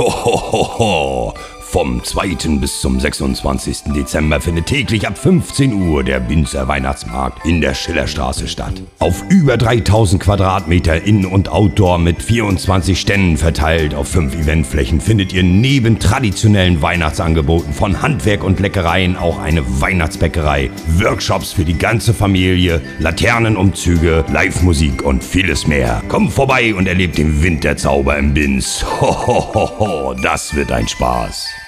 ほほほほ。Vom 2. bis zum 26. Dezember findet täglich ab 15 Uhr der Binzer Weihnachtsmarkt in der Schillerstraße statt. Auf über 3000 Quadratmeter In- und Outdoor mit 24 Ständen verteilt auf fünf Eventflächen findet ihr neben traditionellen Weihnachtsangeboten von Handwerk und Leckereien auch eine Weihnachtsbäckerei, Workshops für die ganze Familie, Laternenumzüge, Live-Musik und vieles mehr. Kommt vorbei und erlebt den Winterzauber im Binz. Hohoho, das wird ein Spaß.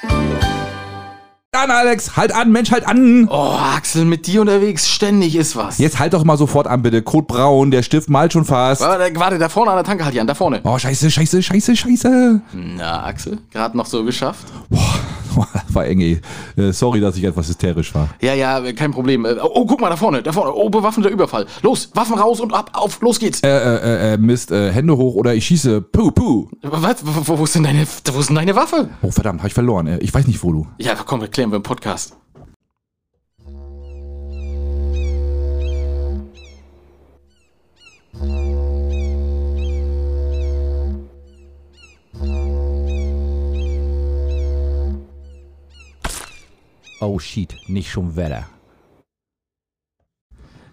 An, Alex, halt an, Mensch, halt an. Oh, Axel, mit dir unterwegs, ständig ist was. Jetzt halt doch mal sofort an, bitte. Code Braun, der Stift malt schon fast. Warte, warte, da vorne an der Tanke halt Jan, da vorne. Oh, scheiße, scheiße, scheiße, scheiße. Na, Axel, gerade noch so geschafft. Boah, war eng. Äh, Sorry, dass ich etwas hysterisch war. Ja, ja, kein Problem. Äh, Oh, guck mal, da vorne, da vorne. Oh, bewaffneter Überfall. Los, Waffen raus und ab, auf, los geht's. Äh, äh, äh, Mist, äh, Hände hoch oder ich schieße. Puh, puh. Was? Wo, wo, wo, ist denn deine, wo ist denn deine Waffe? Oh, verdammt, hab ich verloren. Äh, Ich weiß nicht, wo du. Ja, komm, erklären wir im Podcast. Oh, shit, nicht schon Wetter.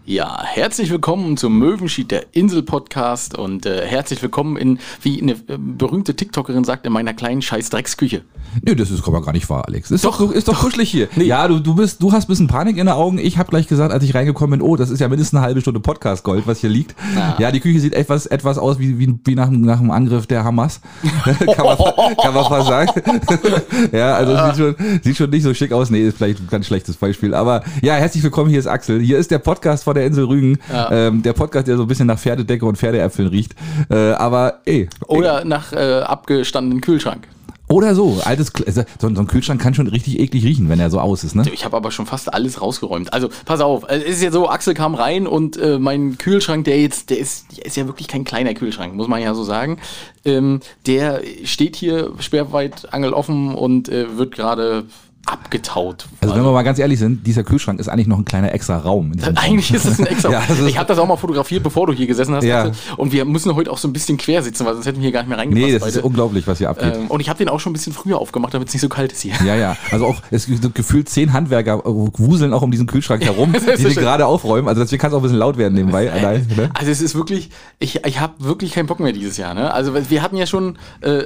Ja, herzlich willkommen zum Möwenschied der Insel Podcast und äh, herzlich willkommen in, wie eine äh, berühmte TikTokerin sagt, in meiner kleinen scheiß Drecksküche. Nö, das ist aber gar nicht wahr, Alex. Ist doch, Doch, ist doch, kuschelig hier. Nee. Ja, du, du bist, du hast ein bisschen Panik in den Augen. Ich habe gleich gesagt, als ich reingekommen bin, oh, das ist ja mindestens eine halbe Stunde Podcast-Gold, was hier liegt. Ja, die Küche sieht etwas, etwas aus wie, wie, wie nach, nach dem Angriff der Hamas. kann, man, kann man fast sagen. ja, also es sieht schon, sieht schon nicht so schick aus. Nee, ist vielleicht ein ganz schlechtes Beispiel. Aber ja, herzlich willkommen, hier ist Axel. Hier ist der Podcast von der Insel Rügen. Ähm, der Podcast, der so ein bisschen nach Pferdedecke und Pferdeäpfeln riecht. Äh, aber ey, Oder nach äh, abgestandenen Kühlschrank. oder so, altes, also, so, so ein Kühlschrank kann schon richtig eklig riechen, wenn er so aus ist, ne? Ich habe aber schon fast alles rausgeräumt. Also, pass auf, äh, es ist ja so, Axel kam rein und äh, mein Kühlschrank, der jetzt, der ist, der ist ja wirklich kein kleiner Kühlschrank, muss man ja so sagen. Ähm, der steht hier sperrweit angeloffen und äh, wird gerade abgetaut. Also wenn wir mal ganz ehrlich sind, dieser Kühlschrank ist eigentlich noch ein kleiner extra Raum. Raum. Eigentlich ist es ein extra. Ja, das ist- ich habe das auch mal fotografiert, bevor du hier gesessen hast. Ja. Und wir müssen heute auch so ein bisschen quer sitzen, weil sonst hätten wir hier gar nicht mehr reingepasst. Nee, das ist beide. unglaublich, was hier abgeht. ähm, und ich habe den auch schon ein bisschen früher aufgemacht, damit es nicht so kalt ist hier. Ja, ja. Also auch, es gibt gefühlt zehn Handwerker äh, wuseln auch um diesen Kühlschrank herum, die ist so den gerade aufräumen. Also deswegen kann es auch ein bisschen laut werden nebenbei. Allein, ne? Also es ist wirklich, ich, ich habe wirklich keinen Bock mehr dieses Jahr. Ne? Also wir hatten ja schon äh,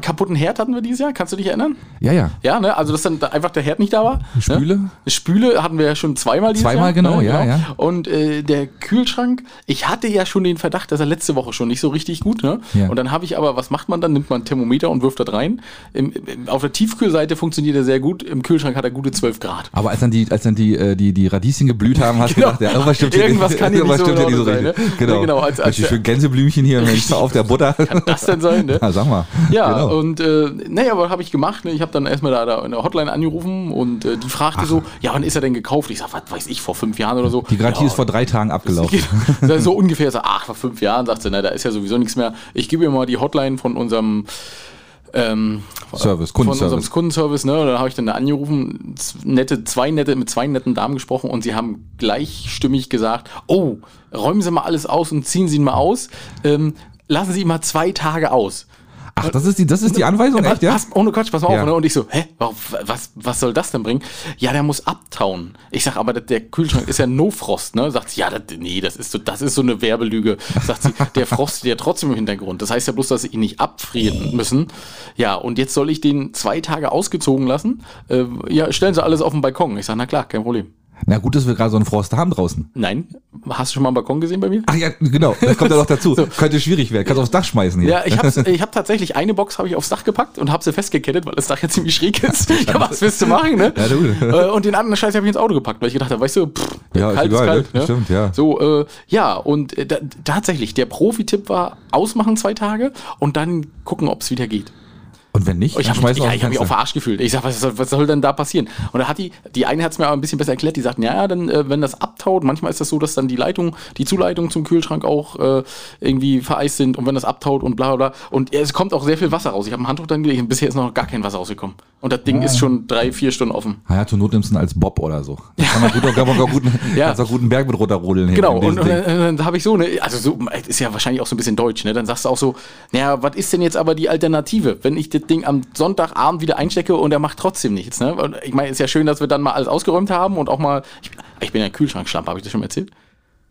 kaputten Herd hatten wir dieses Jahr, kannst du dich erinnern? Ja, ja. Ja, ne? also dass dann da einfach der Herd nicht da war. Spüle? Ne? Spüle hatten wir ja schon zweimal dieses Zweimal, Jahr. genau, ne? ja, ja. Und äh, der Kühlschrank, ich hatte ja schon den Verdacht, dass er letzte Woche schon nicht so richtig gut. Ne? Ja. Und dann habe ich aber, was macht man dann? Nimmt man ein Thermometer und wirft das rein. Im, im, auf der Tiefkühlseite funktioniert er sehr gut, im Kühlschrank hat er gute 12 Grad. Aber als dann die, als dann die, äh, die, die Radieschen geblüht haben, hast du Genau. gedacht, ja, irgendwas stimmt hier Irgendwas nicht. kann hier nicht so nicht so sein, ne? Genau. Ja, genau, als- als der- schönen Gänseblümchen hier Mensch, auf der Butter. Kann das denn sein, ne? Ja, sag mal. Ja, Genau. Und äh, naja, was habe ich gemacht? Ne? Ich habe dann erstmal da, da in der Hotline angerufen und äh, die fragte so, ja, wann ist er denn gekauft? Ich sag, was weiß ich, vor fünf Jahren oder so. Die Garantie ja, ist vor drei Tagen abgelaufen. Genau. so ungefähr, so, ach, vor fünf Jahren, sagt sie, na, da ist ja sowieso nichts mehr. Ich gebe ihr mal die Hotline von unserem ähm, Service, von Kundenservice. unserem Kundenservice, ne? Und dann habe ich dann da angerufen, nette, zwei nette, mit zwei netten Damen gesprochen und sie haben gleichstimmig gesagt, oh, räumen Sie mal alles aus und ziehen Sie ihn mal aus. Ähm, lassen Sie ihn mal zwei Tage aus. Ach, das ist die, das ist die Anweisung, Ja, echt, ja? pass, ohne Quatsch, pass mal Ja. auf. Ne? Und ich so, hä, was, was soll das denn bringen? Ja, der muss abtauen. Ich sag, aber der- Kühlschrank ist ja No-Frost, ne? Sagt sie, ja, das, nee, das ist, so, das ist so eine Werbelüge. Sagt sie, der frostet ja trotzdem im Hintergrund. Das heißt ja bloß, dass sie ihn nicht abfrieren müssen. Ja, und jetzt soll ich den zwei Tage ausgezogen lassen. Äh, ja, stellen Sie alles auf den Balkon. Ich sag, na klar, kein Problem. Na gut, dass wir gerade so einen Frost haben draußen. Nein, hast du schon mal einen Balkon gesehen bei mir? Ach ja, genau, das kommt ja noch dazu. Könnte schwierig werden. Kannst aufs Dach schmeißen hier. Ja, ich habe ich hab tatsächlich eine Box habe ich aufs Dach gepackt und habe sie festgekettet, weil das Dach ja ziemlich schräg ist. Ja, was willst du machen, ne? Ja, du. Äh, und den anderen Scheiß habe ich ins Auto gepackt, weil ich gedacht habe, weißt du, pff, Ja, ist kalt egal, ist kalt. Ne? Stimmt, ja. So, äh, ja, und äh, da, tatsächlich, der Profi-Tipp war, ausmachen zwei Tage und dann gucken, ob es wieder geht. Und wenn nicht, Ich habe schmeißen ja, wir ich hab mich auch Fenster. verarscht gefühlt. Ich sag, was soll, was soll denn da passieren? Und da hat die, die eine hat es mir aber ein bisschen besser erklärt, die sagten, ja, ja, dann, äh, wenn das abtaut, manchmal ist das so, dass dann die Leitung, die Zuleitung zum Kühlschrank auch äh, irgendwie vereist sind und wenn das abtaut und bla bla bla. Und es kommt auch sehr viel Wasser raus. Ich habe ein Handtuch dann gelegt und bisher ist noch gar kein Wasser rausgekommen. Und das Ding ist schon drei, vier Stunden offen. Ah ja, zur Not nimmst du ihn als Bob oder so. Da Kann man gut, kann man auch gut, Ja. auch gut einen Berg mit runterrodeln. Genau, und, und dann, dann habe ich so eine, also so, ist ja wahrscheinlich auch so ein bisschen deutsch, ne? Dann sagst du auch so, naja, was ist denn jetzt aber die Alternative? Wenn ich das Ding am Sonntagabend wieder einstecke und er macht trotzdem nichts. Ne? Ich meine, ist ja schön, dass wir dann mal alles ausgeräumt haben und auch mal. Ich bin, ich bin ja Kühlschrankschlampe, habe ich das schon erzählt?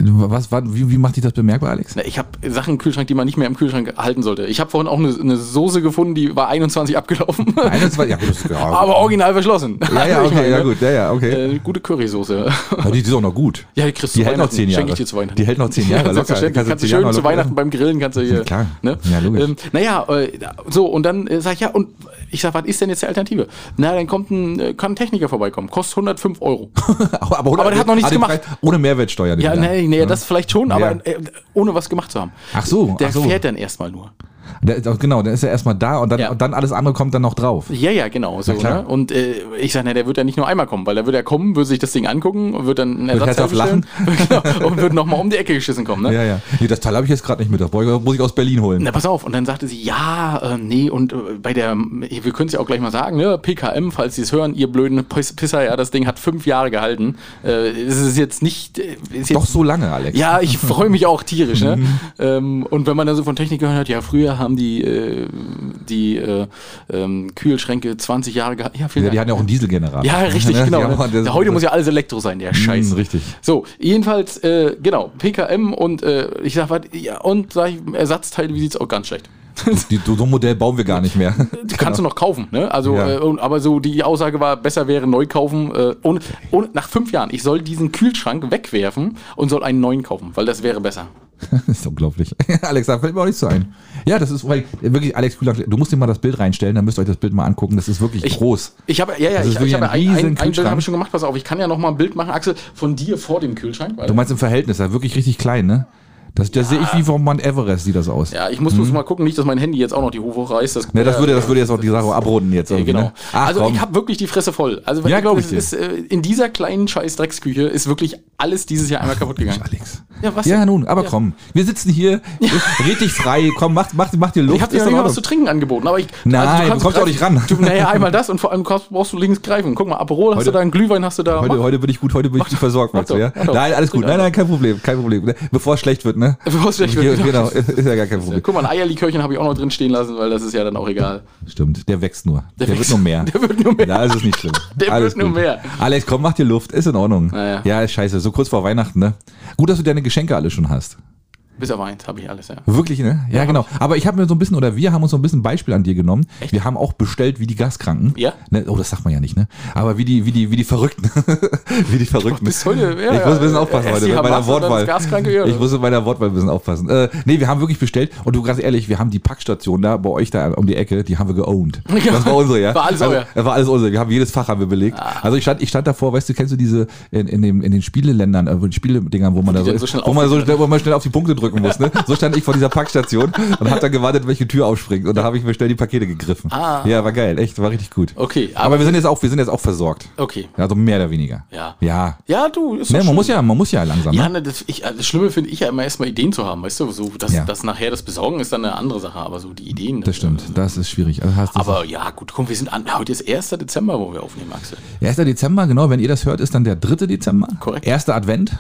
Was, was, wie, wie macht dich das bemerkbar, Alex? Na, Ich habe Sachen im Kühlschrank, die man nicht mehr im Kühlschrank halten sollte. Ich habe vorhin auch eine, eine Soße gefunden, die war 21 abgelaufen. 21, ja, gut, das ist, ja, Aber original verschlossen. ja, ja, okay, meine, ja, gut, ja, ja, okay. Äh, gute Currysoße. Ja, die ist auch noch gut. Ja, die kriegst du Die hält noch zehn Jahre. Schenke ich dir zu Weihnachten. Die hält noch zehn Jahre, Ja, selbstverständlich. Kannst du Kannst du zehn schön Jahre zu Weihnachten beim Grillen kannst du hier. Klar. Ne? Ja, logisch. Ähm, naja, äh, so, und dann äh, sag ich, ja, und ich sag, was ist denn jetzt die Alternative? Na, dann kommt ein, äh, kann ein Techniker vorbeikommen. Kostet 105 Euro. aber, Aber der hat noch nichts ah, gemacht. Preis- Ohne Mehrwertsteuer. Ja, nee, nee, das vielleicht schon, aber Ja. äh, ohne was gemacht zu haben. Ach so, Der ach so. fährt dann erstmal nur. Der, genau, der ist ja erstmal da und dann, Ja. und dann alles andere kommt dann noch drauf. Ja, ja, genau. So, klar. ne? Und äh, ich sage, der wird ja nicht nur einmal kommen, weil der wird ja kommen, würde sich das Ding angucken und wird dann einen Wird Ersatzteil herzhaft bestellen genau, und wird nochmal um die Ecke geschissen kommen. Ne? Ja, ja. Nee, das Teil habe ich jetzt gerade nicht mit. Das muss ich aus Berlin holen. Na, pass auf. Und dann sagte sie, ja, äh, nee, und äh, bei der, wir können es ja auch gleich mal sagen, ne, PKM, falls Sie es hören, ihr blöden Piss- Pisser, ja, das Ding hat fünf Jahre gehalten. Äh, es ist jetzt nicht, äh, ist jetzt Doch so lange, Alex. Ja, ich freue mich auch tierisch. Ne? Mhm. ähm, und wenn man dann so von Technik gehört hat, ja, früher haben die, äh, die äh, ähm, Kühlschränke 20 Jahre gehabt. Ja, Ja, die hatten ja auch einen Dieselgenerator. Ja, richtig, Ne? genau. Ja, das- heute muss ja alles Elektro sein, der Scheiß. Mm, richtig. So, jedenfalls, äh, genau, PKM und äh, ich sag, was, ja, und sag ich, Ersatzteile, wie sieht's auch ganz schlecht. Die, so ein Modell bauen wir gar nicht mehr. Die kannst du noch kaufen, ne? Also, Ja. äh, und, aber so die Aussage war, besser wäre neu kaufen. Äh, ohne, ohne, nach fünf Jahren, ich soll diesen Kühlschrank wegwerfen und soll einen neuen kaufen, weil das wäre besser. Das ist unglaublich. Alex, da fällt mir auch nichts so ein. Ja, das ist wirklich, Alex Kühler, du musst dir mal das Bild reinstellen, dann müsst ihr euch das Bild mal angucken. Das ist wirklich Ich- groß. Ich habe ja, ja, ich, ich habe ein ein, ein, Bild habe ich schon gemacht. Pass auf, ich kann ja noch mal ein Bild machen, Axel, von dir vor dem Kühlschrank. Du meinst im Verhältnis, da wirklich richtig klein, ne? Das, das sehe ich wie vom Mount Everest, sieht das aus. ja, ich muss bloß mal gucken, nicht, dass mein Handy jetzt auch noch die Hufe hochreißt. Das. Ne, das, würde, das würde jetzt auch die Sache abrunden jetzt. Ja, genau. Ne? Ach, also komm. ich habe wirklich die Fresse voll. Also Ja, glaub ich dir. ist, äh, in dieser kleinen scheiß Drecksküche ist wirklich alles dieses Jahr einmal kaputt gegangen. Alex. Ja, was Ja, denn? nun, aber Ja. komm. Wir sitzen hier, red dich frei, komm, mach, mach, mach dir Luft. Ich habe dir ja mal was zu trinken angeboten, aber ich. Nein, du kannst kommst auch nicht ran. Du, naja, einmal das und vor allem brauchst du links greifen. Guck mal, Aperol hast Heute- du da, einen Glühwein hast du da. Heute, Mach. heute bin ich gut, heute bin ich gut versorgt, du, ja? Nein, alles gut. Nein, nein, kein Problem, kein Problem. Bevor es schlecht wird, ne? Wird, Genau, genau. ist ja gar kein Problem. Guck mal, ein Eierlikörchen habe ich auch noch drin stehen lassen, weil das ist ja dann auch egal. Stimmt, der wächst nur. Der, wird wächst- nur mehr. der wird nur mehr. Da ist es nicht schlimm. Der Alles wird nur gut. mehr. Alex, komm, mach dir Luft, ist in Ordnung. Naja. Ja, ist scheiße, so kurz vor Weihnachten, ne? Gut, dass du deine Geschenke alle schon hast. Bis auf eins habe ich alles, ja. Wirklich, ne? Ja, genau. Aber ich habe mir so ein bisschen, oder wir haben uns so ein bisschen Beispiel an dir genommen. Wir haben auch bestellt wie die Gaskranken. Ja? Ne? Oh, das sagt man ja nicht, ne? Aber wie die, wie die, wie die Verrückten. wie die Verrückten. Bis heute, ja, ich muss ein bisschen ja, aufpassen erst heute mit meiner Wortwahl. ja. Ich muss mit meiner Wortwahl ein bisschen aufpassen. Äh, nee, wir haben wirklich bestellt. Und du, ganz ehrlich, wir haben die Packstation da bei euch da um die Ecke, die haben wir geowned. Das war unsere, ja? War alles also, euer. Das war alles unsere. Wir haben jedes Fach haben wir belegt. Also ich stand, ich stand davor, weißt du, kennst du diese in, in, dem, in den Spieleländern, äh, in Spieledingern, wo man da so, so ist, schnell wo man so schnell, wo man schnell auf die Punkte drücken muss, ne? So stand ich vor dieser Packstation und habe dann gewartet, welche Tür aufspringt. Und da habe ich mir schnell die Pakete gegriffen. Ah. Ja, war geil, echt, war richtig gut. Okay, Aber, aber, wir sind jetzt auch, wir sind jetzt auch versorgt. okay. Also mehr oder weniger. Ja. Ja. Ja, du, ist Ne, man muss ja, man muss ja langsam. Ja, Ne? ne, das, ich, das Schlimme finde ich ja immer erstmal Ideen zu haben, weißt du, so, das, Ja. das nachher das Besorgen ist dann eine andere Sache, aber so die Ideen. Das stimmt, das ist schwierig. Also Aber ja, gut, komm, wir sind an, heute ist 1. Dezember, wo wir aufnehmen, Axel. 1. Dezember, genau, wenn ihr das hört, ist dann der 3. Dezember. Korrekt. Erster Advent.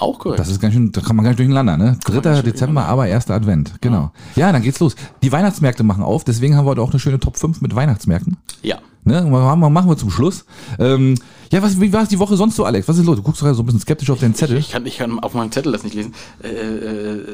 Auch korrekt. Das ist ganz schön, da kann man ganz durcheinander, ne? 3. Dezember, aber erster Advent, genau. Ja, dann geht's los. Die Weihnachtsmärkte machen auf, deswegen haben wir heute auch eine schöne Top 5 mit Weihnachtsmärkten. ja. Ne? Machen wir zum Schluss. Ähm, ja, was, wie war es die Woche sonst so, Alex? Was ist los? Du guckst gerade so ein bisschen skeptisch auf den Zettel. Ich kann, ich kann auf meinem Zettel das nicht lesen. Äh, äh, äh,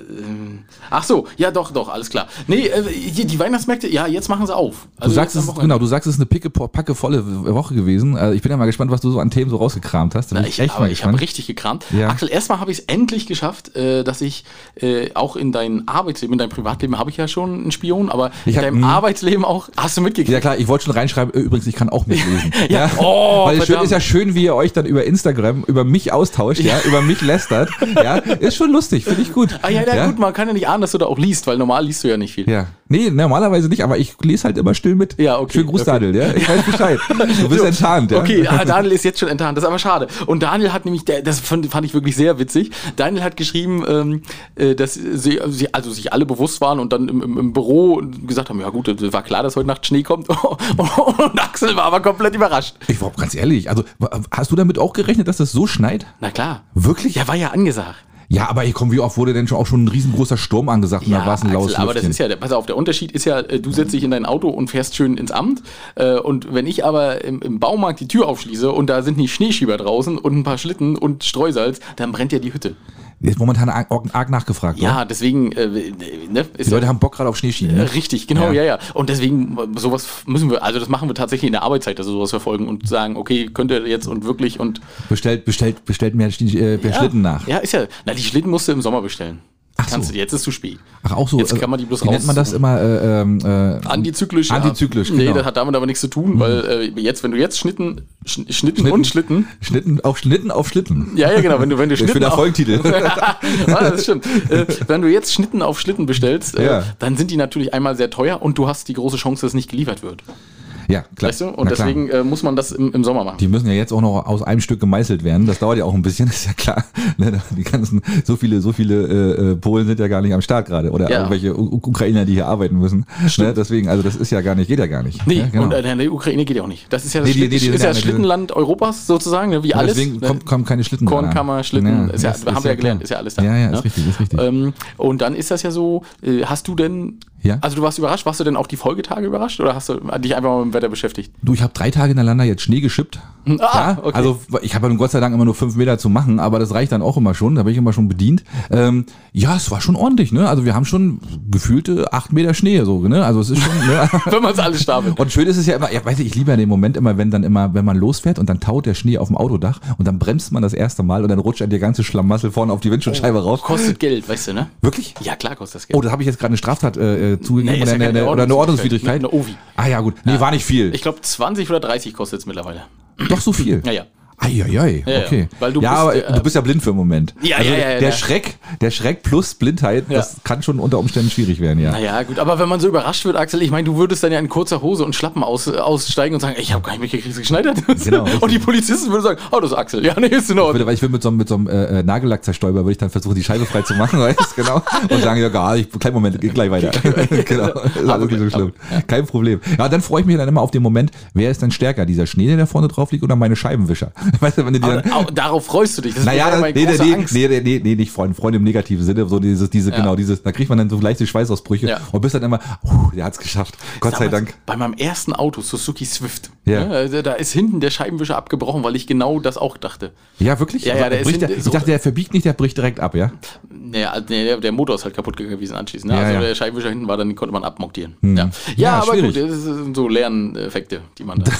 ach so, ja doch, doch, alles klar. Nee, äh, die, Weihnachtsmärkte, ja, jetzt machen sie auf. Du sagst es, genau, du sagst es ist eine picke, packe volle Woche gewesen. Äh, ich bin ja mal gespannt, was du so an Themen so rausgekramt hast. Na, ich, aber mal ich habe richtig gekramt. Ja. Axel, erstmal habe ich es endlich geschafft, äh, dass ich äh, auch in dein Arbeitsleben, in dein Privatleben habe ich ja schon einen Spion, aber Ich in hab- deinem. Arbeitsleben auch, hast du mitgekriegt? Ja klar, ich wollte schon reinschreiben, übrigens, ich kann auch mitlesen. Ja. Oh, Weil verdammt. ist ja schön, wie ihr euch dann über Instagram über mich austauscht, ja, über mich lästert. Ja, ist schon lustig, finde ich gut. Ah ja, ja, gut, man kann ja nicht ahnen, dass du da auch liest, weil normal liest du ja nicht viel. Ja. Nee, normalerweise nicht, aber ich lese halt immer still mit. Ja, okay, Schönen Gruß, okay. Daniel, ja. Ich weiß Bescheid. Du bist enttarnt, ja. Okay, ah, Daniel ist jetzt schon enttarnt, das ist aber schade. Und Daniel hat nämlich, das fand, ich wirklich sehr witzig, Daniel hat geschrieben, ähm, äh, dass sie, also sich alle bewusst waren und dann im, im, Büro gesagt haben, ja gut, es war klar, dass heute Nacht Schnee kommt. Und Axel war aber komplett überrascht. Ich war ganz ehrlich, also hast du damit auch gerechnet, dass das so schneit? Na klar. Wirklich? Ja, war ja angesagt. Ja, aber ich komm, wie oft wurde denn schon auch schon ein riesengroßer Sturm angesagt und da war es ein Axel, aber das ist ja, der- pass auf, der Unterschied ist ja, äh, du setzt dich in dein Auto und fährst schön ins Amt. Äh, und wenn ich aber im, im Baumarkt die Tür aufschließe und da sind die Schneeschieber draußen und ein paar Schlitten und Streusalz, dann brennt ja die Hütte. Ist momentan arg, arg nachgefragt. Ja, oder? deswegen, äh, ne, ist Die Leute haben Bock gerade auf Schneeschienen. Äh, Ne? Richtig, genau, Ja. ja. ja, Und deswegen, äh, sowas müssen wir, also das machen wir tatsächlich in der Arbeitszeit, dass wir sowas verfolgen und sagen, okay, könnt ihr jetzt und wirklich und. Bestellt, bestellt, bestellt mehr, Schnie- äh, ja, Schlitten nach. Ja, ist ja. Na, die Schlitten musst du im Sommer bestellen. Ach Kannst so. du, jetzt ist zu spät. Ach, auch so. Jetzt äh, kann man die bloß Wie nennt man das immer? Äh, ähm, äh, Antizyklisch. Antizyklisch. Nee, genau. Mhm. das hat damit aber nichts zu tun, weil äh, jetzt, wenn du jetzt Schnitten, Sch Schnitten, und Schlitten. Schnitten auf Schnitten auf Schlitten. Ja, ja, genau, wenn du, wenn du Schnitten. für den auf- Folgentitel. ja, das stimmt. Äh, wenn du jetzt Schnitten auf Schlitten bestellst, äh, Ja. dann sind die natürlich einmal sehr teuer und du hast die große Chance, dass es nicht geliefert wird. Ja, klar. Weißt du? Und Na klar. deswegen äh, muss man das im, im Sommer machen. Die müssen ja jetzt auch noch aus einem Stück gemeißelt werden. Das dauert ja auch ein bisschen, ist ja klar. Ne, Die ganzen, so viele, so viele äh, äh, Polen sind ja gar nicht am Start gerade. Oder Ja. irgendwelche U Ukrainer, die hier arbeiten müssen. Ne, deswegen, also das ist ja gar nicht, geht ja gar nicht. Nee, ja, genau. und äh, in der Ukraine geht ja auch nicht. Das ist ja das, Nee, die- Schlitt, die- die ist ja das Schlittenland Europas sozusagen, ne, wie alles. deswegen kommt, kommen keine Schlitten Kornkammer. Schlitten, ist ja, ist- haben wir ja gelernt, klar. ist ja alles da. Ja, ja, ist richtig, ist richtig. Ähm, und dann ist das ja so, äh, hast du denn, also du warst überrascht, warst du denn auch die Folgetage überrascht oder hast du dich einfach mal Wetter beschäftigt? Du, ich habe drei Tage hintereinander jetzt Schnee geschippt. Ah, ja, okay. Also ich habe Gott sei Dank immer nur fünf Meter zu machen, aber das reicht dann auch immer schon. Da bin ich immer schon bedient. Ähm, ja, es war schon ordentlich. Ne? Also wir haben schon gefühlte acht Meter Schnee so. Ne? Also es ist schon. ne? Wenn man es alles stapelt. Und schön ist es ja immer, ja, weiß ich, ich liebe ja den Moment immer, wenn dann immer, wenn man losfährt und dann taut der Schnee auf dem Autodach und dann bremst man das erste Mal und dann rutscht die ganze Schlamassel vorne auf die Windschutzscheibe raus. Kostet Geld, weißt du, ne? Wirklich? Ja, klar kostet das Geld. Oh, da habe ich jetzt gerade eine Straftat äh, äh, zugegeben Nee, oder, ja eine, eine, oder eine Ordnungswidrigkeit. Eine Ovi. Ah ja, gut. Nee, war nicht viel. Ich glaube 20 oder 30 kostet es mittlerweile. Doch so viel. Ja, ja. Eieiei, Ja, ja. okay. Weil du ja, bist, aber äh, du bist ja blind für den Moment. Ja, also ja, ja, ja, der ja. Schreck, der Schreck plus Blindheit, Ja. das kann schon unter Umständen schwierig werden, ja. Naja, gut, aber wenn man so überrascht wird, Axel, ich meine, du würdest dann ja in kurzer Hose und Schlappen aus, aussteigen und sagen, ich habe gar nicht mitgekriegt, dass es geschneit hat. Genau, richtig. und die Polizisten würden sagen, oh, das ist Axel. Ja, nee, ist in Ich Ordnung. würde, weil ich will mit so, einem- mit so einem äh, äh, Nagellackzerstäuber, würde ich dann versuchen, die Scheibe frei zu machen, weißt, genau. Und sagen, ja, gar nicht, kleinen Moment, geht gleich weiter. genau, ist alles nicht so schlimm. Kein Problem. Ja, dann freue ich mich dann immer auf den Moment, wer ist denn stärker, dieser Schnee, der da vorne drauf liegt oder meine Scheibenwischer? Weißt du, wenn du die dann, auch, darauf freust du dich. Das Naja, ist nee, große nee, Angst. nee, nee, nee, nee, nicht Freund, Freund im negativen Sinne, so dieses, diese, Ja. genau, dieses, da kriegt man dann so leichte Schweißausbrüche Ja. und bist dann immer, uh, der hat's geschafft, Gott sei Dank. Bei meinem ersten Auto, Suzuki Swift, Ja. ne, da- ist hinten der Scheibenwischer abgebrochen, weil ich genau das auch dachte. Ja, wirklich? Ja, ja, der ist bricht der, in- ich so- dachte, der verbiegt nicht, der bricht direkt ab, ja? Naja, also, nee, der, Motor ist halt kaputt gewesen anschließend. Ne? Ja, also. Hm. der Scheibenwischer hinten war, dann konnte man abmontieren. Ja, ja, Ja, aber schwierig. gut, das sind so Lerneffekte, die man da.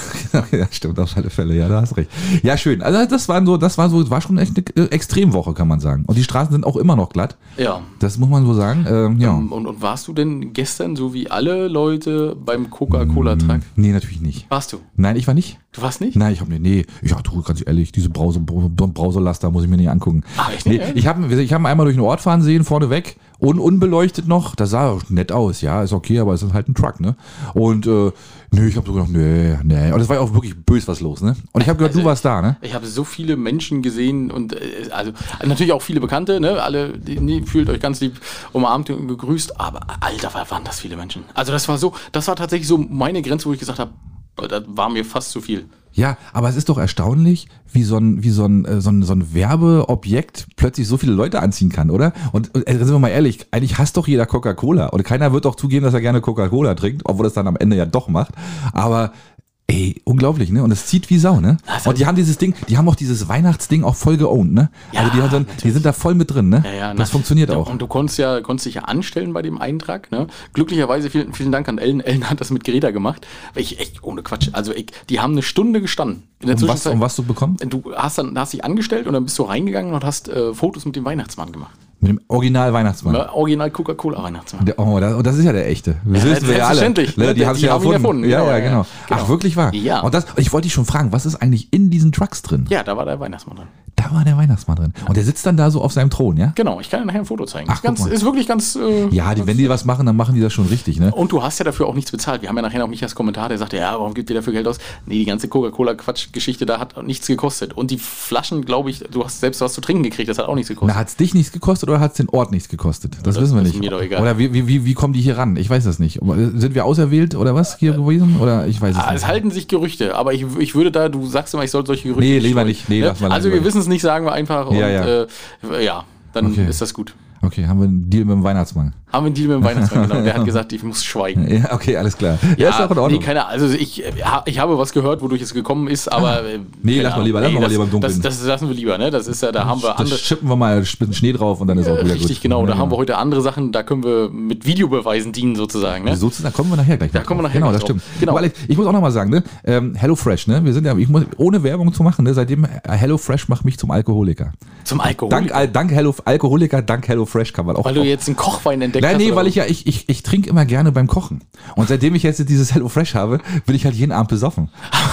ja, stimmt, auf alle Fälle, ja, da hast recht. Ja, schön. Also das waren so, das war so, war schon echt eine äh, Extremwoche, kann man sagen. Und die Straßen sind auch immer noch glatt. ja. Das muss man so sagen. Ähm, ja. Und, und warst du denn gestern, so wie alle Leute, beim Coca-Cola-Truck? Nee, natürlich nicht. Warst du? Nein, ich war nicht. Du warst nicht? Nein, ich habe nee, nee, ja, du ganz ehrlich, diese Brause, Brauserlaster muss ich mir nicht angucken. Ach, echt nee, nicht? ich habe ich hab einmal durch den Ort fahren sehen, vorneweg, un, unbeleuchtet noch. Das sah auch nett aus, ja, ist okay, aber es ist halt ein Truck, ne? Und äh, nee, ich habe so gedacht, nee, nee. Und es war ja auch wirklich bös was los, ne? Und ich habe gehört, du Also, warst da, ne? Ich habe so viele Menschen gesehen und äh, also natürlich auch viele Bekannte, ne? Alle, die, nee, fühlt euch ganz lieb umarmt und gegrüßt, aber Alter, waren das viele Menschen. Also das war so, das war tatsächlich so meine Grenze, wo ich gesagt habe, das war mir fast zu viel. Ja, aber es ist doch erstaunlich, wie so ein, wie so ein, äh, so ein, so ein Werbeobjekt plötzlich so viele Leute anziehen kann, oder? Und, und äh, sind wir mal ehrlich, eigentlich hasst doch jeder Coca-Cola. Und keiner wird doch zugeben, dass er gerne Coca-Cola trinkt, obwohl das dann am Ende ja doch macht. Aber Ey, unglaublich, ne? Und es zieht wie Sau, ne? Also- und die haben dieses Ding, die haben auch dieses Weihnachtsding auch voll geowned, ne? Ja, also die, haben, so- die sind da voll mit drin, ne? Ja, ja, das na, funktioniert auch. Und du konntest ja, konntest dich ja anstellen bei dem Eintrag. Ne? Glücklicherweise vielen, vielen Dank an Ellen. Ellen hat das mit Greta gemacht. Weil ich echt ohne Quatsch. Also ich, die haben eine Stunde gestanden. In der Um was, um was zu bekommen? Du hast dann hast dich angestellt und dann bist du reingegangen und hast äh, Fotos mit dem Weihnachtsmann gemacht. Mit dem Original-Weihnachtsmann. Ja, Original Coca-Cola-Weihnachtsmann. Der- Oh, das, und das ist ja der echte. Das Ja, wissen wir ja alle. selbstverständlich. Ne, Die, haben ja haben erfunden. erfunden. Ja, Genau, ja, ja, genau. genau. Ach, wirklich wahr? Ja. Und das, ich wollte dich schon fragen, was ist eigentlich in diesen Trucks drin? Ja, da war der Weihnachtsmann drin. Da war der Weihnachtsmann drin. Und der sitzt dann da so auf seinem Thron, ja? Genau, ich kann dir nachher ein Foto zeigen. Ach, ist, ganz, ist wirklich ganz. Äh, Ja, die, wenn die was machen, dann machen die das schon richtig, ne? Und du hast ja dafür auch nichts bezahlt. Wir haben ja nachher noch Michas Kommentar, der sagte, ja, warum gibt ihr dafür Geld aus? Nee, die ganze Coca-Cola-Quatsch-Geschichte da hat nichts gekostet. Und die Flaschen, glaube ich, du hast selbst was zu trinken gekriegt, das hat auch nichts gekostet. Na, hat's dich nichts gekostet oder hat's den Ort nichts gekostet? Das, Das wissen wir nicht. mir doch egal. Oder wie, wie, wie, wie kommen die hier ran? Ich weiß das nicht. Sind wir auserwählt oder was hier gewesen? Oder ich weiß es Ah, nicht. Es halten sich Gerüchte, aber ich, ich würde da, du sagst immer, ich soll solche Gerüchte Nee, lieber nicht. Nee, Ne? lass mal Also wir wissen es nicht, sagen wir einfach. Ja, und, ja. Äh, ja, dann Okay. ist das gut. Okay, haben wir einen Deal mit dem Weihnachtsmann. Haben wir einen Deal mit dem Weihnachtsmann, genau. Der hat gesagt, ich muss schweigen. Ja, okay, alles klar. Ja, ist auch in Ordnung. Nee, keine. Also ich, äh, ich habe was gehört, wodurch es gekommen ist, aber. äh, Nee, lass mal Ahnung. lieber, lass mal das, lieber im Dunkeln. Das, das lassen wir lieber, ne? Das ist ja, da haben wir das andere. schippen wir mal ein bisschen Schnee drauf und dann ist auch wieder Richtig, gut. genau. Da Ja, haben wir heute andere Sachen, da können wir mit Videobeweisen dienen, sozusagen. Ne? So, da kommen wir nachher gleich. Da kommen wir nachher Genau, das stimmt. Genau. Aber Alex, ich muss auch noch mal sagen, ne? Ähm, HelloFresh, ne? Wir sind ja, ich muss, ohne Werbung zu machen, ne? Seitdem äh, HelloFresh macht mich zum Alkoholiker. Zum Alkohol. Dank, dank Hello, Alkoholiker, dank HelloFresh kann man auch. weil du jetzt einen Kochwein entdeckt Nein, hast. nee, weil ich ja, ich, ich, ich trinke immer gerne beim Kochen. Und seitdem ich jetzt dieses HelloFresh habe, bin ich halt jeden Abend besoffen.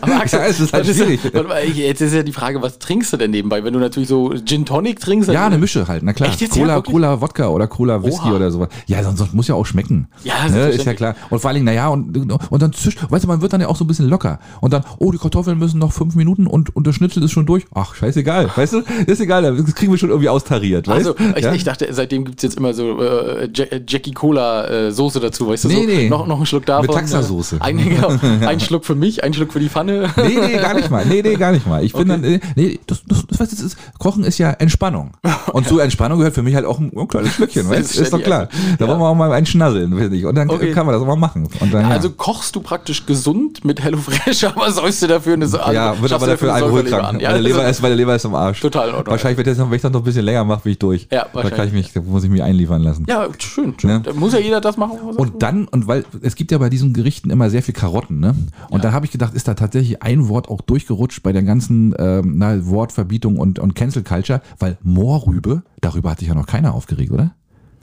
Aber Axel, Ja, es ist halt schwierig. warte mal, jetzt ist ja die Frage, was trinkst du denn nebenbei? Wenn du natürlich so Gin Tonic trinkst, Ja, eine Mische halt, na klar. Echt jetzt? Ja, Cola, wirklich? Cola, Wodka oder Cola, Whisky Oha. oder sowas. Ja, sonst, sonst muss ja auch schmecken. Ja, ne, ist ja klar. Und vor allen Dingen, naja, und, und dann zischt, weißt du, man wird dann ja auch so ein bisschen locker. Und dann, oh, die Kartoffeln müssen noch fünf Minuten und, und der Schnitzel ist schon durch. Ach, scheißegal. Weißt du, ist egal, das kriegen wir schon irgendwie austariert, weißt Also, du? ich, ja? ich dachte, seitdem gibt's jetzt immer so äh, Ja- äh, Jackie Cola äh, Soße dazu, weißt du? Nee, so, nee. Noch, noch einen Schluck davon. Mit Taxasoße. Äh, Ein, genau, ein Schluck für mich, ein Schluck für die Pfanne. Nee, nee, gar nicht mal. Nee, nee, gar nicht mal. Ich bin dann, äh, nee, das, das, das, das ist, Kochen ist ja Entspannung. Und zu Entspannung gehört für mich halt auch ein, ein kleines Schlückchen, weißt du? Ist doch klar. Da wollen wir auch mal einen schnasseln, finde ich. Und dann Okay. kann man das auch mal machen. Dann, ja. Also kochst du praktisch gesund mit HelloFresh, aber säufst du dafür eine also ja, wird aber dafür alkoholkrank. Ja, meine, Leber ist, meine Leber ist am Arsch. Total in Ordnung. Wahrscheinlich wird das, noch- wenn ich das noch ein bisschen länger mache, bin ich durch. Ja, da kann ich wahrscheinlich. mich, da muss ich mich einliefern lassen. Ja, schön. schön. Ne? Da muss ja jeder das machen. Und dann, und weil es gibt ja bei diesen Gerichten immer sehr viel Karotten, ne? Und da habe ich gedacht, ist da tatsächlich ein Wort auch durchgerutscht bei der ganzen ähm, na, Wortverbietung und, und Cancel Culture, weil Moorrübe, darüber hat sich ja noch keiner aufgeregt, oder?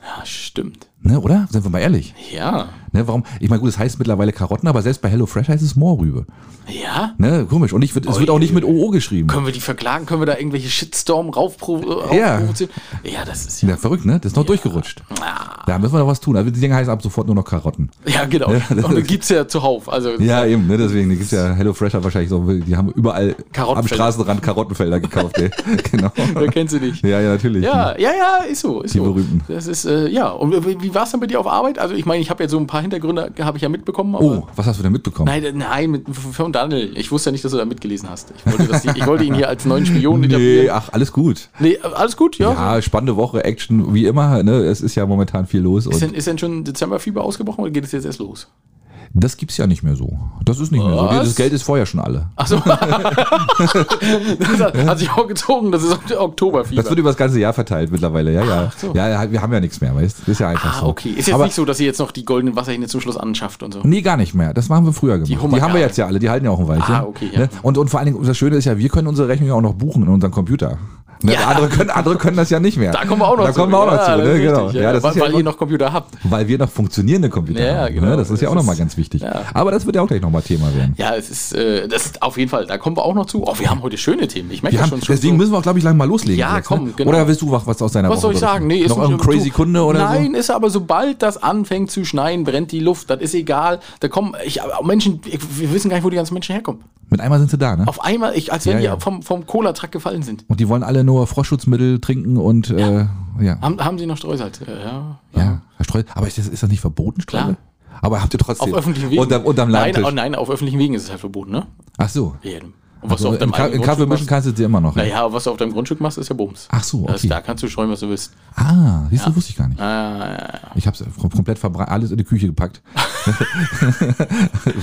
Ja, stimmt. Ne, oder? Sind wir mal ehrlich. Ja. Ne, warum? Ich meine, gut, es heißt mittlerweile Karotten, aber selbst bei HelloFresh heißt es Moorrübe. Ja? Ne, komisch. Und ich, wird- es wird auch nicht mit OO geschrieben. Können wir die verklagen? Können wir da irgendwelche Shitstorm raufprovozieren? Ja. Ja, das ist ja. Ja, verrückt, ne? Das ist noch durchgerutscht. Da müssen wir noch was tun. Also die Dinger heißen ab sofort nur noch Karotten. Ja, genau. Und du gibt's ja zuhauf. Also, Ja, eben, ne? Deswegen gibt's ja HelloFresh hat wahrscheinlich so, die haben überall am. Straßenrand Karottenfelder gekauft, ey. genau. wer kennt sie nicht? Ja, ja, natürlich. Ja, ja, ja, ist so. Ist Die so. berühmten. Das ist, äh, ja. Und wie- war es denn bei dir auf Arbeit? Also, ich meine, ich habe ja so ein paar Hintergründe, habe ich ja mitbekommen. Oh, was hast du denn mitbekommen? Nein, nein, mit, von Daniel. Ich wusste ja nicht, dass du da mitgelesen hast. Ich wollte, die, ich wollte ihn hier als neuen Spion nee, etablieren. ach, alles gut. Nee, alles gut, ja. Ja, spannende Woche, Action, wie immer, ne? Es ist ja momentan viel los. Ist denn, ist denn schon Dezemberfieber ausgebrochen oder geht es jetzt erst los? Das gibt's ja nicht mehr so. Das ist nicht mehr so. Das Geld ist vorher schon alle. Achso. das hat, hat sich auch gezogen, das ist Ok- Oktoberfieber. Das wird über das ganze Jahr verteilt mittlerweile, ja, ja. So. Ja, ja, wir haben ja nichts mehr, weißt du? Ist ja einfach ah, so. okay. Ist jetzt Aber nicht so, dass ihr jetzt noch die goldenen Wasserhähne zum Schluss anschafft und so. Nee, gar nicht mehr. Das haben wir früher gemacht. Die, Hummer- haben wir jetzt ja alle, die halten ja auch ein Weilchen. Ah, okay, ja. Ne? Und, und vor allen Dingen, das Schöne ist ja, wir können unsere Rechnung ja auch noch buchen in unserem Computer. Ne? Ja. Andere, können, andere können das ja nicht mehr. Da kommen wir auch noch da zu. kommen wir auch noch Ja, zu. Ne? Genau. Ja, das weil, ist ja weil immer, ihr noch Computer habt. weil wir noch funktionierende Computer Ja, haben. genau. Ne? Das ist ja auch nochmal ganz wichtig. Aber das wird ja auch gleich nochmal Thema werden. Ja, es ist, äh, das ist auf jeden Fall, da kommen wir auch noch zu. Oh, wir haben heute schöne Themen. Ich merke haben, schon, schon deswegen so. müssen wir auch, glaube ich, gleich mal loslegen. Ja, Alex, komm, ne? genau. Oder willst du was, aus deiner Was Woche soll ich sagen? Nee, noch ist irgendein crazy Kunde oder so? Nein, ist aber sobald das anfängt zu schneien, brennt die Luft. Das ist egal. Da kommen ich, Menschen, wir wissen gar nicht, wo die ganzen Menschen herkommen. Mit einmal sind sie da, ne? Auf einmal, ich, als wenn Ja, ja. die vom, vom Cola-Truck gefallen sind. Und die wollen alle nur Froschschutzmittel trinken und äh, ja. Haben, haben sie noch Streusalz? Ja, ja. Ja, Herr Streu, aber ist das, ist das nicht verboten, Streube? Klar. Aber habt ihr trotzdem Auf öffentlichen Wegen. unterm, unterm nein, oh, nein, auf öffentlichen Wegen ist es halt verboten, ne? Ach so. Ja. Und was Also, du auf deinem in, Ka Kaffee Grundstück mischen machst, kannst du sie immer noch. ja? naja, was du auf deinem Grundstück machst, ist ja Bums. Ach so, Das, okay. da kannst du streuen, was du willst. Ah, siehst du, wusste ich gar nicht. Ah, ja, ja. Ich habe es komplett verbrannt, alles in die Küche gepackt.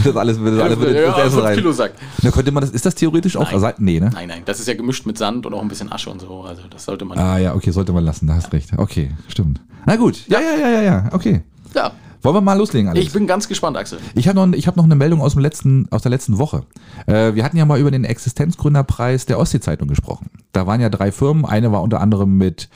das alles, das alles ja, ins Essen fünf rein. Kilo Sack. Da könnte man das, ist das theoretisch auch? Also, nee, ne? Nein, nein, das ist ja gemischt mit Sand und auch ein bisschen Asche und so. Also das sollte man. Ah ja, okay, sollte man lassen, da hast recht. Okay, stimmt. Na gut, ja, ja, ja, ja, ja, okay. Ja, Wollen wir mal loslegen, Alex? ich bin ganz gespannt, Axel. Ich habe noch, ich hab noch eine Meldung aus, dem letzten, aus der letzten Woche. Äh, wir hatten ja mal über den Existenzgründerpreis der Ostsee-Zeitung gesprochen. Da waren ja drei Firmen. Eine war unter anderem mit,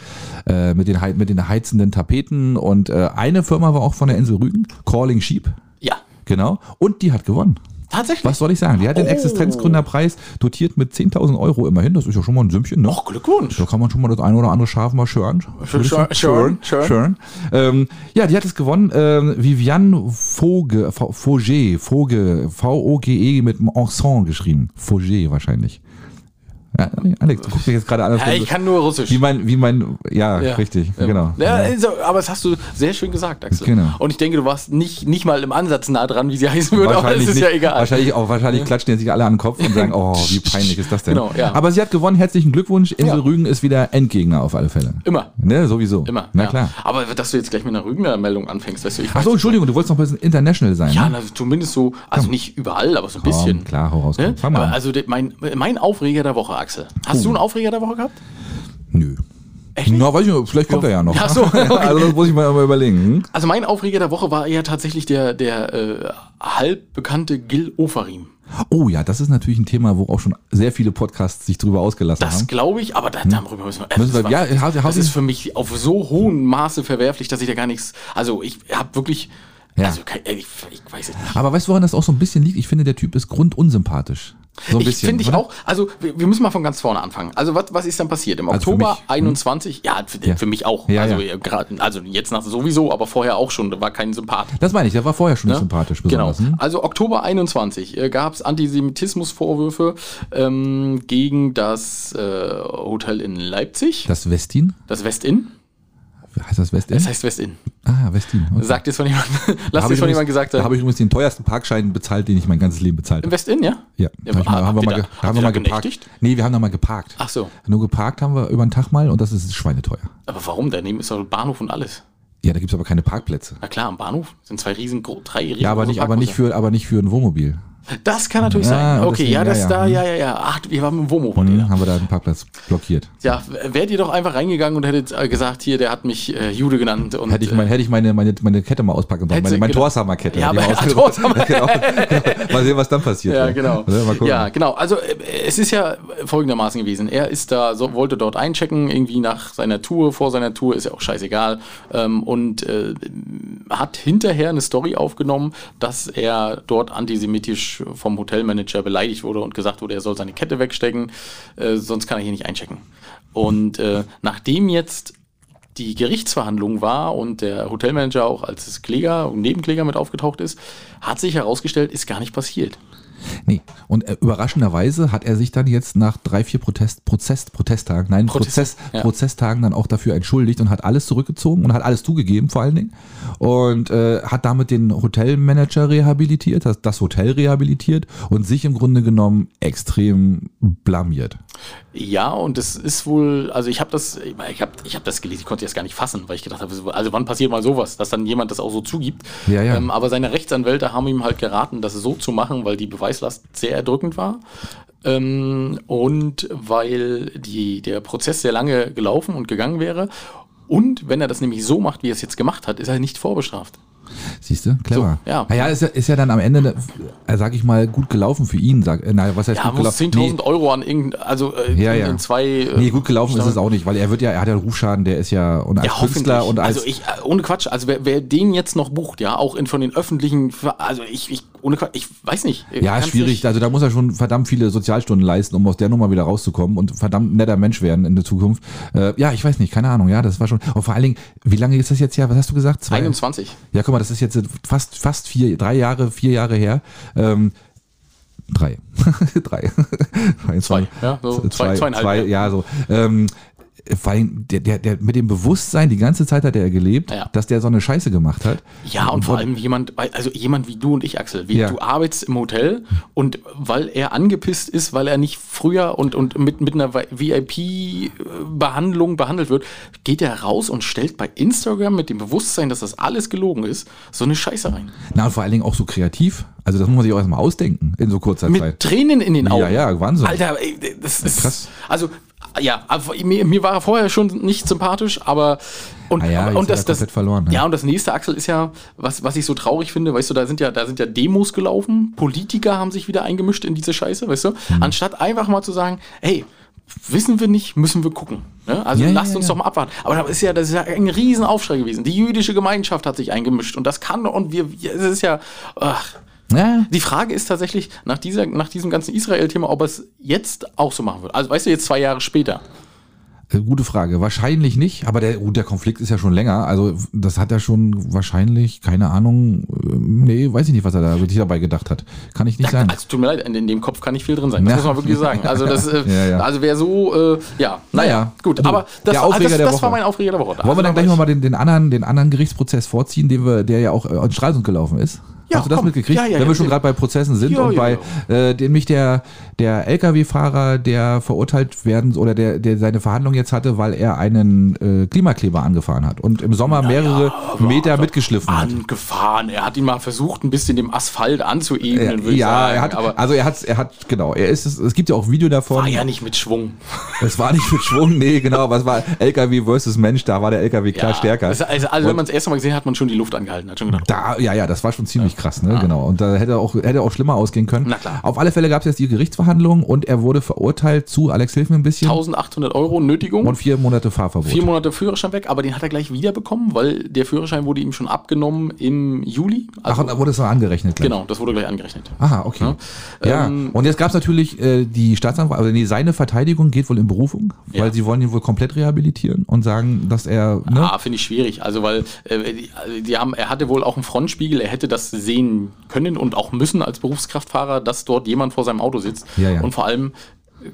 äh, mit, den, mit den heizenden Tapeten und äh, eine Firma war auch von der Insel Rügen, Calling Sheep. Ja, Genau. Und die hat gewonnen. Tatsächlich. Was soll ich sagen? Die hat den Oh. Existenzgründerpreis dotiert mit 10.000 Euro immerhin. Das ist ja schon mal ein Sümmchen, ne? Och, Glückwunsch. Da kann man schon mal das eine oder andere Schaf mal schören. Schön, schön, schön. Ähm, ja, die hat es gewonnen. Ähm, Viviane Voge, Voge, Voge, V-O-G-E mit Ensemble geschrieben. Voge wahrscheinlich. Ja, Alex, du guckst mich jetzt gerade an. als Ja, ich kann nur Russisch. Wie mein, wie mein, ja, Ja. richtig, Ja. genau. Also, aber das hast du sehr schön gesagt, Axel. Genau. Und ich denke, du warst nicht, nicht mal im Ansatz nah dran, wie sie heißen würde, aber es ist nicht, ja egal. Wahrscheinlich auch, wahrscheinlich klatschen die sich alle an den Kopf und sagen, oh, wie peinlich ist das denn? Genau, ja. Aber sie hat gewonnen, herzlichen Glückwunsch. Insel. Rügen ist wieder Endgegner auf alle Fälle. Immer. Ne, sowieso. Immer. Na klar. Aber dass du jetzt gleich mit einer Rügener Meldung anfängst, weißt du, ich Ach so, Entschuldigung, du wolltest noch ein bisschen international sein. Ja, ne? na, zumindest so, also nicht überall, aber so ein bisschen. klar, hau raus. Ne? Also mein, mein Aufreger der Woche, Axel. Hast du einen Aufreger der Woche gehabt? Nö. Na, weiß ich nicht, vielleicht kommt er ja noch. Ach so, okay. also das muss ich mal, mal überlegen. Hm? Also mein Aufreger der Woche war eher tatsächlich der, der äh, halbbekannte Gil Ofarim. Oh ja, das ist natürlich ein Thema, wo auch schon sehr viele Podcasts sich drüber ausgelassen Das haben. glaube ich, aber da, darüber müssen wir. Hm? Müssen wir- das ja, hau- hau das ist für mich auf so hohem Maße verwerflich, dass ich da gar nichts. Also ich habe wirklich. Ja. Also kein- ich, ich weiß es nicht. Aber weißt du, woran das auch so ein bisschen liegt? Ich finde, der Typ ist grundunsympathisch. So ein Ich bisschen. finde ich auch, also wir, wir müssen mal von ganz vorne anfangen. Also was, was ist dann passiert? Im Also Oktober mich, hm? 21, ja, für, Ja. für mich auch. Ja, also, ja. äh, grad- also jetzt nach sowieso, aber vorher auch schon, da war kein Sympath. Das meine ich, der war vorher schon Ne? sympathisch Genau. besonders. Hm? Also Oktober 21 äh, gab es Antisemitismusvorwürfe ähm, gegen das äh, Hotel in Leipzig, Das Westin? das Westin. Heißt das Westin? Das heißt Westin. ah, Westin. Okay. Sagt jetzt von jemandem, lass ich von jemandem gesagt Da haben. habe ich übrigens den teuersten Parkschein bezahlt, den ich mein ganzes Leben bezahlt Im habe. Westin, ja? Ja, Ja, mal, haben wir mal, da- haben wir da mal geparkt. genächtigt? Nee, wir haben da mal geparkt. Ach so. Nur geparkt haben wir über den Tag mal und das ist schweineteuer. Aber warum? Daneben ist doch Bahnhof und alles. Ja, da gibt's aber keine Parkplätze. Na klar, am Bahnhof sind zwei riesen, drei riesen Ja, aber nicht, aber nicht für, aber nicht für ein Wohnmobil. Das kann natürlich Ja, sein. Okay, deswegen, ja, das ja, da, ja. ja, ja, ja. Ach, wir waren im Womo von Hm, denen. haben wir da den Parkplatz blockiert. Ja, wärt ihr doch einfach reingegangen und hättet äh, gesagt, hier, der hat mich äh, Jude genannt. Und, Hätte ich, mein, hätte ich meine, meine, meine Kette mal auspacken sollen. Meine, meine genau. Torshammer-Kette. Ja, aber- mal ausge- Torshammer. genau. Mal sehen, was dann passiert. Ja, genau. Ja, genau. Also äh, es ist ja folgendermaßen gewesen. Er ist da, so, wollte dort einchecken, irgendwie nach seiner Tour, vor seiner Tour, ist ja auch scheißegal. Ähm, und äh, hat hinterher eine Story aufgenommen, dass er dort antisemitisch vom Hotelmanager beleidigt wurde und gesagt wurde, er soll seine Kette wegstecken, äh, sonst kann er hier nicht einchecken. Und äh, nachdem jetzt die Gerichtsverhandlung war und der Hotelmanager auch als Kläger und Nebenkläger mit aufgetaucht ist, hat sich herausgestellt, ist gar nicht passiert. Nee. Und äh, überraschenderweise hat er sich dann jetzt nach drei, vier Protest, Prozess, Protesttagen, nein, Protest- Prozess, ja. Prozesstagen dann auch dafür entschuldigt und hat alles zurückgezogen und hat alles zugegeben vor allen Dingen und äh, hat damit den Hotelmanager rehabilitiert, das, das Hotel rehabilitiert und sich im Grunde genommen extrem blamiert. Ja, und es ist wohl, also ich habe das, ich habe ich hab das gelesen, ich konnte das gar nicht fassen, weil ich gedacht habe, also wann passiert mal sowas, dass dann jemand das auch so zugibt. Ja, ja. Ähm, aber seine Rechtsanwälte haben ihm halt geraten, das so zu machen, weil die Beweislast sehr erdrückend war. Ähm, und weil die, der Prozess sehr lange gelaufen und gegangen wäre. Und wenn er das nämlich so macht, wie er es jetzt gemacht hat, ist er nicht vorbestraft. Siehst du? Clever. So, ja. Naja, ist ja, ist ja dann am Ende, äh, sag ich mal, gut gelaufen für ihn. Sag, äh, naja, was heißt Ja, gut gelaufen? 10.000 Euro an irgendein, also äh, Ja, in, ja. in zwei. äh, Nee, gut gelaufen ist es auch nicht, weil er wird ja, er hat ja einen Rufschaden, der ist ja und als Ja, Künstler und als also ich, äh, ohne Quatsch, also wer, wer den jetzt noch bucht, ja, auch in von den öffentlichen, also ich, ich ohne Quatsch, ich weiß nicht. Ja, Kann's ist schwierig. nicht- Also da muss er schon verdammt viele Sozialstunden leisten, um aus der Nummer wieder rauszukommen und verdammt netter Mensch werden in der Zukunft. Äh, ja, ich weiß nicht, keine Ahnung. Ja, das war schon. Und vor allen Dingen, wie lange ist das jetzt her? Was hast du gesagt? Zwei? 21. Ja, guck mal, das ist jetzt fast fast vier, drei Jahre, vier Jahre her. Ähm, drei, drei, Zwei, ja, so zwei- zweieinhalb, zwei, ja. ja, so. Ähm, vor allem, der, der, der mit dem Bewusstsein, die ganze Zeit hat er gelebt, Ja. dass der so eine Scheiße gemacht hat. Ja, und vor allem jemand, also jemand wie du und ich, Axel, wie Ja. du arbeitest im Hotel und weil er angepisst ist, weil er nicht früher und, und mit, mit einer VIP-Behandlung behandelt wird, geht er raus und stellt bei Instagram mit dem Bewusstsein, dass das alles gelogen ist, so eine Scheiße rein. Na, und vor allen Dingen auch so kreativ. Also das muss man sich auch erstmal ausdenken in so kurzer Mit Zeit. Tränen in den Augen. Ja, ja, Wahnsinn. Alter, ey, das ist krass. Also, ja, mir, mir war er vorher schon nicht sympathisch, aber und, Ah ja, und das, das verloren, ne? Ja, und das nächste Axel ist ja, was, was ich so traurig finde, weißt du, da sind ja, da sind ja Demos gelaufen, Politiker haben sich wieder eingemischt in diese Scheiße, weißt du, Mhm. anstatt einfach mal zu sagen, hey, wissen wir nicht, müssen wir gucken. Ne? Also Ja, ja, lasst ja, uns ja. doch mal abwarten. Aber das ist ja, das ist ja ein Riesenaufschrei gewesen. Die jüdische Gemeinschaft hat sich eingemischt und das kann und wir, es ist ja, ach, Ja, die Frage ist tatsächlich nach, dieser, nach diesem ganzen Israel-Thema, ob er es jetzt auch so machen wird. Also weißt du, jetzt zwei Jahre später. Äh, Gute Frage. Wahrscheinlich nicht, aber der, gut, der Konflikt ist ja schon länger. Also das hat er schon wahrscheinlich, keine Ahnung, äh, nee, weiß ich nicht, was er da wirklich dabei gedacht hat. Kann ich nicht sagen. Also tut mir leid, in, in dem Kopf kann nicht viel drin sein. Das Ja. muss man wirklich sagen. Also das, äh, Ja, ja. also wer so, äh, ja, naja, Naja. gut. Du, aber das, Aufreger das, das war mein Aufreger der Woche. Wollen wir Also dann gleich war nochmal den, den, anderen, den anderen Gerichtsprozess vorziehen, den wir, der ja auch äh, in Stralsund gelaufen ist? Ja, Hast du das komm. mitgekriegt? Ja, ja, Wenn wir schon gerade bei Prozessen sind und bei Äh, nämlich der, der Lkw-Fahrer, der verurteilt werden oder der, der seine Verhandlung jetzt hatte, weil er einen äh, Klimakleber angefahren hat und im Sommer mehrere Meter mitgeschliffen hat. angefahren. Er hat ihn mal versucht, ein bisschen dem Asphalt anzuebnen, würde ich ja, sagen. er hat, aber also er hat, er hat, genau, er ist, es es gibt ja auch Video davon. war ja nicht mit Schwung. Es war nicht mit Schwung, nee, genau, es war LKW versus Mensch, da war der LKW klar stärker. Also, also, also wenn man es erst mal gesehen hat, hat man schon die Luft angehalten. Hat schon gedacht, Da, ja, ja, das war schon ziemlich krass, ne? Genau. Und da hätte auch, hätte auch schlimmer ausgehen können. Na klar. Auf alle Fälle gab es jetzt die Gerichtsverhandlung und er wurde verurteilt zu, Alex, hilf mir ein bisschen, 1800 Euro Nötigung. und vier Monate Fahrverbot. Vier Monate Führerschein weg, aber den hat er gleich wiederbekommen, weil der Führerschein wurde ihm schon abgenommen im Juli. Ach, Also, und da wurde es noch angerechnet gleich. genau, das wurde gleich angerechnet. Aha, okay. Ja. Ja, Ähm, und jetzt gab es natürlich äh, die Staatsanwalt, also nee, seine Verteidigung geht wohl in Berufung, Ja. weil sie wollen ihn wohl komplett rehabilitieren und sagen, dass er, ne, Ah, finde ich schwierig. Also, weil äh, die, also die haben, er hatte wohl auch einen Frontspiegel, er hätte das sehen können und auch müssen als Berufskraftfahrer, dass dort jemand vor seinem Auto sitzt. Ja, ja. Und vor allem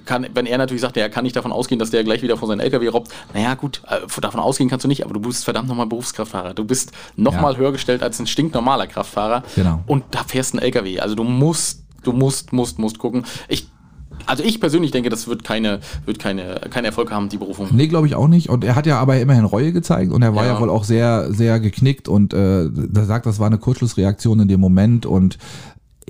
kann, wenn er natürlich sagt, er kann nicht davon ausgehen, dass der gleich wieder vor seinen LKW robbt, naja gut, äh, davon ausgehen kannst du nicht, aber du bist verdammt nochmal Berufskraftfahrer. Du bist nochmal Ja. höher gestellt als ein stinknormaler Kraftfahrer. Genau. Und da fährst ein LKW. Also du musst, du musst, musst, musst gucken. Ich, also ich persönlich denke, das wird keine, wird keine, keinen Erfolg haben, die Berufung. Nee, glaube ich auch nicht. Und er hat ja aber immerhin Reue gezeigt und er war ja, Ja. wohl auch sehr, sehr geknickt und äh, da sagt, das war eine Kurzschlussreaktion in dem Moment und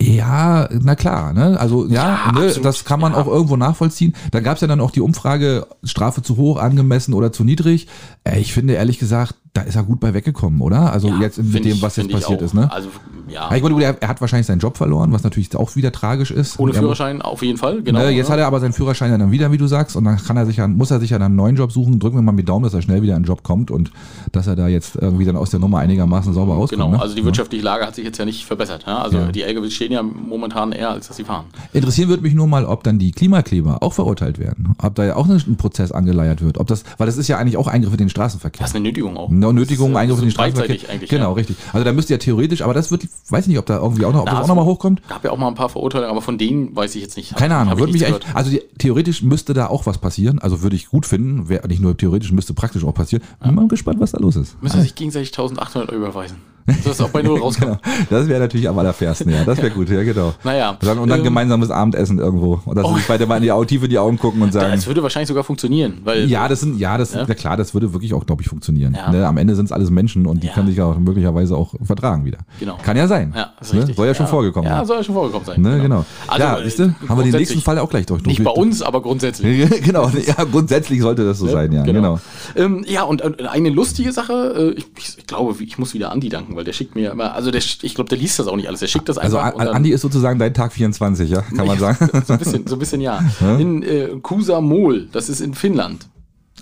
ja, na klar, ne? Also ja, Ja, ne, das kann man Ja. auch irgendwo nachvollziehen. Da gab es ja dann auch die Umfrage, Strafe zu hoch, angemessen oder zu niedrig. Äh, ich finde ehrlich gesagt, da ist er gut bei weggekommen, oder? Also Ja, jetzt mit dem, was jetzt passiert ist, ne? Also, ja. Ich meine, er, er hat wahrscheinlich seinen Job verloren, was natürlich auch wieder tragisch ist. Ohne Er Führerschein auf jeden Fall, genau. Ne, jetzt hat er aber seinen Führerschein ja dann wieder, wie du sagst, und dann kann er sich ja, muss er sich ja dann einen neuen Job suchen. Drücken wir mal die Daumen, dass er schnell wieder in den Job kommt und dass er da jetzt irgendwie dann aus der Nummer einigermaßen sauber rauskommt. Genau, ne? also die wirtschaftliche Lage hat sich jetzt ja nicht verbessert. Ja? Also Ja. die LKWs stehen ja momentan eher, als dass sie fahren. Interessieren würde mich nur mal, ob dann die Klimakleber auch verurteilt werden. Ob da ja auch ein Prozess angeleiert wird. Ob das, weil das ist ja eigentlich auch Eingriff in den Straßenverkehr. Das ist eine Nötigung auch. Eine Nötigung, äh, Eingriff in den so beidseitig Straßenverkehr. eigentlich. Genau, ja. richtig. Also da müsste ja theoretisch, aber das wird, weiß ich nicht, ob da irgendwie auch noch, ob Na, das auch also- noch mal hochkommt. Gab ja auch mal ein paar Verurteilungen, aber von denen weiß ich jetzt nicht. Keine Ahnung, würde mich echt, also die, theoretisch müsste da auch was passieren, also würde ich gut finden, wäre nicht nur theoretisch, müsste praktisch auch passieren. Bin mal gespannt, was da los ist. Müssen sich gegenseitig 1800 Euro überweisen. Das auch bei Null rauskommt. Genau. Das wäre natürlich am allerfairsten, ja. Das wäre gut, ja, genau. Naja, Dann, und dann ähm, gemeinsames Abendessen irgendwo. Und dass sie oh. sich beide mal in die, Au- tief in die Augen gucken und sagen. Das würde wahrscheinlich sogar funktionieren, weil Ja, das sind, ja, das Ja. ja klar, das würde wirklich auch, glaube ich, funktionieren. Ja. Ne? Am Ende sind es alles Menschen und die Ja. können sich ja auch möglicherweise auch vertragen wieder. Genau. Kann ja sein. Ja, ist ne? Soll ja schon Ja. vorgekommen Ja, sein. soll ja schon vorgekommen sein. Ne, genau. Also, ja, siehst du, haben wir den nächsten Fall auch gleich durch. Nicht bei uns, aber grundsätzlich. genau, ja, grundsätzlich sollte das so sein, ja, genau. Ähm, ja, und äh, eine lustige Sache, äh, ich, ich glaube, ich muss wieder Andi danken, weil der schickt mir immer, also der, ich glaube, der liest das auch nicht alles, der schickt das Also einfach. An- Andi ist sozusagen dein Tag 24, ja, kann man sagen. so ein bisschen, so ein bisschen ja. In äh, Kusamol, das ist in Finnland.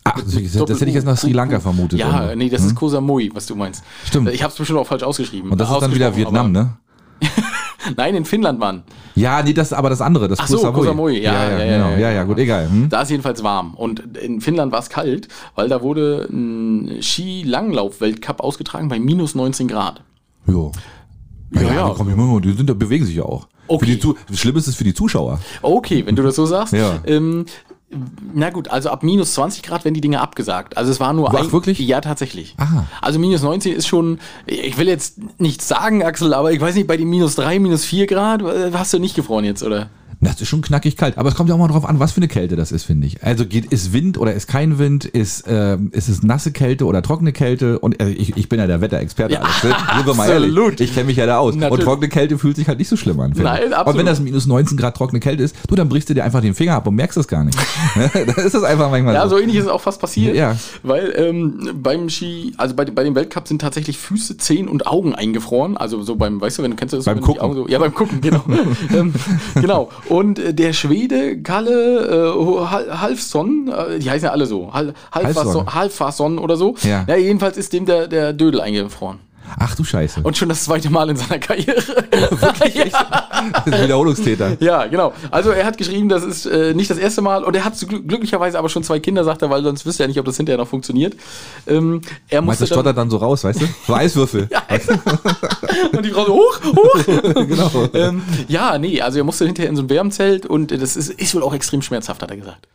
Ach, das, das, hätte ich jetzt nach Sri Lanka vermutet. Ja, irgendwo. nee, das ist Koh Samui, was du meinst. Stimmt. Ich habe es bestimmt auch falsch ausgeschrieben. Und das ist dann wieder Vietnam, ne? Nein, in Finnland, Mann. Ja, nee, das aber das andere, das Ach so, Koh Samui. Koh Samui, ja, ja, ja, ja, genau. ja, ja, ja, gut, egal. Hm? Da ist jedenfalls warm. Und in Finnland war es kalt, weil da wurde ein Skilanglauf-Weltcup ausgetragen bei minus 19 Grad. Jo. Ja, Ja, ja, ja. die, die sind, da bewegen sich ja auch. Okay. Die Schlimm ist es für die Zuschauer. Okay, wenn du das so sagst. Ja. Ähm, na gut, also ab minus 20 Grad werden die Dinge abgesagt. Also es war nur Ach, wirklich? Ja, tatsächlich. Aha. Also minus 19 ist schon, ich will jetzt nichts sagen, Axel, aber ich weiß nicht, bei den minus 3, minus 4 Grad, äh, hast du nicht gefroren jetzt, oder? Das ist schon knackig kalt. Aber es kommt ja auch mal drauf an, was für eine Kälte das ist, finde ich. Also geht, ist Wind oder ist kein Wind? Ist, ähm, ist es nasse Kälte oder trockene Kälte? Und äh, ich, ich bin ja der Wetterexperte. Ja, ehrlich. absolut. Ich kenne mich ja da aus. Und Natürlich. trockene Kälte fühlt sich halt nicht so schlimm an. Nein, ich. Und absolut. wenn das minus 19 Grad trockene Kälte ist, du, dann brichst du dir einfach den Finger ab und merkst es gar nicht. dann ist das einfach manchmal Ja, so. so ähnlich ist auch fast passiert. Ja. Weil ähm, beim Ski, also bei, bei dem Weltcup sind tatsächlich Füße, Zehen und Augen eingefroren. Also so beim, weißt du, wenn du kennst du das Beim Gucken. So, Ja, beim Gucken, genau. ähm, genau. Und äh, der Schwede Kalle äh, Hal- Halfson, äh, die heißen ja alle so, Hal, Halfson. Halfson, oder so. Ja. ja, jedenfalls ist dem der, der Dödel eingefroren. Ach du Scheiße. Und schon das zweite Mal in seiner Karriere. Wirklich echt? Wiederholungstäter. Ja, genau. Also er hat geschrieben, das ist äh, nicht das erste Mal und er hat glü- glücklicherweise aber schon zwei Kinder, sagt er, weil sonst wüsste er nicht, ob das hinterher noch funktioniert. Ähm, er Meinst musste das stottert dann so raus, weißt du? So Eiswürfel. Ja, und die Frau so, hoch, hoch. genau. ähm, ja, nee, also er musste hinterher in so ein Wärmzelt und das ist, ist wohl auch extrem schmerzhaft, hat er gesagt.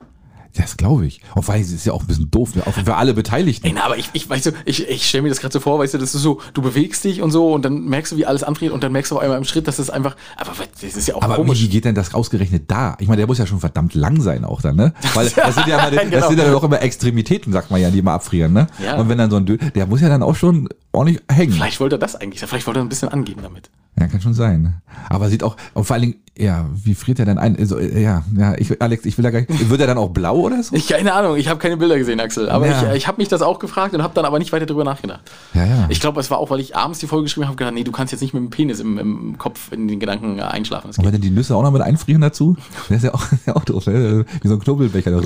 Das glaube ich. Und weil es ist ja auch ein bisschen doof, ne? auch für alle Beteiligten. Na, aber ich, ich weißt du, ich, ich stelle mir das gerade so vor, weißt du, das ist so, du bewegst dich und so und dann merkst du, wie alles anfriert und dann merkst du auf einmal im Schritt, dass das einfach, aber das ist ja auch Aber komisch. wie geht denn das ausgerechnet da? Ich meine, der muss ja schon verdammt lang sein auch dann, ne? Weil das sind ja, immer, das genau. sind ja auch immer Extremitäten, sagt man ja, die immer abfrieren, ne? Ja. Und wenn dann so ein Dö der muss ja dann auch schon ordentlich hängen. Vielleicht wollte er das eigentlich, vielleicht wollte er ein bisschen angeben damit. Ja, kann schon sein. Aber sieht auch, und vor allen Dingen, ja, wie friert er denn ein? Also, äh, ja, ja, ich, Alex, ich will da gar nicht, wird er dann auch blau oder so? Ich, keine Ahnung, ich habe keine Bilder gesehen, Axel, aber Ja. ich, ich habe mich das auch gefragt und habe dann aber nicht weiter drüber nachgedacht. Ja, ja. Ich glaube, es war auch, weil ich abends die Folge geschrieben habe, gedacht, nee, du kannst jetzt nicht mit dem Penis im, im Kopf in den Gedanken äh, einschlafen. Und wenn dann die Nüsse auch noch mit einfrieren dazu, das ist ja auch, ja auch doof, ne? Wie so ein Knobelbecher.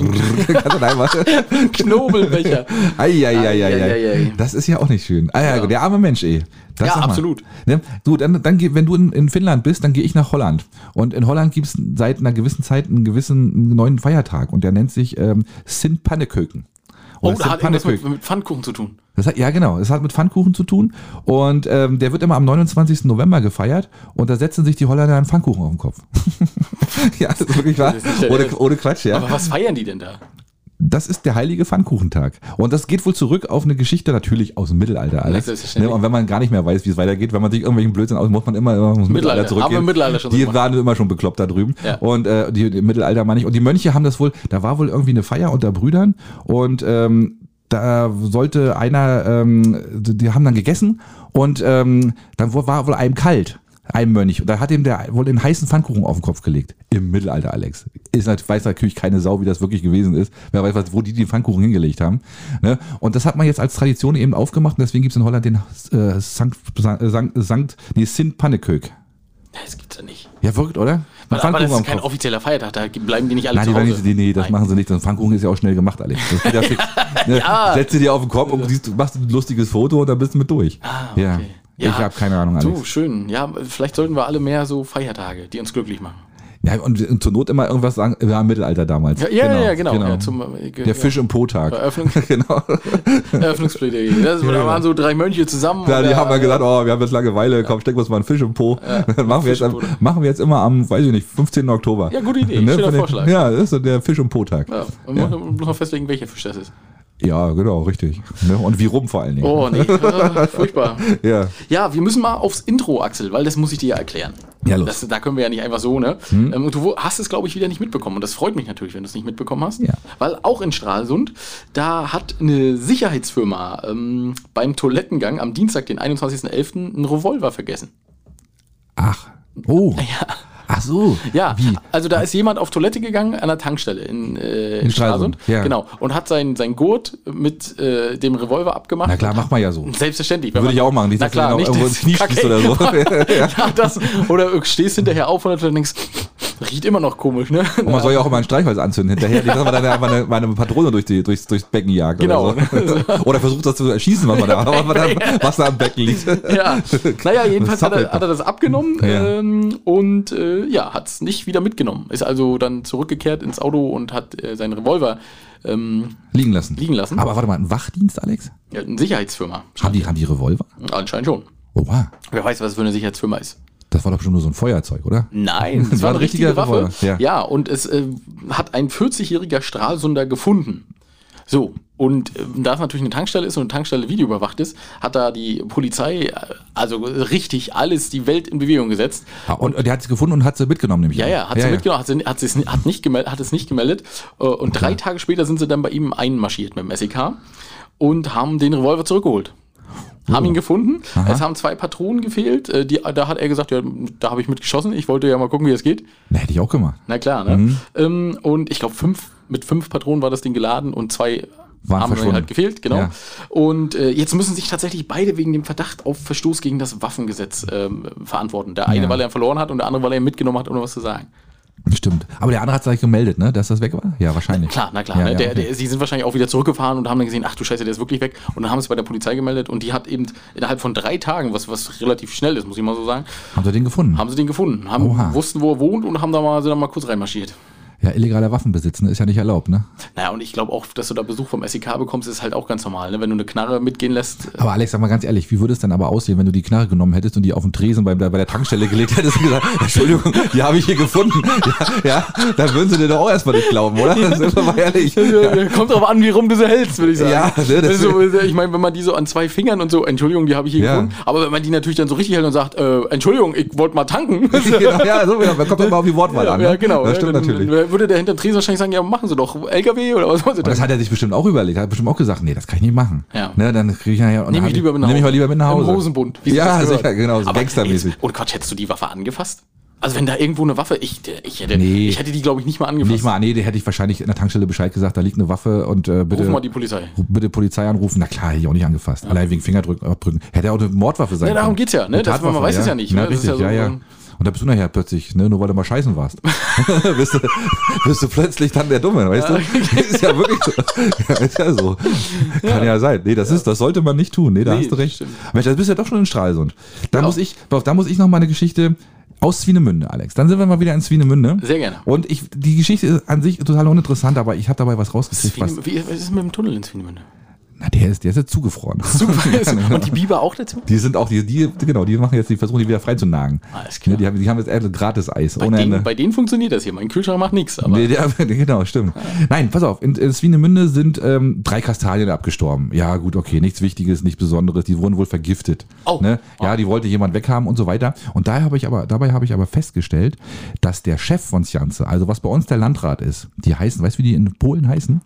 Knobelbecher. Eieieiei. Das ist ja auch nicht schön. Ah, ja, Ja. der arme Mensch, eh. Das Ja, absolut. Ne? Du, dann, dann, wenn du in, in Finnland bist, dann gehe ich nach Holland. Und in Holland gibt es seit einer gewissen Zeit einen gewissen neuen Feiertag und der nennt sich ähm, Sint Panneköken. Oh, Oder da hat irgendwas mit, mit Pfannkuchen zu tun. Das hat, ja, genau. Es hat mit Pfannkuchen zu tun. Und ähm, der wird immer am 29. November gefeiert. Und da setzen sich die Holländer einen Pfannkuchen auf den Kopf. ja, das ist wirklich wahr. Das Ohne, ohne Quatsch, ja. Aber was feiern die denn da? Das ist der heilige Pfannkuchentag. Und das geht wohl zurück auf eine Geschichte natürlich aus dem Mittelalter, Alex. Ne, Und wenn man gar nicht mehr weiß, wie es weitergeht, wenn man sich irgendwelchen Blödsinn aus, muss man immer, immer ins Mittelalter Mittelalter. Haben zurückgehen. Mittelalter schon so Die gemacht. waren immer schon bekloppt da drüben. Ja. Und äh, die, die Mittelalter meine ich. Und die Mönche haben das wohl, da war wohl irgendwie eine Feier unter Brüdern und ähm, da sollte einer, ähm, die haben dann gegessen und ähm, dann war wohl einem kalt. Einem Mönch. Und da hat ihm der wohl den heißen Pfannkuchen auf den Kopf gelegt. Im Mittelalter, Alex. Ist, nat- weiß natürlich keine Sau, wie das wirklich gewesen ist. Wer weiß, was, wo die den Pfannkuchen hingelegt haben. Ne? Und das hat man jetzt als Tradition eben aufgemacht und deswegen gibt es in Holland den äh, Sankt, Sankt, Sankt, nee, Sint Pannekök. Das gibt's ja nicht. Ja, verrückt, oder? Ein Aber, das ist kein Kopf. offizieller Feiertag, da bleiben die nicht alle Nein, zu Hause. nicht, nee, nee, das Nein. machen sie nicht. Das Pfannkuchen ist ja auch schnell gemacht, Alex. Das geht ja fix. Ne? Setz dir dir auf den Kopf und siehst, machst ein lustiges Foto und dann bist du mit durch. Ah, Ja. Okay. Ich habe keine Ahnung, Alex. Du, schön. Ja, vielleicht sollten wir alle mehr so Feiertage, die uns glücklich machen. Ja, und, und zur Not immer irgendwas sagen, ja, Mittelalter damals. Ja, ja, ja, genau. Ja, zum, äh, Der Fisch im Po-Tag. Eröffnung, genau. Eröffnungsplädoyer. Das, Da waren so drei Mönche zusammen. Ja, die haben mal gesagt, oh, wir haben jetzt Langeweile, komm, stecken wir uns mal einen Fisch im Po. Dann machen wir, jetzt, machen wir jetzt immer am, weiß ich nicht, 15. Oktober. Ja, gute Idee, schöner Von den- Vorschlag. Ja, das ist so der Fisch im Po-Tag. Ja, und Ja. muss muss noch festlegen, welcher Fisch das ist. Ja, genau, richtig. Ne? Und wie rum vor allen Dingen. Oh, nee. äh, furchtbar. Ja. Ja, wir müssen mal aufs Intro, Axel, weil das muss ich dir ja erklären. Ja, los. Hm? Das, da können wir ja nicht einfach so, ne? Ähm, und du hast es, glaube ich, wieder nicht mitbekommen. Und das freut mich natürlich, wenn du es nicht mitbekommen hast. Ja. Weil auch in Stralsund, da hat eine Sicherheitsfirma ähm, beim Toilettengang am Dienstag, den 21.11., einen Revolver vergessen. Ach. Oh. Ach so. Ja, Wie? also da ist jemand auf Toilette gegangen an der Tankstelle in, äh, in, In Stralsund, Stralsund. ja. Genau. Und hat sein, sein Gurt mit äh, dem Revolver abgemacht. Na klar, macht man ja so. Selbstverständlich. Würde ich auch machen. Na klar, nicht irgendwo ins Knie oder so. ja, das, oder stehst hinterher auf und dann denkst, riecht immer noch komisch, ne? Und man soll ja auch immer ein Streichholz anzünden hinterher, dass man dann einfach eine, mal eine Patrone durch die, durchs, durchs Becken jagt. Genau. Oder, so. oder versucht das zu erschießen, was, man da, was, da, was da am Becken liegt. Ja, naja, jedenfalls hat er, hat er das abgenommen Ja. ähm, und äh, ja, hat es nicht wieder mitgenommen. Ist also dann zurückgekehrt ins Auto und hat äh, seinen Revolver ähm, Liegen lassen. liegen lassen. Aber warte mal, ein Wachdienst, Alex? ja, eine Sicherheitsfirma. Haben die, haben die Revolver? Anscheinend schon. Oh, wow. Wer weiß, was für eine Sicherheitsfirma ist. Das war doch schon nur so ein Feuerzeug, oder? Nein, das war eine richtige Waffe. Revolver, ja. Ja, und es äh, hat ein 40-jähriger Stralsunder gefunden. So, und äh, da es natürlich eine Tankstelle ist und eine Tankstelle videoüberwacht ist, hat da die Polizei äh, also richtig alles, die Welt in Bewegung gesetzt. Ah, Und, und der hat es gefunden und hat sie mitgenommen, nämlich. Ja, ja, hat sie mitgenommen, hat, sie, hat, sie, hat, nicht gemeldet, hat es nicht gemeldet. äh, Und drei Tage später sind sie dann bei ihm einmarschiert mit dem SEK und haben den Revolver zurückgeholt. Haben ihn gefunden. Es haben zwei Patronen gefehlt. äh, Die, da hat er gesagt, ja, da habe ich mitgeschossen. Ich wollte ja mal gucken, wie es geht. Na, hätte ich auch gemacht. Na klar, ne? Ähm, und ich glaube, fünf, mit fünf Patronen war das Ding geladen und zwei Waren haben verschwunden. halt gefehlt, genau. Ja. Und äh, jetzt müssen sich tatsächlich beide wegen dem Verdacht auf Verstoß gegen das Waffengesetz ähm, verantworten. Der eine, Ja. weil er ihn verloren hat und der andere, weil er ihn mitgenommen hat, ohne was zu sagen. Stimmt. Aber der andere hat sich gemeldet, ne, dass das weg war? Ja, wahrscheinlich. Klar, na klar. Ja, ne? ja, der, okay. der, sie sind wahrscheinlich auch wieder zurückgefahren und haben dann gesehen, ach du Scheiße, der ist wirklich weg. Und dann haben sie es bei der Polizei gemeldet und die hat eben innerhalb von drei Tagen, was, was relativ schnell ist, muss ich mal so sagen, Haben sie den gefunden? haben sie den gefunden. Haben, Oha. wussten, wo er wohnt und haben da mal, sind da mal kurz reinmarschiert. Ja, illegaler Waffenbesitz, ne, ist ja nicht erlaubt, ne? Naja, und ich glaube auch, dass du da Besuch vom SEK bekommst, ist halt auch ganz normal. Ne? Wenn du eine Knarre mitgehen lässt, Aber Alex, sag mal ganz ehrlich, wie würde es denn aber aussehen, wenn du die Knarre genommen hättest und die auf den Tresen bei, bei der Tankstelle gelegt hättest und gesagt, Entschuldigung, die habe ich hier gefunden. Ja, ja, dann würden sie dir doch auch erstmal nicht glauben, oder? Sind wir mal ehrlich. Ja. Kommt drauf an, wie rum du sie hältst, würde ich sagen. Ja, ne, das- also, ich meine, wenn man die so an zwei Fingern und so, Entschuldigung, die habe ich hier Ja. gefunden. Aber wenn man die natürlich dann so richtig hält und sagt, äh, Entschuldigung, ich wollte mal tanken. genau, ja, so, ja, man kommt immer auf die Wortwahl an. Ne? Ja, genau. Das stimmt dann, natürlich. Dann würde der hinter dem Tresen wahrscheinlich sagen, ja, machen Sie doch LKW oder was wollen Sie Und das hat er sich bestimmt auch überlegt. Er hat bestimmt auch gesagt, nee, das kann ich nicht machen. Ja. Ne, dann kriege ich nachher. Nehme ich lieber mit nach Nehme ich Hause. mal lieber mit nach Hause. Im Hosenbund. Ja, sicher, genau, so gangstermäßig. Und Quatsch, hättest du die Waffe angefasst? Also wenn da irgendwo eine Waffe, ich, ich, hätte, Nee. ich hätte die, glaube ich, nicht mal angefasst. Nicht mal, nee, der hätte ich wahrscheinlich in der Tankstelle Bescheid gesagt, da liegt eine Waffe und äh, bitte, Ruf mal die Polizei. bitte Polizei anrufen. Na klar, hätte ich auch nicht angefasst. Allein wegen Fingerdrücken. Hätte auch eine Mordwaffe sein Ja, darum können. geht's ja, ne? Das- man weiß es ja nicht, Na, ne? Das ist richtig, ja ja, so- ja. Und da bist du nachher plötzlich, ne, nur weil du mal scheißen warst. bist, du, bist du plötzlich dann der Dumme, weißt du? Ist ja wirklich so. Ja, ist ja so. Kann ja, sein. Nee, das ist, das sollte man nicht tun. Nee, da Nee, hast du recht. stimmt. Mensch, das bist ja doch schon in Stralsund. Da Ja. muss ich, da muss ich noch mal eine Geschichte aus Swinemünde, Alex. Dann sind wir mal wieder in Swinemünde. Sehr gerne. Und ich, die Geschichte ist an sich total uninteressant, aber ich habe dabei was rausgekriegt. Was, wie, was ist mit dem Tunnel in Swinemünde? Na, der ist, der ist jetzt zugefroren. Und die Biber auch dazu? Die sind auch, die, die, genau, die machen jetzt, die versuchen die wieder freizunagen. Alles klar. Ne, Die haben, die haben jetzt gratis Eis. Bei, denen, bei denen funktioniert das hier. Mein Kühlschrank macht nichts. Aber Nee, der, genau, stimmt. Nein, pass auf, in, in Swinemünde sind ähm, drei Kastanien abgestorben. Ja, gut, okay, nichts Wichtiges, nichts Besonderes. Die wurden wohl vergiftet. Oh. Ne? Ja, die wollte jemand weghaben und so weiter. Und daher habe ich aber, dabei habe ich aber festgestellt, dass der Chef von Sjanze, also was bei uns der Landrat ist, die heißen, weißt du, wie die in Polen heißen?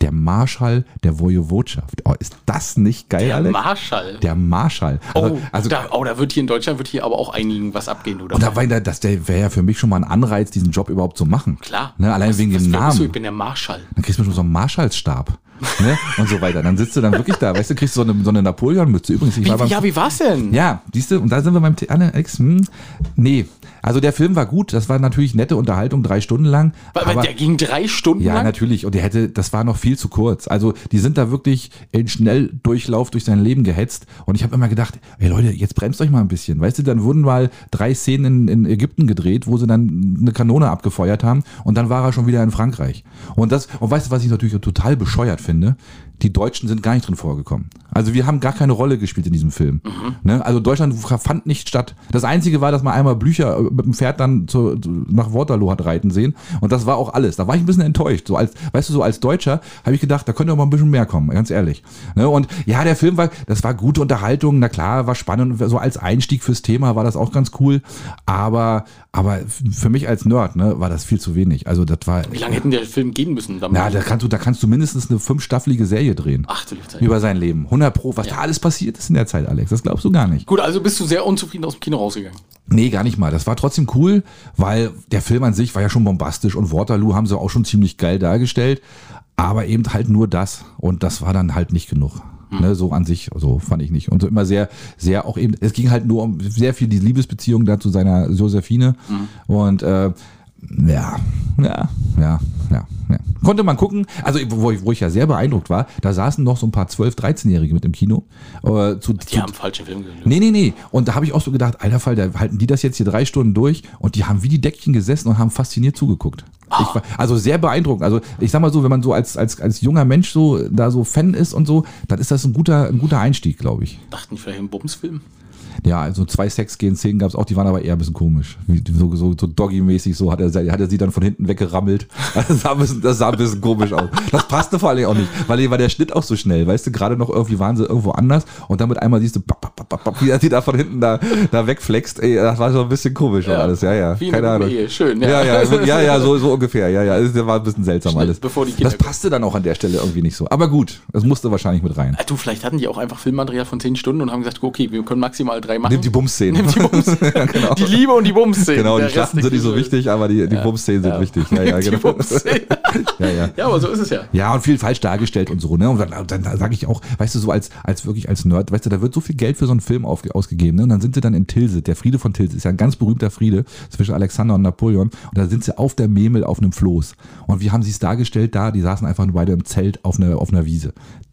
Der Marschall der Wojewodschaft. Oh, ist das nicht geil, der Alex? Marschall. der Marschall. oh, Also, also da, oh, da wird hier in Deutschland wird hier aber auch einigen was abgehen, oder? und da war da, das der wäre ja für mich schon mal ein Anreiz, diesen Job überhaupt zu machen. Klar. Ne, allein Was- wegen was dem bist du? Ich Namen. bin der Marschall. Dann kriegst du schon so einen Marschallstab. ne? Und so weiter. Dann sitzt du dann wirklich da, weißt du, kriegst so eine, so eine Napoleon-Mütze. Übrigens, ich Wie, war beim, ja, wie war's denn? ja, siehst du, und da sind wir beim Alex. Hm, nee, also der Film war gut. Das war natürlich nette Unterhaltung, drei Stunden lang. Weil, aber, der ging drei Stunden ja, lang. natürlich. Und der hätte, das war noch viel zu kurz. Also die sind da wirklich in Schnelldurchlauf durch sein Leben gehetzt. Und ich habe immer gedacht, ey Leute, jetzt bremst euch mal ein bisschen. Weißt du, dann wurden mal drei Szenen in, in Ägypten gedreht, wo sie dann eine Kanone abgefeuert haben. Und dann war er schon wieder in Frankreich. Und das, und weißt du, was ich natürlich total bescheuert finde? Die Deutschen sind gar nicht drin vorgekommen. Also wir haben gar keine Rolle gespielt in diesem Film. Ne? Also Deutschland fand nicht statt. Das Einzige war, dass man einmal Blücher äh, mit dem Pferd dann zu, nach Waterloo hat reiten sehen. Und das war auch alles. Da war ich ein bisschen enttäuscht. So als, weißt du, so als Deutscher habe ich gedacht, da könnte auch mal ein bisschen mehr kommen, ganz ehrlich. Ne? Und ja, der Film war, das war gute Unterhaltung. Na klar, war spannend. So als Einstieg fürs Thema war das auch ganz cool. Aber, aber für mich als Nerd ne, war das viel zu wenig. Also das war, Wie lange hätten der Film gehen müssen? Damit ja, da kannst du, da kannst du mindestens eine fünfstaffelige Serie drehen. Ach, du Zeit. Über sein Leben. 100 Pro. Was da alles passiert ist in der Zeit, Alex, das glaubst du gar nicht. Gut, also bist du sehr unzufrieden aus dem Kino rausgegangen. Nee, gar nicht mal. Das war trotzdem cool, weil der Film an sich war ja schon bombastisch und Waterloo haben sie auch schon ziemlich geil dargestellt. Aber eben halt nur das. Und das war dann halt nicht genug. Ne, so an sich, so fand ich nicht. Und so immer sehr, sehr auch eben, es ging halt nur um sehr viel die Liebesbeziehung da zu seiner Josephine. Und äh, ja, ja, ja, ja, ja. Konnte man gucken. Also, wo ich, wo ich ja sehr beeindruckt war, da saßen noch so ein paar 12-, 13-Jährige mit im Kino. Äh, zu, Die zu, haben falschen Film gesehen. Nee, nee, nee. Und da habe ich auch so gedacht, alter Fall, da halten die das jetzt hier drei Stunden durch und die haben wie die Deckchen gesessen und haben fasziniert zugeguckt. Ich war, also sehr beeindruckend. Also ich sag mal so, wenn man so als, als, als junger Mensch so da so Fan ist und so, dann ist das ein guter, ein guter Einstieg, glaube ich. Dachten die vielleicht im Bumsfilm? Ja, also zwei Sex-Gehen-Szenen gab es auch, die waren aber eher ein bisschen komisch. So, so, so Doggy-mäßig, so hat er, sie- hat er sie dann von hinten weggerammelt. Das sah, ein bisschen, das sah ein bisschen komisch aus. Das passte vor allem auch nicht, weil war der Schnitt auch so schnell. Weißt du, gerade noch irgendwie waren sie irgendwo anders und dann mit einmal siehst du, wie er die da von hinten da, da wegflext. Ey, das war schon ein bisschen komisch und alles. Ja, ja. Wie in Keine Ahnung. Ehe. Schön, Ja, ja, so- ja, ja, so, so ungefähr. Ja, ja, das war ein bisschen seltsam Schnitt, alles. bevor die Kinder das passte dann auch an der Stelle irgendwie nicht so. Aber gut, es musste wahrscheinlich mit rein. Ah, Du, vielleicht hatten die auch einfach Filmmaterial von 10 Stunden und haben gesagt, okay, wir können maximal drei machen. Nimm die Bums-Szenen. Nimm die Bums. genau. Die Liebe und die Bums-Szenen. Genau, die Schlachten sind nicht so wichtig, aber die, die Bums-Szenen sind wichtig. Ja, ja, Die genau. Ja, ja. Ja, aber so ist es ja. Ja, und viel falsch dargestellt und so, ne? Und dann, dann sage ich auch, weißt du, so als, als wirklich als Nerd, weißt du, da wird so viel Geld für so einen Film auf, ausgegeben, ne? Und dann sind sie dann in Tilsit, der Friede von Tilsit, ist ja ein ganz berühmter Friede zwischen Alexander und Napoleon. Und da sind sie auf der Memel auf einem Floß. Und wie haben sie es dargestellt da? Die saßen einfach nur beide im Zelt auf einer, auf einer Wiese.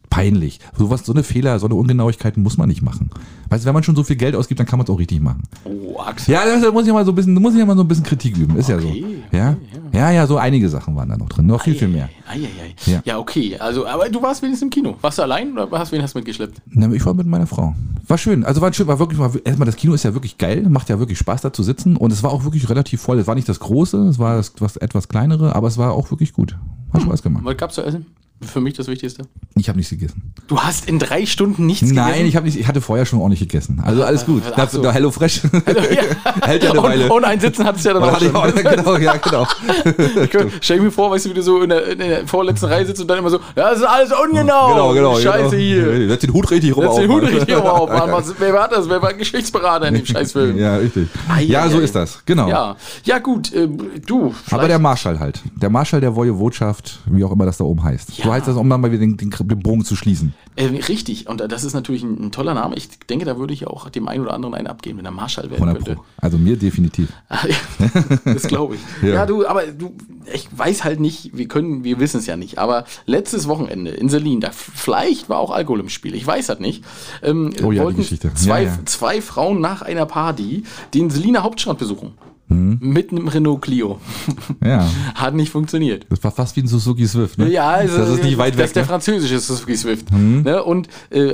Peinlich. Sowas, so eine Fehler, so eine Ungenauigkeiten muss man nicht machen. Weißt du, wenn man schon so viel Geld ausgibt, dann kann man es auch richtig machen. Oh, Axel. Ja, da muss ich mal so ein bisschen, muss ich mal so ein bisschen Kritik üben. Ist ja Okay, so. Ja? ja, ja, so einige Sachen waren da noch drin. Noch viel, viel mehr. Eieiei. Ja. Ja. okay. Also, aber du warst wenigstens im Kino. Warst du allein oder hast wen hast du mitgeschleppt? Na, ich war mit meiner Frau. War schön. Also war schön, war wirklich mal, erstmal das Kino ist ja wirklich geil, macht ja wirklich Spaß da zu sitzen und es war auch wirklich relativ voll. Es war nicht das große, es war das was, etwas kleinere, aber es war auch wirklich gut. Hat Spaß gemacht. Was gab's zu essen? Für mich das Wichtigste. Ich habe nichts gegessen. Du hast in drei Stunden nichts Nein, gegessen? ich habe nicht, ich hatte vorher schon ordentlich gegessen. Also alles gut. Ach Da, so. da Hello Fresh Ja. hält ja eine Weile. und, und ein Sitzen hattest du ja dann Und auch ich schon. auch, genau, ja, genau. Stell ich mir vor, weißt du, wie du so in der, in der vorletzten Reihe sitzt und dann immer so, ja, das ist alles ungenau. Genau, genau. Scheiße genau. hier. Setz den Hut richtig rum. Setz den Hut richtig rum auf, Mann. Was, wer war das? Wer war Geschichtsberater in dem Scheißfilm? Ja, richtig. Ei, Ja, ei, so ist das. Genau. Ja, ja gut, äh, du. Aber vielleicht- der Marschall halt. Der Marschall der Wojewodschaft, wie auch immer das da oben heißt. Ja. So heißt das, um dann mal wieder den, den, den Bogen zu schließen. Äh, richtig, und das ist natürlich ein, ein toller Name. Ich denke, da würde ich auch dem einen oder anderen einen abgeben, wenn er Marschall werden 100 könnte. Also mir definitiv. das glaube ich. Ja. ja. du, aber du, ich weiß halt nicht, wir können, wir wissen es ja nicht, aber letztes Wochenende in Selin, da vielleicht war auch Alkohol im Spiel, ich weiß das nicht. Ähm, Oh ja, die wollten Geschichte. Zwei, Ja, ja. zwei Frauen nach einer Party den Seliner Hauptstrand besuchen. Mhm. Mit einem Renault Clio. Ja. Hat nicht funktioniert. Das war fast wie ein Suzuki Swift, ne? Ja, also das ist nicht weit das weg. ist der Ne? französische Suzuki Swift. Ne? Und äh,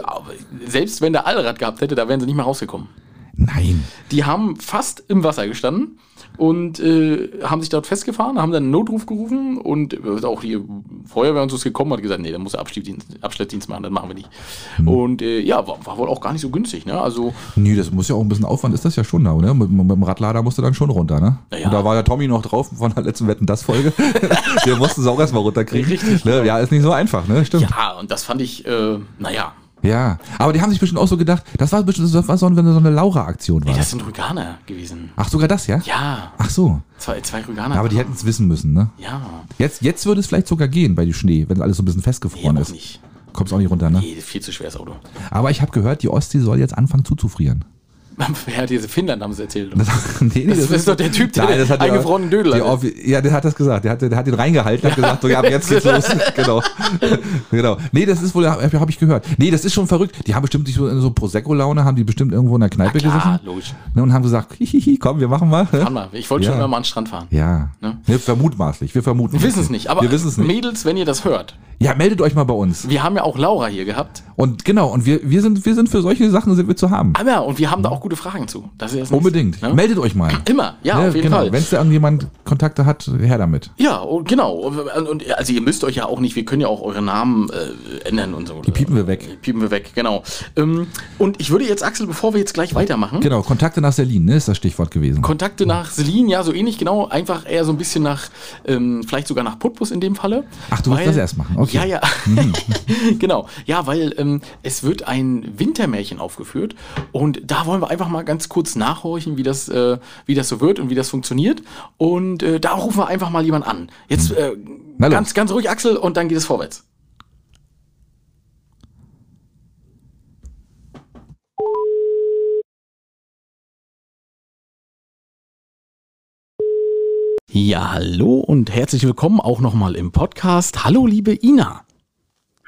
selbst wenn der Allrad gehabt hätte, da wären sie nicht mehr rausgekommen. Nein. Die haben fast im Wasser gestanden und äh, haben sich dort festgefahren, haben dann einen Notruf gerufen und äh, auch die Feuerwehr und so ist gekommen, hat gesagt, nee, da muss er Abschleppdienst, Abschleppdienst machen, das machen wir nicht. Mhm. Und äh, ja, war, war wohl auch gar nicht so günstig, ne? Also, Nee, das muss ja auch ein bisschen Aufwand, ist das ja schon da, oder? Mit, mit dem Radlader musst du dann schon runter, ne? Ja, ja. Und da war ja Tommy noch drauf von der letzten Wetten, das Folge. Wir mussten es auch erstmal runterkriegen. Richtig, Ne? Ja, ist nicht so einfach, ne? Stimmt. ja, und das fand ich, äh, naja, Ja. Aber die haben sich bestimmt auch so gedacht, das war bestimmt das war so, wenn so eine Laura-Aktion war. nee, das sind Rüganer gewesen. Ach, sogar das, ja? Ja, Ach so. zwei, zwei Rüganer. Aber die hätten es wissen müssen, ne? Ja, Jetzt, jetzt würde es vielleicht sogar gehen bei dem Schnee, wenn alles so ein bisschen nee, festgefroren auch ist. nicht. Kommst auch nicht runter, ne? Nee, viel zu schweres Auto. Aber ich habe gehört, die Ostsee soll jetzt anfangen zuzufrieren. Wer hat diese Finnland, haben sie erzählt. Das, nee, nee, Das ist doch der Typ, der den hat eingefrorenen Dödel die. Offi- Ja, der hat das gesagt. Der hat, der hat den reingehalten und hat gesagt, so, ja, jetzt geht's los. genau. genau. Nee, das ist wohl, habe hab ich gehört. Nee, das ist schon verrückt. Die haben bestimmt sich so in so Prosecco-Laune, haben die bestimmt irgendwo in der Kneipe Klar, gesessen logisch. ne, und haben gesagt, hihihi, komm, wir machen mal. Fahren wir. Ich wollte Ja. schon mal an den Strand fahren. Ja. Ne? Wir vermutmaßlich. Wir vermuten. Wir wissen es nicht, aber wir wissen es nicht. Mädels, wenn ihr das hört, Ja, meldet euch mal bei uns. wir haben ja auch Laura hier gehabt. Und genau, und wir, wir, sind, wir sind für solche Sachen sind wir zu haben. Aber ja, und wir haben da auch gute Fragen zu. Unbedingt. Ne? Meldet euch mal. Immer, ja, auf jeden genau. Fall. Wenn es da irgendjemand Kontakte hat, her damit. Ja, und genau. Und, also ihr müsst euch ja auch nicht, wir können ja auch eure Namen äh, ändern und so. Die piepen wir weg. Die piepen wir weg, genau. Ähm, und ich würde jetzt, Axel, bevor wir jetzt gleich weitermachen, Genau, Kontakte nach Berlin, ne, ist das Stichwort gewesen. Kontakte nach Selin, ja, so ähnlich, genau. Einfach eher so ein bisschen nach, ähm, vielleicht sogar nach Putbus in dem Falle. Ach, du willst das erst machen, okay. Ja, ja. genau. Ja, weil ähm, es wird ein Wintermärchen aufgeführt und da wollen wir einfach mal ganz kurz nachhorchen, wie das, äh, wie das so wird und wie das funktioniert. Und äh, da rufen wir einfach mal jemand an. Jetzt äh, Hm. Los. ganz, ganz ruhig, Axel, und dann geht es vorwärts. Ja, hallo und herzlich willkommen auch nochmal im Podcast. Hallo, liebe Ina.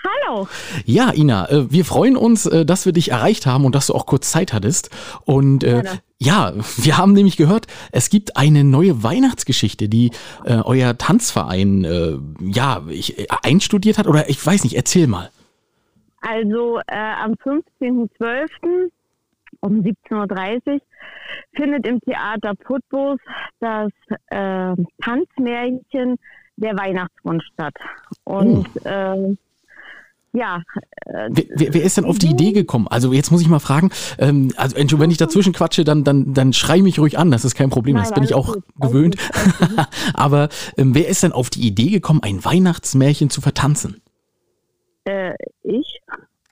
Hallo. Ja, Ina, äh, wir freuen uns, äh, dass wir dich erreicht haben und dass du auch kurz Zeit hattest. Und äh, ja, wir haben nämlich gehört, es gibt eine neue Weihnachtsgeschichte, die äh, euer Tanzverein äh, ja ich, äh, einstudiert hat. Oder ich weiß nicht, erzähl mal. Also am 15.12. um 17.30 Uhr findet im Theater Putbus das Tanzmärchen Der Weihnachtswunsch statt. Und äh, ja, äh, Wer, wer, ist denn auf die Idee gekommen? Also jetzt muss ich mal fragen, ähm, also Entschuldigung, wenn ich dazwischen quatsche, dann, dann, dann schrei mich ruhig an, das ist kein Problem, das bin ich auch gewöhnt. Aber ähm, wer ist denn auf die Idee gekommen, ein Weihnachtsmärchen zu vertanzen? äh, ich,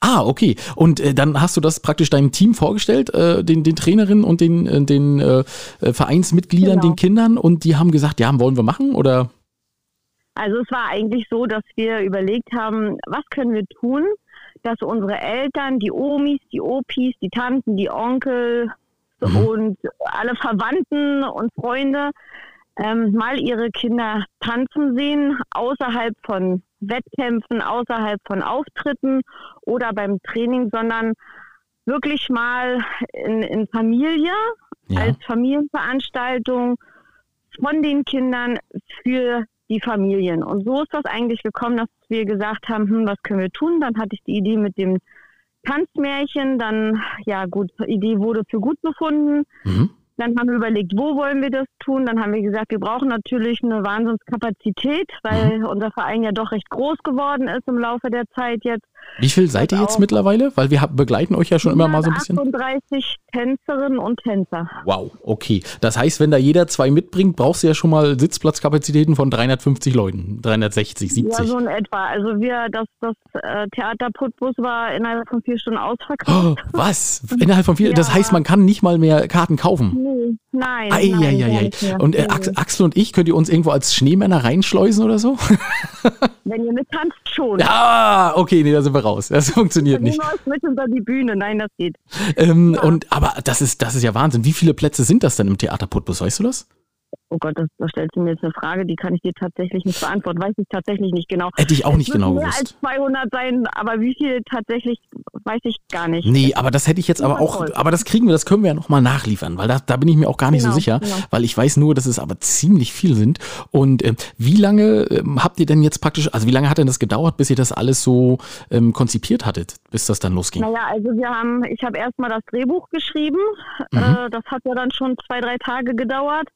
Ah, okay. Und äh, dann hast du das praktisch deinem Team vorgestellt, äh, den, den Trainerinnen und den, äh, den äh, Vereinsmitgliedern, genau. den Kindern, und die haben gesagt, ja, wollen wir machen oder? Also es war eigentlich so, dass wir überlegt haben, was können wir tun, dass unsere Eltern, die Omis, die Opis, die Tanten, die Onkel mhm. und alle Verwandten und Freunde ähm, mal ihre Kinder tanzen sehen, außerhalb von Wettkämpfen, außerhalb von Auftritten oder beim Training, sondern wirklich mal in, in Familie, ja. als Familienveranstaltung von den Kindern für die Familien. Und so ist das eigentlich gekommen, dass wir gesagt haben, hm, was können wir tun? Dann hatte ich die Idee mit dem Tanzmärchen, dann, ja gut, die Idee wurde für gut befunden. Mhm. Dann haben wir überlegt, wo wollen wir das tun? Dann haben wir gesagt, wir brauchen natürlich eine Wahnsinnskapazität, weil mhm. unser Verein ja doch recht groß geworden ist im Laufe der Zeit jetzt. Wie viel seid ihr jetzt mittlerweile? Weil wir begleiten euch ja schon immer mal so ein bisschen. 38 Tänzerinnen und Tänzer. Wow, okay. Das heißt, wenn da jeder zwei mitbringt, brauchst du ja schon mal Sitzplatzkapazitäten von 350 Leuten, 360, 70. Ja, so in etwa. Also wir, das, das äh, Theater Putbus war innerhalb von vier Stunden ausverkauft. Oh, was? Innerhalb von vier? Ja. Das heißt, man kann nicht mal mehr Karten kaufen. Nee, nein. Ei, nein, ei, ei, Und äh, Axel und ich, könnt ihr uns irgendwo als Schneemänner reinschleusen oder so? Wenn ihr mittanzt, schon. Ah, okay, nee, da sind wir raus. Das funktioniert nicht. mit unter die Bühne, nein, das geht. Ähm, ja. Und aber das ist, das ist ja Wahnsinn. Wie viele Plätze sind das denn im Theater Putbus? Weißt du das? Oh Gott, das, da stellst du mir jetzt eine Frage, die kann ich dir tatsächlich nicht beantworten. Weiß ich tatsächlich nicht genau. Hätte ich auch es nicht genau mehr gewusst. Mehr als 200 sein, aber wie viel tatsächlich, weiß ich gar nicht. Nee, aber das hätte ich jetzt aber auch, aber das kriegen wir, das können wir ja nochmal nachliefern, weil da, da bin ich mir auch gar nicht genau, so sicher, genau. weil ich weiß nur, dass es aber ziemlich viel sind. Und äh, wie lange äh, habt ihr denn jetzt praktisch, also wie lange hat denn das gedauert, bis ihr das alles so ähm, konzipiert hattet, bis das dann losging? Naja, also wir haben, ich habe erstmal das Drehbuch geschrieben. Mhm. Äh, das hat ja dann schon zwei, drei Tage gedauert.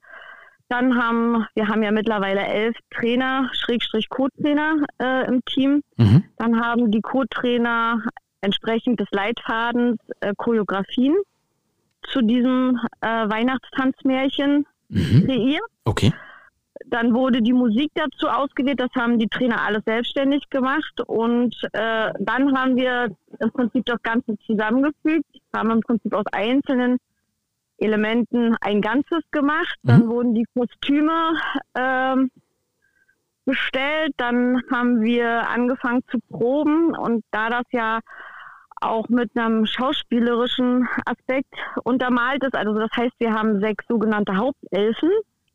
Dann haben wir haben ja mittlerweile elf Trainer, Schrägstrich Co-Trainer äh, im Team. Mhm. Dann haben die Co-Trainer entsprechend des Leitfadens äh, Choreografien zu diesem äh, Weihnachtstanzmärchen mhm. kreiert. Okay. Dann wurde die Musik dazu ausgewählt, das haben die Trainer alles selbstständig gemacht und äh, dann haben wir im Prinzip das Ganze zusammengefügt, haben im Prinzip aus einzelnen Elementen ein Ganzes gemacht. Dann mhm. wurden die Kostüme ähm, bestellt. Dann haben wir angefangen zu proben. Und da das ja auch mit einem schauspielerischen Aspekt untermalt ist, also das heißt, wir haben sechs sogenannte Hauptelfen.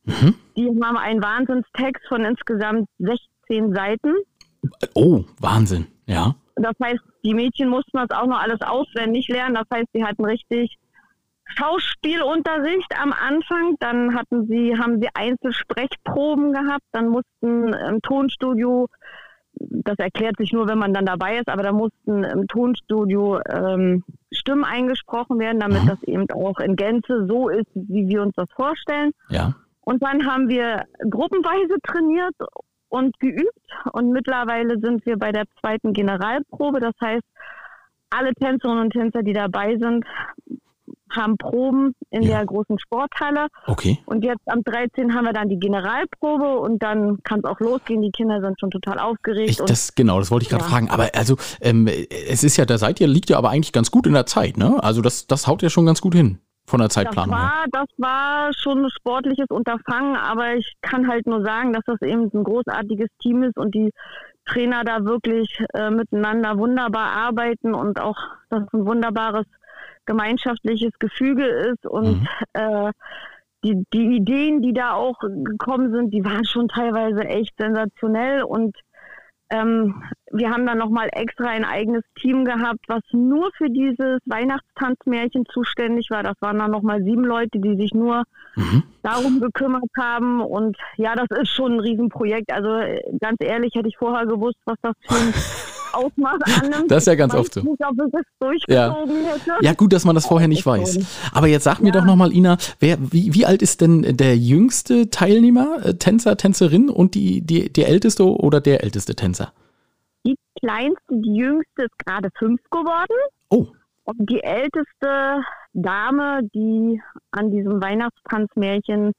Mhm. Die haben einen Wahnsinnstext von insgesamt 16 Seiten. Oh, Wahnsinn, ja. Das heißt, die Mädchen mussten das auch noch alles auswendig lernen. Das heißt, sie hatten richtig Schauspielunterricht am Anfang, dann hatten sie, haben sie Einzelsprechproben gehabt, dann mussten im Tonstudio, das erklärt sich nur, wenn man dann dabei ist, aber da mussten im Tonstudio ähm, Stimmen eingesprochen werden, damit mhm. das eben auch in Gänze so ist, wie wir uns das vorstellen. Ja. Und dann haben wir gruppenweise trainiert und geübt und mittlerweile sind wir bei der zweiten Generalprobe. Das heißt, alle Tänzerinnen und Tänzer, die dabei sind, haben Proben in ja. der großen Sporthalle. Okay. Und jetzt am 13. haben wir dann die Generalprobe und dann kann es auch losgehen. Die Kinder sind schon total aufgeregt. Ich, das, genau, das wollte ich gerade ja. fragen. Aber also, ähm, es ist ja, da seid ihr, liegt ja aber eigentlich ganz gut in der Zeit, ne? Also das, das haut ja schon ganz gut hin. Von der Zeitplanung. Das war, das war schon ein sportliches Unterfangen, aber ich kann halt nur sagen, dass das eben ein großartiges Team ist und die Trainer da wirklich äh, miteinander wunderbar arbeiten und auch das ein wunderbares gemeinschaftliches Gefüge ist und mhm. äh, die, die Ideen, die da auch gekommen sind, die waren schon teilweise echt sensationell und ähm, wir haben dann nochmal extra ein eigenes Team gehabt, was nur für dieses Weihnachtstanzmärchen zuständig war. Das waren dann nochmal sieben Leute, die sich nur mhm. darum gekümmert haben. Und ja, das ist schon ein Riesenprojekt. Also ganz ehrlich, hätte ich vorher gewusst, was das für ein Ausmaß annimmt. Das ist ja ganz oft so. Nicht, ob es ja. Hätte. ja, gut, dass man das vorher nicht weiß. Aber jetzt sag mir ja. doch nochmal, Ina, wer, wie, wie alt ist denn der jüngste Teilnehmer, äh, Tänzer, Tänzerin und die, die, der älteste oder der älteste Tänzer? Die kleinste, die jüngste ist gerade fünf geworden. Oh. Und die älteste Dame, die an diesem Weihnachtstanzmärchen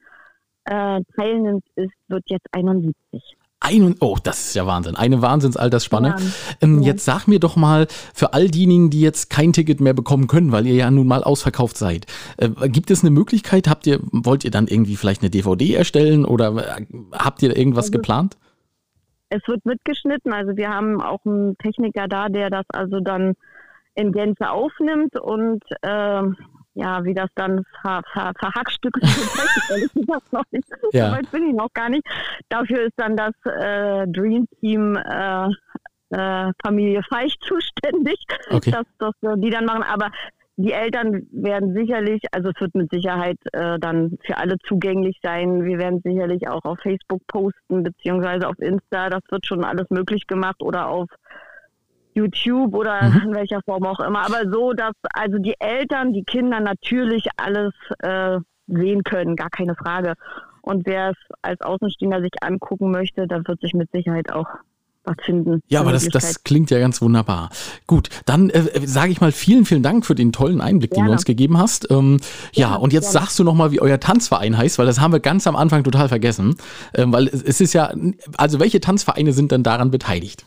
äh, teilnimmt, ist, wird jetzt 71. Ein, oh, das ist ja Wahnsinn. Eine Wahnsinnsaltersspanne. Ähm, Ja. Jetzt sag mir doch mal, für all diejenigen, die jetzt kein Ticket mehr bekommen können, weil ihr ja nun mal ausverkauft seid, äh, gibt es eine Möglichkeit? Habt ihr, wollt ihr dann irgendwie vielleicht eine DVD erstellen oder äh, habt ihr irgendwas Also- geplant? Es wird mitgeschnitten, also wir haben auch einen Techniker da, der das also dann in Gänze aufnimmt und ähm, ja, wie das dann ver, ver, verhackstückelt wird, gesagt noch nicht. Ja. So weit bin ich noch gar nicht. Dafür ist dann das äh, Dream Team äh, äh, Familie Feich zuständig, Okay. dass das äh, die dann machen. Aber die Eltern werden sicherlich, also es wird mit Sicherheit äh, dann für alle zugänglich sein. Wir werden sicherlich auch auf Facebook posten, beziehungsweise auf Insta. Das wird schon alles möglich gemacht oder auf YouTube oder Mhm. in welcher Form auch immer. Aber so, dass also die Eltern, die Kinder natürlich alles äh, sehen können, gar keine Frage. Und wer es als Außenstehender sich angucken möchte, dann wird sich mit Sicherheit auch was finden. Ja, aber das, das klingt ja ganz wunderbar. Gut, dann äh, sage ich mal vielen, vielen Dank für den tollen Einblick, den du uns gegeben hast. Ähm, ja, Gerne, und jetzt gerne. sagst du nochmal, wie euer Tanzverein heißt, weil das haben wir ganz am Anfang total vergessen. Ähm, weil es, es ist ja, also welche Tanzvereine sind dann daran beteiligt?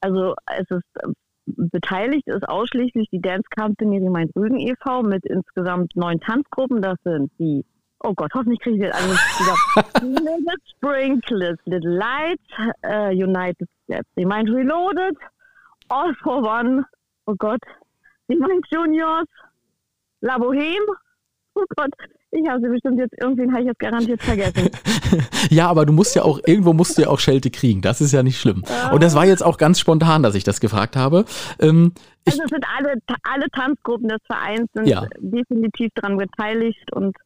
Also es ist äh, beteiligt ist ausschließlich die Dance Company Rhein-Rügen e.V. mit insgesamt neun Tanzgruppen. Das sind die, oh Gott, hoffentlich kriege ich jetzt alles wieder. Little Sprinkless, Little Lights, äh, United Steps, Remind Reloaded, All for One, oh Gott, Remind Juniors, La Boheme, oh Gott, ich habe sie bestimmt jetzt, irgendwen habe ich jetzt garantiert vergessen. Ja, aber du musst ja auch, irgendwo musst du ja auch Schelte kriegen. Das ist ja nicht schlimm. Und das war jetzt auch ganz spontan, dass ich das gefragt habe. Ähm, Also es sind alle, alle Tanzgruppen des Vereins sind Ja. definitiv daran beteiligt und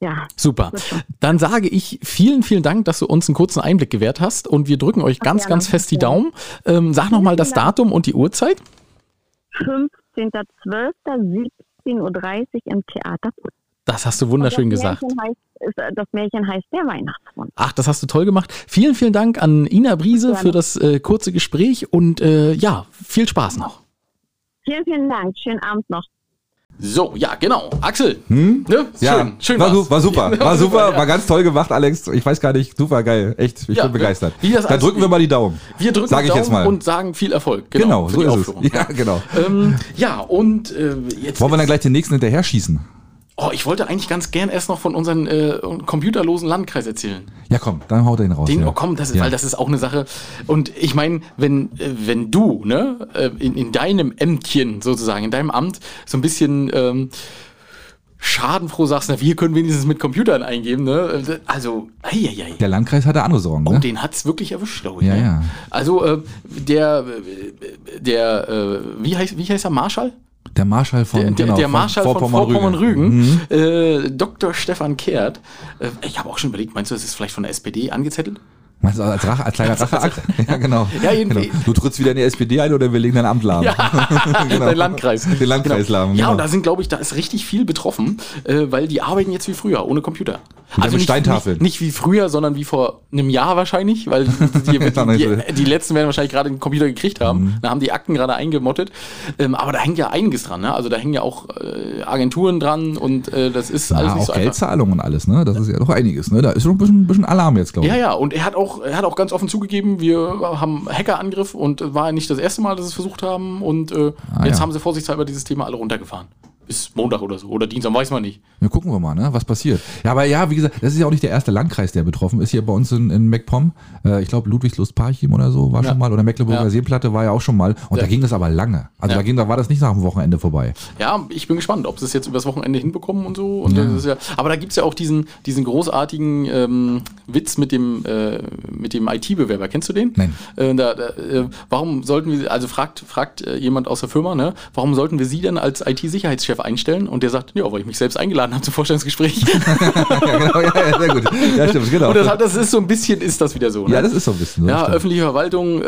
ja, super. Dann sage ich vielen, vielen Dank, dass du uns einen kurzen Einblick gewährt hast und wir drücken euch ganz, gerne, ganz fest die. Daumen. Ähm, sag nochmal das. Datum und die Uhrzeit. 15.12. 17.30 Uhr im Theater. Das hast du wunderschön das gesagt. Märchen heißt, äh, das Märchen heißt der Weihnachtsmann. Ach, das hast du toll gemacht. Vielen, vielen Dank an Ina Briese Gerne. für das äh, kurze Gespräch und äh, ja, viel Spaß noch. Vielen, vielen Dank. Schönen Abend noch. So, ja, genau. Axel. Hm? Ne? Ja, schön, schön war, war's. war super, war super, war ganz toll gemacht, Alex. Ich weiß gar nicht, super geil, echt, ich Ja, bin begeistert. wie das Dann drücken wir mal die Daumen. Wir drücken Sag ich Daumen jetzt mal. und sagen viel Erfolg. Genau, für so die ist es. Ja, genau. Ähm, ja, und äh, jetzt. Wollen wir dann gleich den nächsten hinterher schießen? Oh, ich wollte eigentlich ganz gern erst noch von unserem äh, computerlosen Landkreis erzählen. Ja, komm, dann haut er ihn raus. Den, ja. oh komm, das ist, Ja. weil das ist auch eine Sache. Und ich meine, wenn, äh, wenn du, ne, äh, in, in deinem Ämtchen sozusagen, in deinem Amt so ein bisschen ähm, schadenfroh sagst, na, wir können wenigstens mit Computern eingeben, ne? Also, eieiei. Der Landkreis hatte andere Sorgen, Oh, ne? den hat's wirklich erwischt, glaube ich. Ja, ne? ja. Also, äh, der, äh, der, äh, wie heißt, wie heißt er, Marschall? Der Marschall von, Der, der, genau, der Marschall von Vorpommern-Rügen. Mhm. Äh, Dr. Stefan Kehrt. Äh, ich habe auch schon überlegt, meinst du, das ist vielleicht von der SPD angezettelt? Meinst du, als, Rache, als kleiner Racheakt? Ja, genau. Ja, irgendwie- genau. Du trittst wieder in die SPD ein oder wir legen dein Amt lahm. Genau. Dein Landkreis. Den Landkreis lahm, Ja, genau. und da sind, glaube ich, da ist richtig viel betroffen, äh, weil die arbeiten jetzt wie früher, ohne Computer. Also mit nicht, Steintafeln. Nicht, nicht wie früher, sondern wie vor einem Jahr wahrscheinlich, weil die, die, die, die letzten werden wahrscheinlich gerade einen Computer gekriegt haben. Mhm. Da haben die Akten gerade eingemottet. Ähm, aber da hängt ja einiges dran. Ne? Also da hängen ja auch äh, Agenturen dran und äh, das ist alles Ja, nicht auch so einfach. Geldzahlungen und alles, ne? Das ist ja doch einiges, ne? Da ist schon ein bisschen, bisschen Alarm jetzt, glaube ich. Ja, ja, und er hat auch, er hat auch ganz offen zugegeben, wir haben Hackerangriff und war nicht das erste Mal, dass sie es versucht haben und äh, Ah, jetzt ja. haben sie vorsichtshalber dieses Thema alle runtergefahren. Bis Montag oder so. Oder Dienstag, weiß man nicht. Ja, gucken wir mal, ne, was passiert. Ja, aber ja, wie gesagt, das ist ja auch nicht der erste Landkreis, der betroffen ist hier bei uns in, in MacPom. Äh, ich glaube, Ludwigslust-Parchim oder so war Ja. schon mal. Oder Mecklenburger Ja. Seenplatte war ja auch schon mal. Und Ja. da ging das aber lange. Also da, ging, da war das nicht nach dem Wochenende vorbei. Ja, ich bin gespannt, ob sie es jetzt übers Wochenende hinbekommen und so. Und aber da gibt es ja auch diesen, diesen großartigen ähm, Witz mit dem, äh, mit dem IT-Bewerber. Kennst du den? Nein. Äh, da, da, äh, warum sollten wir, also fragt, fragt äh, jemand aus der Firma, ne, warum sollten wir Sie denn als IT-Sicherheitschef einstellen? Und der sagt, ja, weil ich mich selbst eingeladen habe zum Vorstellungsgespräch. ja, genau, ja, ja, sehr gut. Ja, stimmt, genau. Und das, das ist so ein bisschen, ist das wieder so. Ne? ja, das ist so ein bisschen so. ja, stimmt. öffentliche Verwaltung, äh,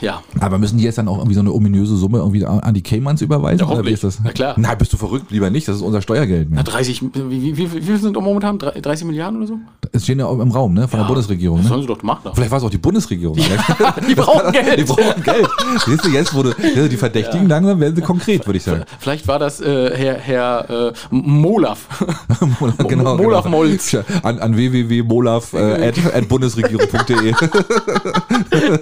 ja. Aber müssen die jetzt dann auch irgendwie so eine ominöse Summe irgendwie an die Caymans überweisen? Ja, oder wie hoffentlich. ist das? Na klar. Nein, bist du verrückt? Lieber nicht. Das ist unser Steuergeld. Na, Mehr. 30, wie, wie, wie, viel sind momentan? 30 Milliarden oder so? Es stehen ja auch im Raum, ne? Von der Bundesregierung. Das Ne? sollen sie doch gemacht haben. Vielleicht war es auch die Bundesregierung. Alex. Die brauchen Geld. Die brauchen Geld. Siehst du, jetzt wurde ja, die Verdächtigen langsam werden sie konkret, würde ich sagen. Vielleicht war das äh, äh, Herr, Herr äh, Molaf. Molaf, genau, Molaf genau. Molz. An, an www.molaf äh,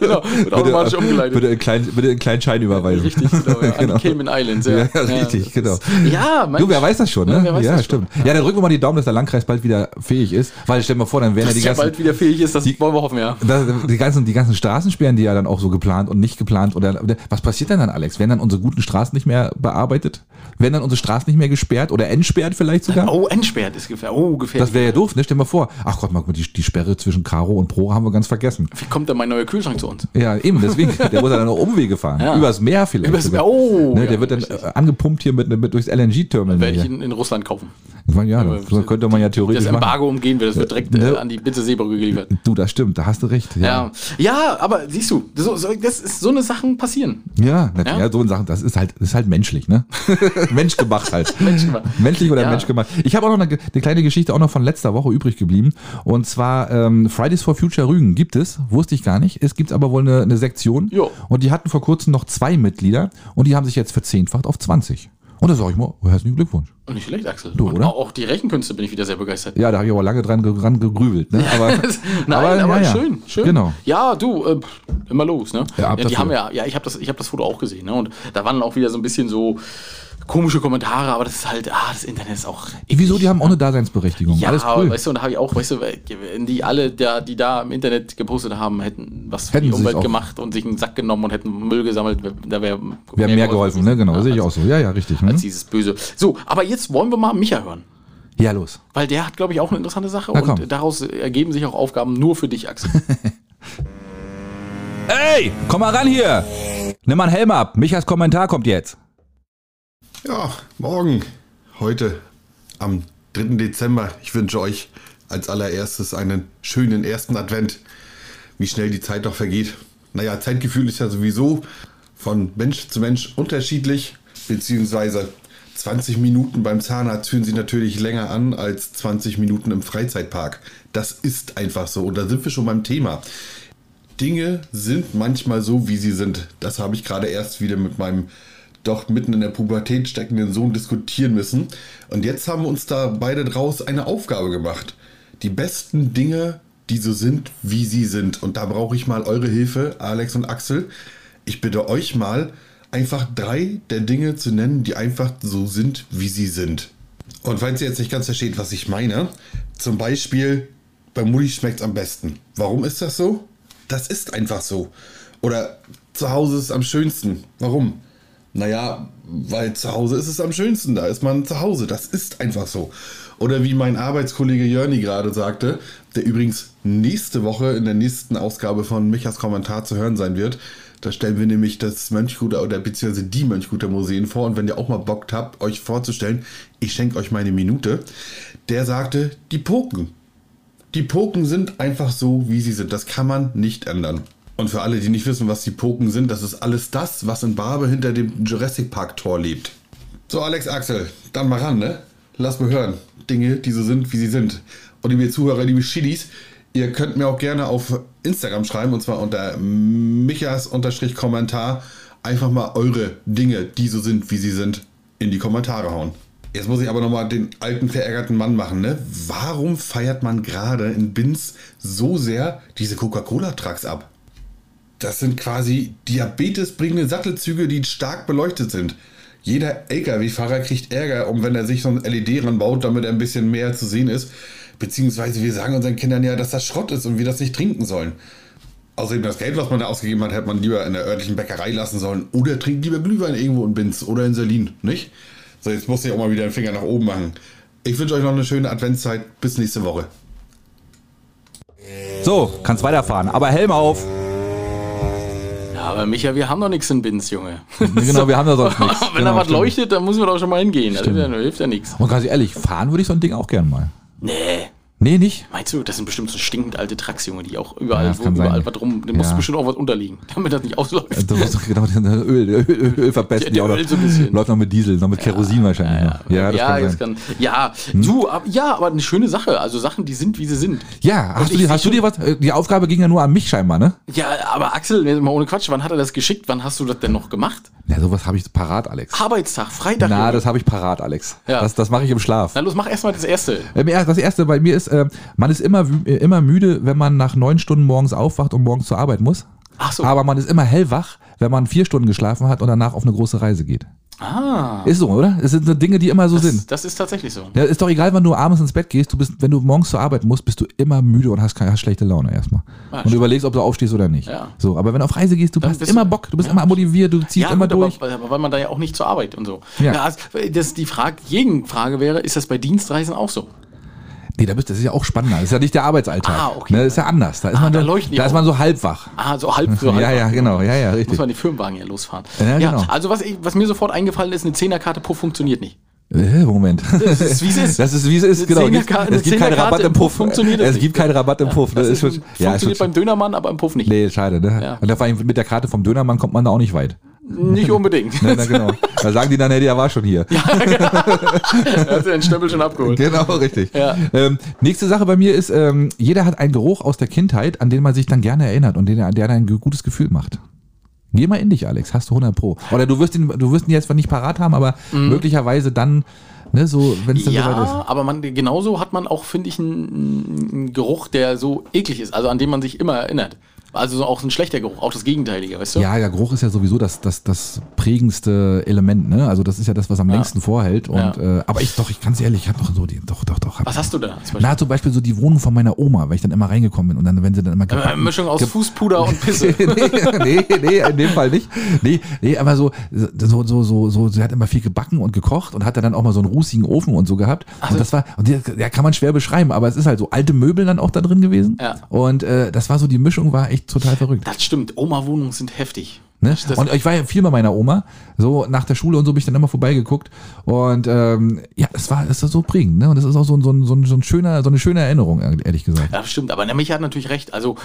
genau, wird automatisch umgeleitet. Bitte einen kleinen, bitte einen kleinen Schein überweisen. Richtig, genau. Ja, Genau. An die Cayman Islands, ja. Ja, richtig, genau. Ja, Du, wer weiß das schon, ne? Ja, ja das schon. stimmt. Ja, dann drücken wir mal die Daumen, dass der Landkreis bald wieder fähig ist. Weil stell dir mal vor, dann wären ja die ganzen, bald wieder fähig ist, das wollen wir hoffen, ja. da, die ganzen, die ganzen Straßensperren, die ja dann auch so geplant und nicht geplant oder was passiert denn dann, Alex? Werden dann unsere guten Straßen nicht mehr bearbeitet? Werden dann unsere Straßen nicht mehr gesperrt oder entsperrt vielleicht sogar? Oh, entsperrt ist gefährlich. Oh, gefährlich. Das wäre ja doof, ne? Stell dir mal vor. Ach Gott, mal, die, die Sperre zwischen Caro und Pro haben wir ganz vergessen. Wie kommt denn mein neuer Kühlschrank zu uns? Ja, eben, deswegen. Der muss ja dann noch Umwege fahren. Ja. Übers Meer vielleicht. Übers sogar. Meer, oh, Ne, ja, der wird dann richtig. äh, angepumpt hier mit, mit durchs LNG-Terminal. Werde ich in, in Russland kaufen. Ich meine, ja, das könnte man ja theoretisch Das machen. Embargo umgehen wir, das wird direkt Ne? äh, an die Bitte Seebrücke geliefert. Du, das stimmt, da hast du recht. Ja. ja, aber siehst du, so, so, das ist, so eine Sachen passieren. Ja, ja, Ja? ja so Sachen, das ist halt, das ist halt menschlich, ne? Menschgemacht halt. Menschgemacht. Menschlich oder Ja. menschgemacht. Ich habe auch noch eine, eine kleine Geschichte auch noch von letzter Woche übrig geblieben. Und zwar ähm, Fridays for Future Rügen gibt es, wusste ich gar nicht. Es gibt aber wohl eine, eine Sektion. Jo. Und die hatten vor kurzem noch zwei Mitglieder und die haben sich jetzt verzehnfacht auf 20. Und da sage ich mal, herzlichen Glückwunsch. Und nicht schlecht, Axel. Du, Und oder? Auch, die Rechenkünste bin ich wieder sehr begeistert. Ja, da habe ich aber lange dran, dran gegrübelt. Ne? Aber, Nein, aber, ja, ja. schön, schön. Genau. Ja, du, äh, immer los, ne? Ja, ab die haben ja, ja, ich habe das, ich habe das Foto auch gesehen, ne? Und da waren auch wieder so ein bisschen so komische Kommentare, aber das ist halt, ah, das Internet ist auch. Wieso? Die haben auch eine Daseinsberechtigung. Ja, Alles cool. weißt du, und da habe ich auch, weißt du, wenn die alle, da, die da im Internet gepostet haben, hätten was für die Umwelt gemacht und sich einen Sack genommen und hätten Müll gesammelt, da wäre Wir haben mehr geholfen, ne? Genau, sehe ich auch so. Ja, ja, richtig. Als Hm? dieses Böse. So, aber jetzt wollen wir mal Micha hören. Ja, los. Weil der hat, glaube ich, auch eine interessante Sache Na, komm. und daraus ergeben sich auch Aufgaben nur für dich, Axel. Ey, komm mal ran hier. Nimm mal einen Helm ab. Michas Kommentar kommt jetzt. Ja, morgen, heute am 3. Dezember. Ich wünsche euch als allererstes einen schönen ersten Advent. Wie schnell die Zeit doch vergeht. Naja, Zeitgefühl ist ja sowieso von Mensch zu Mensch unterschiedlich, beziehungsweise 20 Minuten beim Zahnarzt fühlen sich natürlich länger an als 20 Minuten im Freizeitpark. Das ist einfach so. Und da sind wir schon beim Thema. Dinge sind manchmal so, wie sie sind. Das habe ich gerade erst wieder mit meinem doch mitten in der Pubertät steckenden Sohn diskutieren müssen. Und jetzt haben wir uns da beide draus eine Aufgabe gemacht. Die besten Dinge, die so sind, wie sie sind. Und da brauche ich mal eure Hilfe, Alex und Axel. Ich bitte euch mal, einfach drei der Dinge zu nennen, die einfach so sind, wie sie sind. Und falls ihr jetzt nicht ganz versteht, was ich meine, zum Beispiel bei Mutti schmeckt es am besten. Warum ist das so? Das ist einfach so. Oder zu Hause ist es am schönsten. Warum? Naja, weil zu Hause ist es am schönsten. Da ist man zu Hause. Das ist einfach so. Oder wie mein Arbeitskollege Jörni gerade sagte, der übrigens nächste Woche in der nächsten Ausgabe von Michas Kommentar zu hören sein wird. Da stellen wir nämlich das Mönchguter oder beziehungsweise die Mönchguter Museen vor. Und wenn ihr auch mal Bock habt, euch vorzustellen, ich schenke euch meine Minute. Der sagte, die Poken. Die Poken sind einfach so, wie sie sind. Das kann man nicht ändern. Und für alle, die nicht wissen, was die Poken sind, das ist alles das, was in Barbe hinter dem Jurassic Park Tor lebt. So, Alex Axel, dann mal ran, ne? Lass mal hören. Dinge, die so sind, wie sie sind. Und liebe Zuhörer, liebe Schiedis, ihr könnt mir auch gerne auf Instagram schreiben, und zwar unter michas-kommentar einfach mal eure Dinge, die so sind, wie sie sind, in die Kommentare hauen. Jetzt muss ich aber nochmal den alten verärgerten Mann machen, ne? Warum feiert man gerade in Binz so sehr diese Coca-Cola-Trucks ab? Das sind quasi diabetesbringende Sattelzüge, die stark beleuchtet sind. Jeder LKW-Fahrer kriegt Ärger, um wenn er sich so ein LED ranbaut, damit er ein bisschen mehr zu sehen ist. Beziehungsweise wir sagen unseren Kindern ja, dass das Schrott ist und wir das nicht trinken sollen. Außerdem das Geld, was man da ausgegeben hat, hätte man lieber in der örtlichen Bäckerei lassen sollen. Oder trinkt lieber Glühwein irgendwo in Binz oder in Berlin, nicht? So, jetzt muss ich auch mal wieder den Finger nach oben machen. Ich wünsche euch noch eine schöne Adventszeit. Bis nächste Woche. So, kannst weiterfahren. Aber Helm auf. Ja, aber Micha, wir haben doch nichts in Binz, Junge. Genau, wir haben da sonst nichts. Wenn Genau, da was stimmt. leuchtet, dann müssen wir doch schon mal hingehen. Das hilft ja, hilft ja nichts. Und ganz ehrlich, fahren würde ich so ein Ding auch gern mal. Nee. Nee, nicht? Meinst du, das sind bestimmt so stinkend alte Trucks, Junge, die auch überall, Ja, wo überall sein. was rum, da muss Ja. bestimmt auch was unterliegen, damit das nicht ausläuft. Du musst doch genau den Öl, Öl, Öl, Öl verpesten. Die noch, Öl so ein bisschen. läuft noch mit Diesel, noch mit Kerosin wahrscheinlich noch. Ja, das ja, kann das kann, ja, du, ab- ja, aber eine schöne Sache. Also Sachen, die sind, wie sie sind. Ja, hast, du, dir- hast du dir was? äh, Die Aufgabe ging ja nur an mich scheinbar, ne? Ja, aber Axel, mal ohne Quatsch, wann hat er das geschickt? Wann hast du das denn noch gemacht? Ja, sowas habe ich parat, Alex. Arbeitstag, Freitag. Na, Junge. das habe ich parat, Alex. Ja. Das, das mache ich im Schlaf. Na los, mach erstmal das erste. Ähm, ja, Das erste bei mir ist, äh, man ist immer, äh, immer müde, wenn man nach neun Stunden morgens aufwacht und morgens zur Arbeit muss. Ach so. Aber man ist immer hellwach, wenn man vier Stunden geschlafen hat und danach auf eine große Reise geht. Ah. Ist so, oder? Es sind so Dinge, die immer so sind. Das, das ist tatsächlich so. Ja, ist doch egal, wann du abends ins Bett gehst. Du bist, wenn du morgens zur Arbeit musst, bist du immer müde und hast, keine, hast schlechte Laune erstmal. Ja, und du überlegst, ob du aufstehst oder nicht. Ja. So, aber wenn du auf Reise gehst, du Dann hast bist immer du- Bock, du bist Ja. immer motiviert, du ziehst immer durch. Aber, aber weil man da ja auch nicht zur Arbeit und so. Ja. Ja. also, das, die Frage, Gegenfrage wäre, ist das bei Dienstreisen auch so? Nee, da bist, das ist ja auch spannender. Das ist ja nicht der Arbeitsalltag. Ah, okay. Ne, das ist ja anders. Da ist, Ah, man, da so, da ist man so halbwach. Ah, so halb so halb. Ja, ja, genau. Ja, ja, Muss richtig. man die Firmenwagen ja losfahren. Ja, genau. Also was, ich, was mir sofort eingefallen ist, eine Zehnerkarte Puff funktioniert nicht. Äh, Moment. Das ist, wie es ist. Das ist, wie es ist, genau. Es gibt eine keinen Rabatt im Puff. funktioniert Es nicht. gibt keinen Rabatt im Puff. Das Das ist schon, ja, ist funktioniert beim Dönermann, aber im Puff nicht. Nee, schade, ne? Ja. Und da vor allem mit der Karte vom Dönermann kommt man da auch nicht weit. Nicht unbedingt. Ne, na, genau. Da sagen die dann, hey, der war schon hier. er hat den Stempel schon abgeholt. Genau, richtig. Ja. Ähm, nächste Sache bei mir ist, ähm, jeder hat einen Geruch aus der Kindheit, an den man sich dann gerne erinnert und den, der ein gutes Gefühl macht. Geh mal in dich, Alex, hast du 100 Pro. Oder du wirst ihn, du wirst ihn jetzt nicht parat haben, aber möglicherweise dann, ne, so, wenn es dann soweit ist. Ja, aber man, genauso hat man auch, finde ich, einen, einen Geruch, der so eklig ist, also an den man sich immer erinnert. Also so auch ein schlechter Geruch, auch das Gegenteilige, weißt du? Ja, ja, Geruch ist ja sowieso das, das, das prägendste Element, ne? Also das ist ja das, was am längsten vorhält. Und, Ja. äh, aber ich doch, ich ganz ehrlich, ich habe noch so die, doch, doch, doch. Was hast du da? Zum Beispiel? Na, zum Beispiel so die Wohnung von meiner Oma, weil ich dann immer reingekommen bin und dann, wenn sie dann immer Äh, gebacken, Mischung aus Fußpuder und Pisse. nee, nee, nee, in dem Fall nicht. Nee, nee, aber so, so, so, so, so, sie hat immer viel gebacken und gekocht und hatte dann auch mal so einen rußigen Ofen und so gehabt. so. Und das war, und der, der kann man schwer beschreiben, aber es ist halt so alte Möbel dann auch da drin gewesen. Ja. Und äh, das war so, die Mischung war echt total verrückt. Das stimmt, Oma-Wohnungen sind heftig. Ne? Und ich war ja viel bei meiner Oma, so nach der Schule und so bin ich dann immer vorbeigeguckt und ähm, ja, es war, es ist so prägend, ne? Und das ist auch so, ein- so, ein- so, ein- so ein schöner, so eine schöne Erinnerung, ehrlich gesagt. Ja, stimmt, aber Micha hat natürlich recht. Also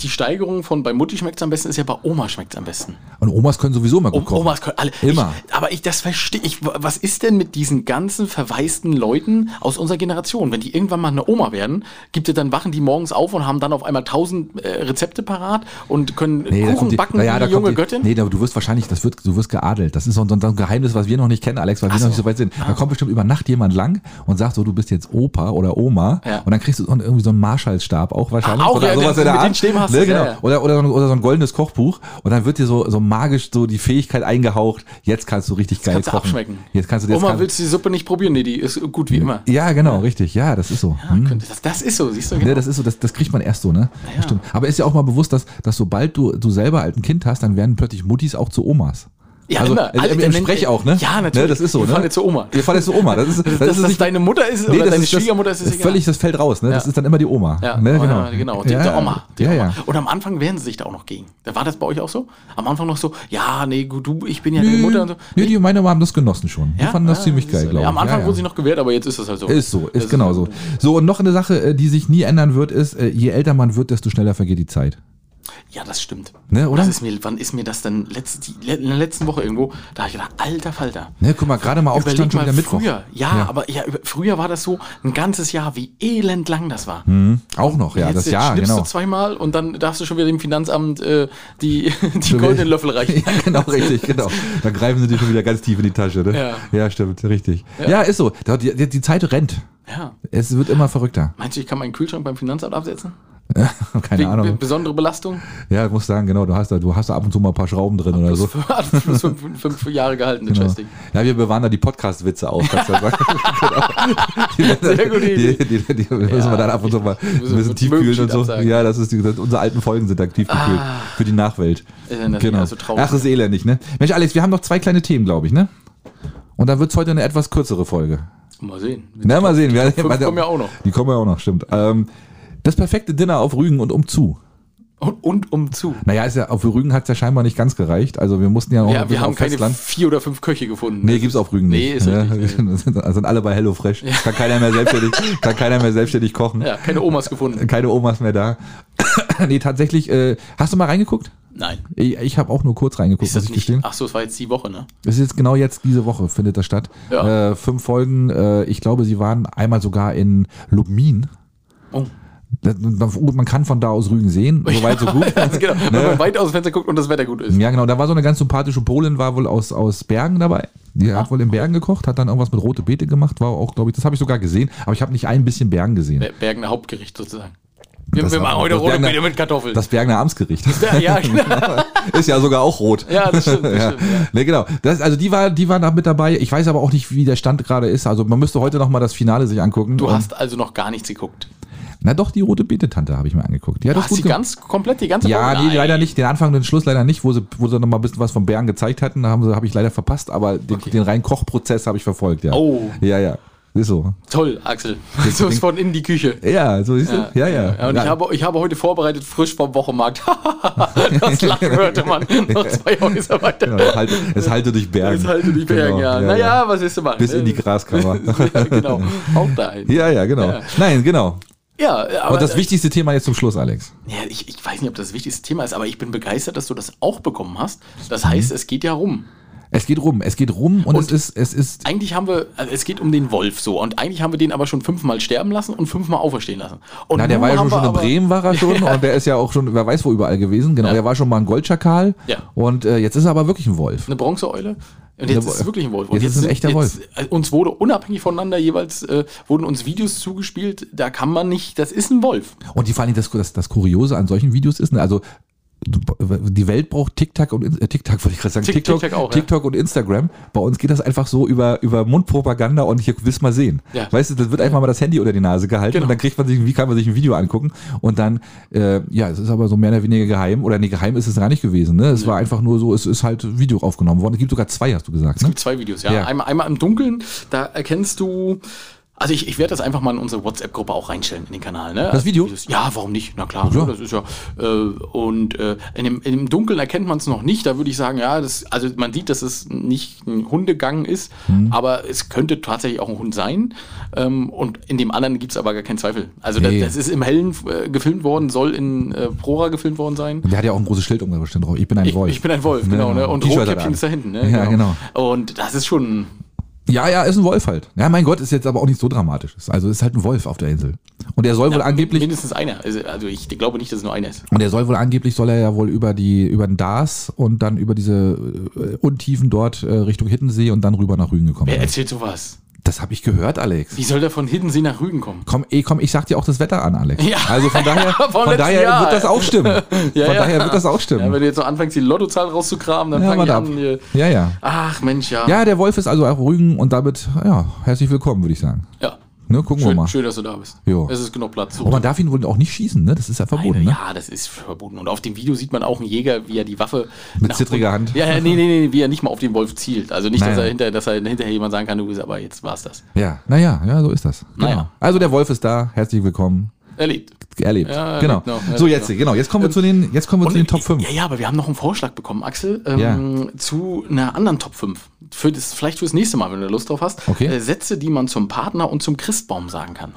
die Steigerung von bei Mutti schmeckt es am besten, ist ja bei Oma schmeckt es am besten. Und Omas können sowieso mal gut kochen. Omas können alle. Immer. Ich, aber ich, das verstehe ich. Was ist denn mit diesen ganzen verwaisten Leuten aus unserer Generation? Wenn die irgendwann mal eine Oma werden, gibt es dann wachen die morgens auf und haben dann auf einmal tausend äh, Rezepte parat und können da Kuchen die- backen ja, junge die, Göttin? Nee, aber du wirst wahrscheinlich, das wird, du wirst geadelt. Das ist so ein, so ein Geheimnis, was wir noch nicht kennen, Alex, weil wir Ach noch nicht so. so weit sind. Da kommt bestimmt über Nacht jemand lang und sagt so, du bist jetzt Opa oder Oma. Ja. Und dann kriegst du so- irgendwie so einen Marschallstab auch wahrscheinlich. Ah, auch, oder ja, sowas in der Art. Hast ne, genau. ja. Oder, oder, so ein- oder so ein goldenes Kochbuch. Und dann wird dir so, so magisch so die Fähigkeit eingehaucht, jetzt kannst du richtig geil Kannst du kochen. abschmecken. Jetzt kannst du jetzt Oma, kann- willst du die Suppe nicht probieren? Nee, die ist gut wie immer. Ja, genau, richtig. Ja, das ist so. Hm. Könnte- Das, das ist so, siehst du? Genau. Ne, das ist so, das, das kriegt man erst so, ne? Stimmt. Aber ist ja auch mal bewusst, dass, dass sobald du, du selber halt ein Kind hast, dann werden plötzlich Muttis auch zu Omas. Ja, also, immer. Im, Alle- im dann- Sprech auch, ne? Ja, natürlich. Ne, das ist so, ne? fallet zur Oma. Ihr fallet zur Oma. Das ist, das, Dass ist das nicht, deine Mutter ist nee, oder das deine ist das- Schwiegermutter ist, ist das egal. völlig, das fällt raus, ne? Das Ja. ist dann immer die Oma. Ja, ne? genau. genau. Ja, genau. Die, ja, der Oma. Die ja, Oma. ja. Und am Anfang wehren sie sich da auch noch gegen. Da war das bei euch auch so? Am Anfang noch so, ja, nee, gut, du, ich bin ja deine Nö, Mutter und so. nee, die meine haben das genossen schon. Die Ja? fanden das ziemlich geil, glaube ich. Ja, am Anfang ja, ja. wurde sie noch gewehrt, aber jetzt ist das halt so. Ist so, Das ist genau so. So, und noch eine Sache, äh, die sich nie ändern wird, ist, äh, je älter man wird, desto schneller vergeht die Zeit. Ja, das stimmt. Ne, oder? Das ist mir, wann ist mir das denn letzt, die, in der letzten Woche irgendwo? Da habe ich gedacht, alter Falter. Ne, guck mal, gerade mal aufgestanden, schon wieder Mittwoch. früher. Ja, aber ja, früher war das so ein ganzes Jahr, wie elend lang das war. Auch noch, ja, Jetzt, das jetzt Jahr, genau. du zweimal und dann darfst du schon wieder dem Finanzamt äh, die, die goldenen Löffel reichen. Ja, genau, richtig, genau. Dann greifen sie dir schon wieder ganz tief in die Tasche, ne? Ja. stimmt, richtig. Ja, ist so. Die, die, die Zeit rennt. Ja. Es wird immer verrückter. Meinst du, ich kann meinen Kühlschrank beim Finanzamt absetzen? Keine Wegen Ahnung. besondere Belastung? Ja, ich muss sagen, genau, du hast da, du hast da ab und zu mal ein paar Schrauben drin oder so. Hat plus fünf, fünf Jahre gehalten, das Genau. Scheißding. Ja, wir bewahren da die Podcast-Witze auf, kannst du ja sagen. genau. Sehr gute Idee. Die, die, die müssen wir dann ab und zu mal ein bisschen tiefkühlen und so. absagen. Ja, das ist die, das, unsere alten Folgen sind da tiefgekühlt für die Nachwelt. Das Genau. ist also traurig. Ach, ist elendig, ne? Mensch, Alex, wir haben noch zwei kleine Themen, glaube ich, ne? Und dann wird es heute eine etwas kürzere Folge. Mal sehen. Na, mal sehen. Fünf kommen ja auch noch. Die kommen ja auch noch, stimmt. Ähm, das perfekte Dinner auf Rügen und umzu. Und, und um zu. Naja, ist ja, auf Rügen hat es ja scheinbar nicht ganz gereicht. Also wir mussten ja auch Ja, wir haben keine Festland. vier oder fünf Köche gefunden. Nee, gibt's auf Rügen Nee, nicht. ist richtig, Ja, sind, alle bei HelloFresh. Kann keiner mehr selbstständig, kann keiner mehr selbstständig kochen. Ja, keine Omas gefunden. Keine Omas mehr da. nee, tatsächlich, äh, hast du mal reingeguckt? Nein. Ich, ich habe auch nur kurz reingeguckt, Ist muss ich nicht? gestehen. Ach so, es war jetzt die Woche, ne? Das ist jetzt genau jetzt diese Woche findet das statt. Ja. Äh, fünf Folgen. Äh, ich glaube, sie waren einmal sogar in Lubmin. Oh. Man kann von da aus Rügen sehen, so weit so gut. Also genau, wenn man weit aus dem Fenster guckt und das Wetter gut ist. Ja, genau. Da war so eine ganz sympathische Polin, war wohl aus, aus Bergen dabei. Die hat wohl in Bergen gekocht, hat dann irgendwas mit rote Beete gemacht, war auch, glaube ich, das habe ich sogar gesehen, aber ich habe nicht ein bisschen Bergen gesehen. Ber- Bergener Hauptgericht sozusagen. Wir, Das wir machen heute rote Beete mit Kartoffeln. Das Bergener Amtsgericht. ja, ja, genau. Ist ja sogar auch rot. ja, das stimmt. Das Ja. stimmt ja. Ne, genau. Das, also die war, die waren da mit dabei. Ich weiß aber auch nicht, wie der Stand gerade ist. Also man müsste heute noch mal das Finale sich angucken. Du hast also noch gar nichts geguckt. Na doch, die rote Beete-Tante habe ich mir angeguckt. Die hat Du das gut die ganz komplett die ganze Ja, Folge? nee, leider nicht. Den Anfang und den Schluss leider nicht, wo sie, wo sie noch mal ein bisschen was von Bergen gezeigt hatten. Da habe ich leider verpasst, aber den, den reinen Kochprozess habe ich verfolgt, ja. Oh. Ja, ja. Ist so. Toll, Axel. So ist von in die Küche. Ja, so ist es. Ja, ja. Ja, und Ich, habe, ich habe heute vorbereitet, frisch vom Wochenmarkt. das Lachen hörte man noch zwei Häuser weiter. Genau, es halte, es halte durch Bergen. Das halte die Bergen, Genau, ja. ja, Naja, was ist zu machen? Bis in die ne? Graskammer. ja, genau. Auch dahin. ja, ja, genau. Ja. Nein, genau. Ja, aber Und das wichtigste Thema jetzt zum Schluss, Alex. ja, ich, ich weiß nicht, ob das das wichtigste Thema ist, aber ich bin begeistert, dass du das auch bekommen hast. Das heißt, es geht ja rum. Es geht rum, es geht rum und, Und- es ist, es ist, Eigentlich haben wir, also es geht um den Wolf so. Und eigentlich haben wir den aber schon fünfmal sterben lassen und fünfmal auferstehen lassen. Und na, der war ja schon, schon in Bremen war er schon und der ist ja auch schon, wer weiß wo überall gewesen. Genau, Ja. der war schon mal ein Goldschakal Ja. und äh, jetzt ist er aber wirklich ein Wolf. Eine Bronzeeule. Und jetzt ist es wirklich ein Wolf. Jetzt ist es ein echter jetzt, äh, Uns wurde unabhängig voneinander jeweils, äh, wurden uns Videos zugespielt, da kann man nicht, das ist ein Wolf. Und die vor allem das, das, das Kuriose an solchen Videos ist, ne, also die Welt braucht TikTok und äh, TikTok wollte ich gerade sagen, Tik- TikTok, TikTok auch, ja. TikTok und Instagram. Bei uns geht das einfach so über über Mundpropaganda und hier willst mal sehen. Ja. Weißt du, das wird einfach mal das Handy unter die Nase gehalten Genau. und dann kriegt man sich, wie kann man sich ein Video angucken und dann äh, ja, es ist aber so mehr oder weniger geheim oder nee, geheim ist es gar nicht gewesen. Ne, es war einfach nur so, es ist halt Video aufgenommen worden. Es gibt sogar zwei, hast du gesagt. Es Ne? gibt zwei Videos, ja. Ja. Einmal, einmal im Dunkeln, da erkennst du. Also ich, ich werde das einfach mal in unsere WhatsApp-Gruppe auch reinstellen in den Kanal. Ne? Also Video? Ja, warum nicht? Na klar, Ja. ne, das ist ja. Äh, und äh, in, dem, in dem Dunkeln erkennt man es noch nicht. Da würde ich sagen, ja, das, also man sieht, dass es nicht ein Hundegang ist, Mhm. aber es könnte tatsächlich auch ein Hund sein. Ähm, und in dem anderen gibt es aber gar keinen Zweifel. Also Nee. das, das ist im Hellen äh, gefilmt worden, soll in äh, Prora gefilmt worden sein. Der hat ja auch ein großes Schild um bestimmt drauf. Ich bin ein Ich, Wolf. ich bin ein Wolf, genau. Ne? Und Rotkäppchen ist da hinten. Ne? Ja, genau. Und das ist schon. Ja, ja, ist ein Wolf halt. Ja, mein Gott, ist jetzt aber auch nicht so dramatisch. Also ist halt ein Wolf auf der Insel. Und er soll wohl Ja, angeblich, Mindestens einer. Also, also ich glaube nicht, dass es nur einer ist. und er soll wohl angeblich, soll er ja wohl über die, über den Dars und dann über diese äh, Untiefen dort äh, Richtung Hiddensee und dann rüber nach Rügen gekommen Wer sein. erzählt sowas? Das habe ich gehört, Alex. Wie soll der von Hiddensee nach Rügen kommen? Komm, ey, komm, ich sag dir auch das Wetter an, Alex. Ja. Also von daher, von daher Jahr. wird das auch stimmen. Ja, von ja. daher wird das auch Ja, stimmen. wenn du jetzt so anfängst, die Lottozahl rauszukramen, dann Ja, fange ich warte an. ab. Hier. Ja, ja. Ach Mensch, ja. Ja, der Wolf ist also auch Rügen und damit, ja, herzlich willkommen, würde ich sagen. Ja. Ne, gucken wir Schön, mal. schön, dass du da bist. Jo. Es ist genug Platz. Aber man darf ihn wohl auch nicht schießen, ne? Das ist ja verboten, ne? Ja, das ist verboten. Und auf dem Video sieht man auch einen Jäger, wie er die Waffe Mit zittriger Hand. Ja, ja, nee, nee, nee, wie er nicht mal auf den Wolf zielt. Also nicht, dass Nein. er, hinter, dass er hinterher jemand sagen kann, du bist aber jetzt war's das. Ja, naja, ja, so ist das. Genau. Naja. Also der Wolf ist da, herzlich willkommen. Erlebt. Erlebt. Ja, genau. noch, so, jetzt, noch. genau, jetzt kommen wir zu den, jetzt kommen wir zu den Top 5. Ja, ja, aber wir haben noch einen Vorschlag bekommen, Axel, ähm, zu einer anderen Top 5. Für das, vielleicht fürs nächste Mal, wenn du Lust drauf hast. Okay. Äh, Sätze, die man zum Partner und zum Christbaum sagen kann.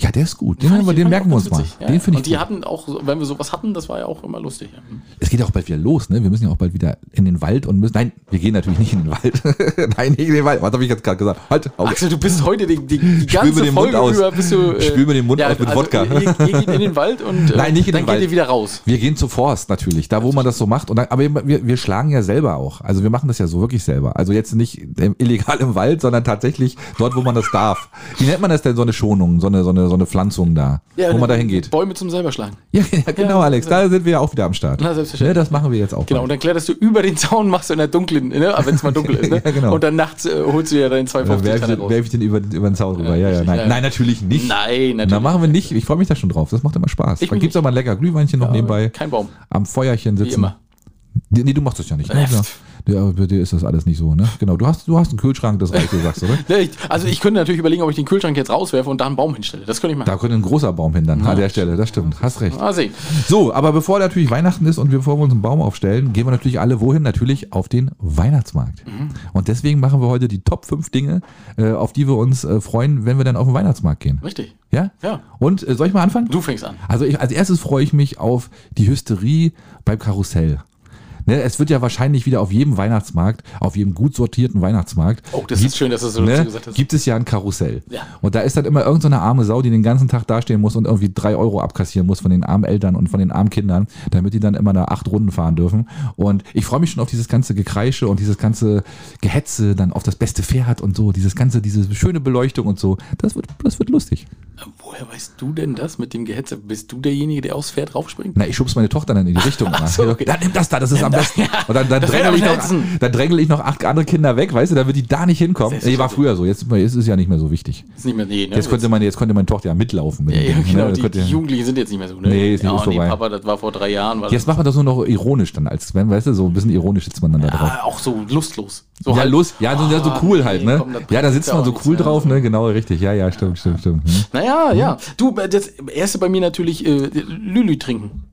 Ja, der ist gut. Den, haben wir, den merken wir uns mal. Ja, Den ja. finde ich Und die gut. hatten auch, wenn wir sowas hatten, das war ja auch immer lustig. Ja. Es geht ja auch bald wieder los, ne? Wir müssen ja auch bald wieder in den Wald und müssen. Nein, wir gehen natürlich nicht in den Wald. Nein, nicht in den Wald. Was habe ich jetzt gerade gesagt? Halt, Auge. Axel, du bist heute die, die, ganze Mund Folge aus. über bist du. äh, Spül mir den Mund aus mit Wodka. Ihr, ihr geht in den Wald und äh, Nein, nicht in dann den Wald. geht ihr wieder raus. Wir gehen zu Forst natürlich, da wo man das so macht. Und dann, aber wir, wir schlagen ja selber auch. Also wir machen das ja so wirklich selber. Also jetzt nicht illegal im Wald, sondern tatsächlich dort, wo man das darf. Wie nennt man das denn so eine Schonung, so eine, so eine, so eine Pflanzung da, wo man da hingeht? Bäume zum selber schlagen. Ja, ja genau, Ja, Alex. Da sind wir ja auch wieder am Start. Na, selbstverständlich. Ne, das machen wir jetzt auch. Genau, bald. und dann kletterst du über den Zaun, machst du in der dunklen, ne, wenn es mal dunkel ist, ne? Ja, genau. Und dann nachts äh, holst du ja deinen Dann 250 werfe Tanne ich, raus. werf ich den über, über den Zaun rüber. Ja, ja, nein. ja. nein, natürlich nicht. Nein, natürlich. Na, machen wir nicht. Ich freue mich da schon drauf. Das macht immer Spaß. Ich Dann mich gibt's auch mal ein lecker Glühweinchen noch nebenbei. Kein Baum. Am Feuerchen sitzen. Wie immer. Nee, du machst das ja nicht. Ne? Ja, ja, bei dir ist das alles nicht so, ne? Genau. Du hast, du hast einen Kühlschrank, das reicht, du sagst, oder? Ich, also ich könnte natürlich überlegen, ob ich den Kühlschrank jetzt rauswerfe und da einen Baum hinstelle. Das könnte ich machen. Da könnte ein großer Baum hindern an der Stelle. Das stimmt. Hast recht. Mal sehen. So, aber bevor natürlich Weihnachten ist und wir bevor wir uns einen Baum aufstellen, gehen wir natürlich alle wohin? Natürlich auf den Weihnachtsmarkt. Mhm. Und deswegen machen wir heute die Top 5 Dinge, äh, auf die wir uns äh, freuen, wenn wir dann auf den Weihnachtsmarkt gehen. Richtig. Ja? Ja. Und äh, soll ich mal anfangen? Du fängst an. Also ich, als erstes freue ich mich auf die Hysterie beim Karussell. Ne, es wird ja wahrscheinlich wieder auf jedem Weihnachtsmarkt, auf jedem gut sortierten Weihnachtsmarkt. Oh, das ist schön, dass du so ne, gesagt hast. Gibt es ja ein Karussell. Ja. Und da ist dann immer irgendeine so eine arme Sau, die den ganzen Tag dastehen muss und irgendwie drei Euro abkassieren muss von den armen Eltern und von den armen Kindern, damit die dann immer da acht Runden fahren dürfen. Und ich freue mich schon auf dieses ganze Gekreische und dieses ganze Gehetze, dann auf das beste Pferd und so, dieses ganze, diese schöne Beleuchtung und so. Das wird, das wird lustig. Woher weißt du denn das mit dem Gehetze? Bist du derjenige, der aufs Pferd raufspringt? Na, ich schub's meine Tochter dann in die Richtung. So, okay. Dann nimm das da, das ist am besten. Und dann, dann, drängel wird ich noch, dann drängel ich noch acht andere Kinder weg, weißt du, damit die da nicht hinkommen. Nee, war früher so, jetzt, ist es ja nicht mehr so wichtig. Ist nicht mehr, nee, ne? Jetzt konnte meine, jetzt konnte meine Tochter ja mitlaufen. Mit ja, ja, Ding, genau, ne? die, die Jugendlichen sind jetzt nicht mehr so, ne? Nee, ist nicht ja, nee, vorbei. Papa, das war vor drei Jahren. Jetzt macht man das nur noch ironisch dann, als wenn, weißt du, so ein bisschen ironisch sitzt man dann da drauf. ah, auch so lustlos. So ja, halt- los, ja, so, ja, so Ah, cool nee, halt, ne? ja, da sitzt ja man so cool ja. drauf, ne? Genau, richtig. Ja, ja, stimmt, stimmt, stimmt. Hm. Naja, ja. Du, das erste bei mir natürlich äh, Lülü trinken.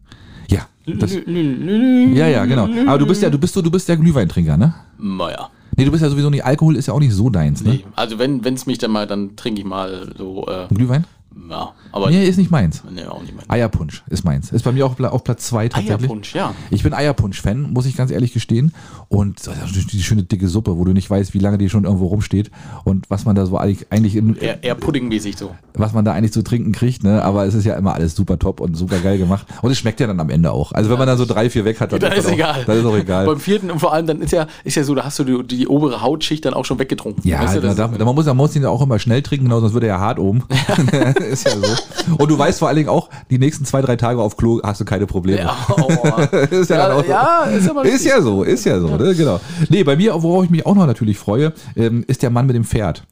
Ja, das, Lü- Lü- Lü- ja, ja, genau. Aber du bist ja, du bist so, du bist ja Glühweintrinker, ne? Naja. Nee, du bist ja sowieso nicht, Alkohol ist ja auch nicht so deins, ne? Nee. Also wenn es mich dann mal, dann trinke ich mal so, äh, Glühwein? Ja, aber Nee, ist nicht meins. nee, auch nicht mehr. Eierpunsch ist meins. Ist bei mir auch auf Platz zwei tatsächlich. Eierpunsch, ja. Ich bin Eierpunsch-Fan, muss ich ganz ehrlich gestehen. Und das ist die schöne dicke Suppe, wo du nicht weißt, wie lange die schon irgendwo rumsteht und was man da so eigentlich, in, Eher, eher puddingmäßig so. was man da eigentlich zu trinken kriegt, ne? Aber es ist ja immer alles super top und super geil gemacht. Und es schmeckt ja dann am Ende auch. Also wenn man dann so drei, vier weg hat, dann, Dann ist auch, egal. Dann ist auch egal. Beim vierten und vor allem dann ist ja, ist ja so, da hast du die, die obere Hautschicht dann auch schon weggetrunken. Ja, Weißt du, da, das- da, man muss, man muss ihn ja auch immer schnell trinken, genau, sonst wird er ja hart oben. ist ja so. Und du weißt vor allen Dingen auch, die nächsten zwei, drei Tage auf Klo hast du keine Probleme. ja, oh. ist ja, ja, dann auch so. ja, ist aber Ist ja so, ist ja so, ne? genau. Nee, bei mir, worauf ich mich auch noch natürlich freue, ähm, ist der Mann mit dem Pferd.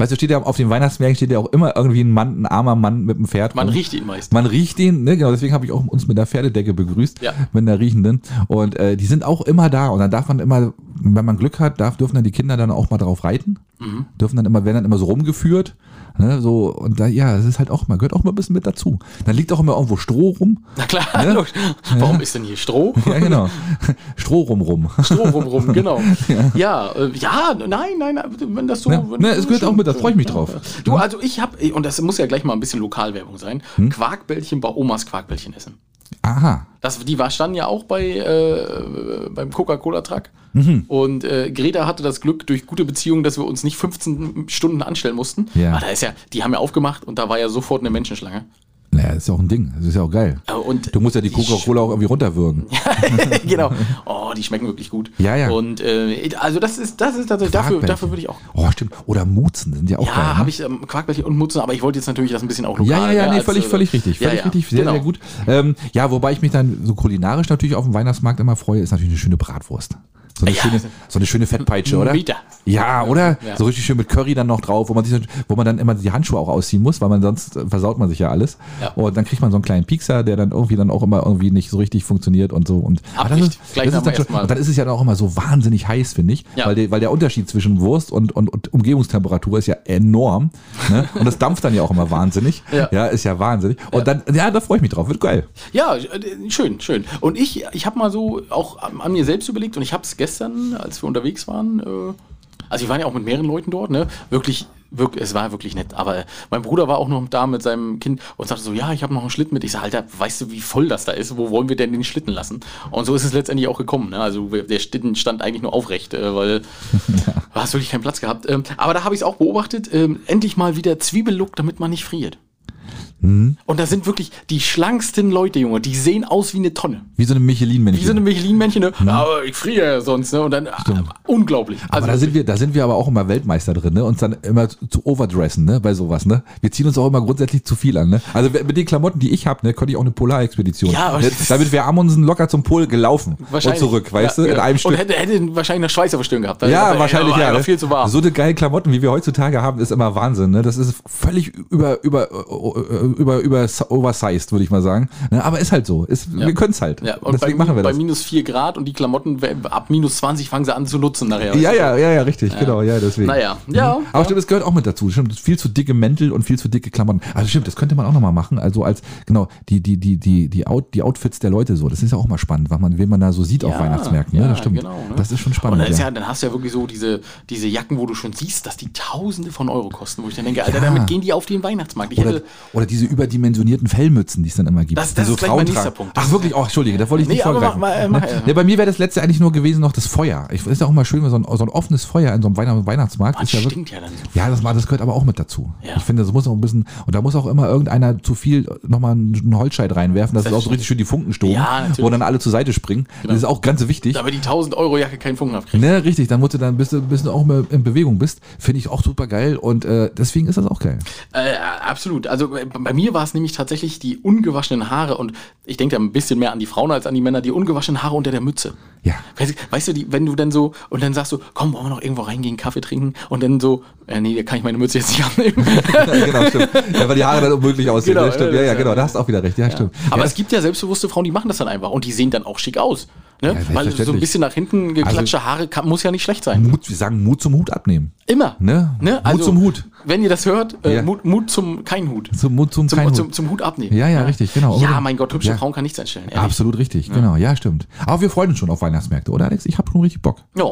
Weißt du, steht ja auf den Weihnachtsmärkten steht ja auch immer irgendwie ein Mann, ein armer Mann mit dem Pferd. Man riecht ihn meist. Man riecht den, ne? genau, deswegen habe ich auch uns mit der Pferdedecke begrüßt, Ja. mit der riechenden. Und äh, die sind auch immer da. Und dann darf man immer, wenn man Glück hat, darf, dürfen dann die Kinder dann auch mal drauf reiten. Mhm. Dürfen dann immer, werden dann immer so rumgeführt. Ne? So, und da, ja, das ist halt auch mal, gehört auch mal ein bisschen mit dazu. Dann liegt auch immer irgendwo Stroh rum. Na klar, logisch. warum ist denn hier Stroh? Ja, genau. Stroh rum rum. Stroh rum, rum genau. Ja, äh, ja, nein, nein, wenn das so. Ne? wenn- Ne, es gehört auch mit, da freue ich mich ja, drauf. ja. Du, also ich habe, und das muss ja gleich mal ein bisschen Lokalwerbung sein, Hm? Quarkbällchen bei Omas Quarkbällchen essen. Aha. Das, die war, standen ja auch bei, äh, beim Coca-Cola-Truck. Mhm. Und äh, Greta hatte das Glück durch gute Beziehungen, dass wir uns nicht 15 Stunden anstellen mussten. Ja. Aber da ist ja, die haben ja aufgemacht und da war ja sofort eine Menschenschlange. Naja, ist ja auch ein Ding. Das ist ja auch geil. Äh, Und Du musst ja die Coca-Cola auch irgendwie runterwürgen. genau. Oh, die schmecken wirklich gut. Ja, ja. Und äh, also das ist, das ist tatsächlich, dafür, dafür würde ich auch. Oh, stimmt. Oder Mutzen sind ja auch geil. Ja, ne? habe ich ähm, Quarkbällchen und Mutzen, aber ich wollte jetzt natürlich das ein bisschen auch lokal. Ja, ja, ja, ne, nee, als, völlig, äh, völlig richtig. ja, Völlig ja, richtig, sehr, genau. sehr gut. Ähm, ja, wobei ich mich dann so kulinarisch natürlich auf dem Weihnachtsmarkt immer freue, ist natürlich eine schöne Bratwurst. So eine, Ja. schöne, so eine schöne Fettpeitsche, oder? Mieter. Ja, oder? Ja. So richtig schön mit Curry dann noch drauf, wo man, sich, wo man dann immer die Handschuhe auch ausziehen muss, weil man sonst äh, versaut man sich ja alles. Ja. Und dann kriegt man so einen kleinen Piekser, der dann irgendwie dann auch immer irgendwie nicht so richtig funktioniert und so. Und das ist, das ist dann schon, dann ist es ja dann auch immer so wahnsinnig heiß, finde ich. Ja. Weil, der, weil der Unterschied zwischen Wurst und, und, und Umgebungstemperatur ist ja enorm. Ne? Und das dampft dann ja auch immer wahnsinnig. Ja. ist ja wahnsinnig. Und dann, ja, da freue ich mich drauf. Wird geil. Ja, äh, schön, schön. Und ich, ich habe mal so auch an an mir selbst überlegt und ich habe es gestern, als wir unterwegs waren, äh, also wir waren ja auch mit mehreren Leuten dort, ne? Wirklich, wirklich, es war wirklich nett. Aber mein Bruder war auch noch da mit seinem Kind und sagte so, ja, ich habe noch einen Schlitten mit. Ich sage, Alter, weißt du, wie voll das da ist? Wo wollen wir denn den Schlitten lassen? Und so ist es letztendlich auch gekommen. Ne? Also der Schlitten stand eigentlich nur aufrecht, äh, weil du hast wirklich keinen Platz gehabt. Ähm, aber da habe ich es auch beobachtet, ähm, endlich mal wieder Zwiebellook, damit man nicht friert. Mhm. Und da sind wirklich die schlanksten Leute, Junge. Die sehen aus wie eine Tonne. Wie so eine Michelin-Männchen. Wie so eine Michelin-Männchen, ne? Aber ich friere ja sonst, ne? Und dann, ah, unglaublich. Aber Also, da sind wir, da sind wir aber auch immer Weltmeister drin, ne? Uns dann immer zu, overdressen, ne? Bei sowas, ne? Wir ziehen uns auch immer grundsätzlich zu viel an, ne? Also mit den Klamotten, die ich habe, ne, konnte ich auch eine Polarexpedition. Ja, aber ne? Damit wäre Amundsen locker zum Pol gelaufen und zurück, weißt Ja, du, in genau. einem Und Stück. hätte, hätte wahrscheinlich noch Schweiß auf der Stirn gehabt. Also, Ja, wahrscheinlich ja. ne? viel zu warm. So eine geile Klamotten, wie wir heutzutage haben, ist immer Wahnsinn. Ne? Das ist völlig über, über, über, über oversized, würde ich mal sagen. Ne? Aber ist halt so. Ist, Wir können es halt. ja, und Deswegen bei, machen wir bei das. minus 4 Grad und die Klamotten ab minus 20 fangen sie an zu nutzen nachher. Ja, ja, ja, ja, richtig, genau, ja, deswegen. Naja, ja. Mhm. Aber stimmt, das gehört auch mit dazu. Stimmt, viel zu dicke Mäntel und viel zu dicke Klamotten. Also stimmt, das könnte man auch nochmal machen. Also als, genau, die, die, die, die, die, Out, die Outfits der Leute so. Das ist ja auch mal spannend, was man, wen man da so sieht auf Ja, Weihnachtsmärkten. Ja, ja, das stimmt. genau, ne? Das ist schon Und spannend. dann, ist ja. ja, dann hast du ja wirklich so diese, diese Jacken, wo du schon siehst, dass die Tausende von Euro kosten, wo ich dann denke, Alter, damit gehen die auf den Weihnachtsmarkt. Ich Oder, hätte, oder diese diese überdimensionierten Fellmützen, die es dann immer gibt. Das- das die ist gleich mein nächster Punkt. Das Ach wirklich? Oh, Entschuldige, da wollte ich Nee, nicht vorgreifen. mach mal, mach, Ne? ja. Ja, bei mir wäre das letzte eigentlich nur gewesen noch das Feuer. Ich ist ja auch mal schön, so ein, so ein offenes Feuer in so einem Weihnachts Weihnachtsmarkt. Man ist ja wirklich, ja dann so. ja, das, das gehört aber auch mit dazu. Ja. Ich finde, das muss auch ein bisschen, und da muss auch immer irgendeiner zu viel nochmal einen Holzscheit reinwerfen, dass es auch so richtig schön die Funken stoßen, Ja, natürlich. Genau. wo dann alle zur Seite springen. Das ist auch ganz wichtig. Damit die 1000 Euro Jacke keinen Funken abkriegt. Ne, richtig, dann musst du dann, bis du, bis du auch mal in Bewegung bist, finde ich auch super geil und äh, deswegen ist das auch geil. Äh, absolut. Also bei, bei mir war es nämlich tatsächlich die ungewaschenen Haare und ich denke da ein bisschen mehr an die Frauen als an die Männer, die ungewaschenen Haare unter der Mütze. Ja. Weißt, weißt du, die, wenn du dann so, und dann sagst du, komm, wollen wir noch irgendwo reingehen, Kaffee trinken und dann so, äh, nee, da kann ich meine Mütze jetzt nicht abnehmen. ja, genau, stimmt. Ja, weil die Haare dann unmöglich aussehen. Genau, ne? stimmt. Ja, ja, ja, ja. genau, da hast du auch wieder recht. Ja, stimmt. Aber es gibt ja selbstbewusste Frauen, die machen das dann einfach und die sehen dann auch schick aus. Ne? Weil so ein. Also bisschen nach hinten geklatschte Haare kann, muss ja nicht schlecht sein. Mut, wir sagen Mut zum Hut abnehmen. Immer. Ne? Mut zum Hut. Wenn ihr das hört, äh, Ja. Mut, Mut zum kein Hut. Zum Mut zum, Zum, kein zum, Hut. zum Hut abnehmen. Ja, ja, richtig, genau. Ja, mein Gott, hübsche Ja. Frauen kann nichts einstellen. ehrlich. Absolut richtig, genau, ja, stimmt. Aber wir freuen uns schon auf Weihnachtsmärkte, oder Alex? Ich habe schon richtig Bock. Ja,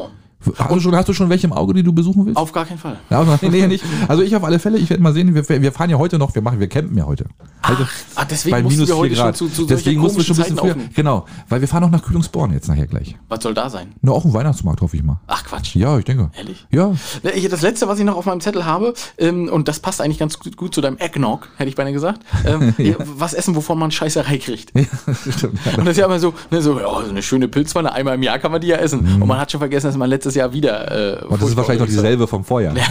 Hast du, schon, hast du schon welche im Auge, die du besuchen willst? auf gar keinen Fall. Ja, also, nee, nee, nicht. Also ich auf alle Fälle, ich werde mal sehen, wir, wir fahren ja heute noch, wir machen, wir campen ja heute. Heute ah, deswegen bei minus wir 4 heute schon Grad. zu- zu Deswegen mussten wir schon ein bisschen früher. Zeiten aufnehmen. Genau, weil wir fahren auch nach Kühlungsborn jetzt nachher gleich. Was soll da sein? Nur auch ein Weihnachtsmarkt, hoffe ich mal. Ach Quatsch. Ja, ich denke. Ehrlich? Ja. Ne, Das letzte, was ich noch auf meinem Zettel habe, ähm, und das passt eigentlich ganz gut, zu deinem Eggnog, hätte ich beinahe gesagt, ähm, was essen, wovon man Scheißerei kriegt. Stimmt, ja. Und das ist ja immer so, ne, so, ja, so eine schöne Pilzpfanne, einmal im Jahr kann man die ja essen. Und man hat schon vergessen, dass man letztes Jahr wieder. Äh. Und das ist wahrscheinlich noch dieselbe vom Vorjahr.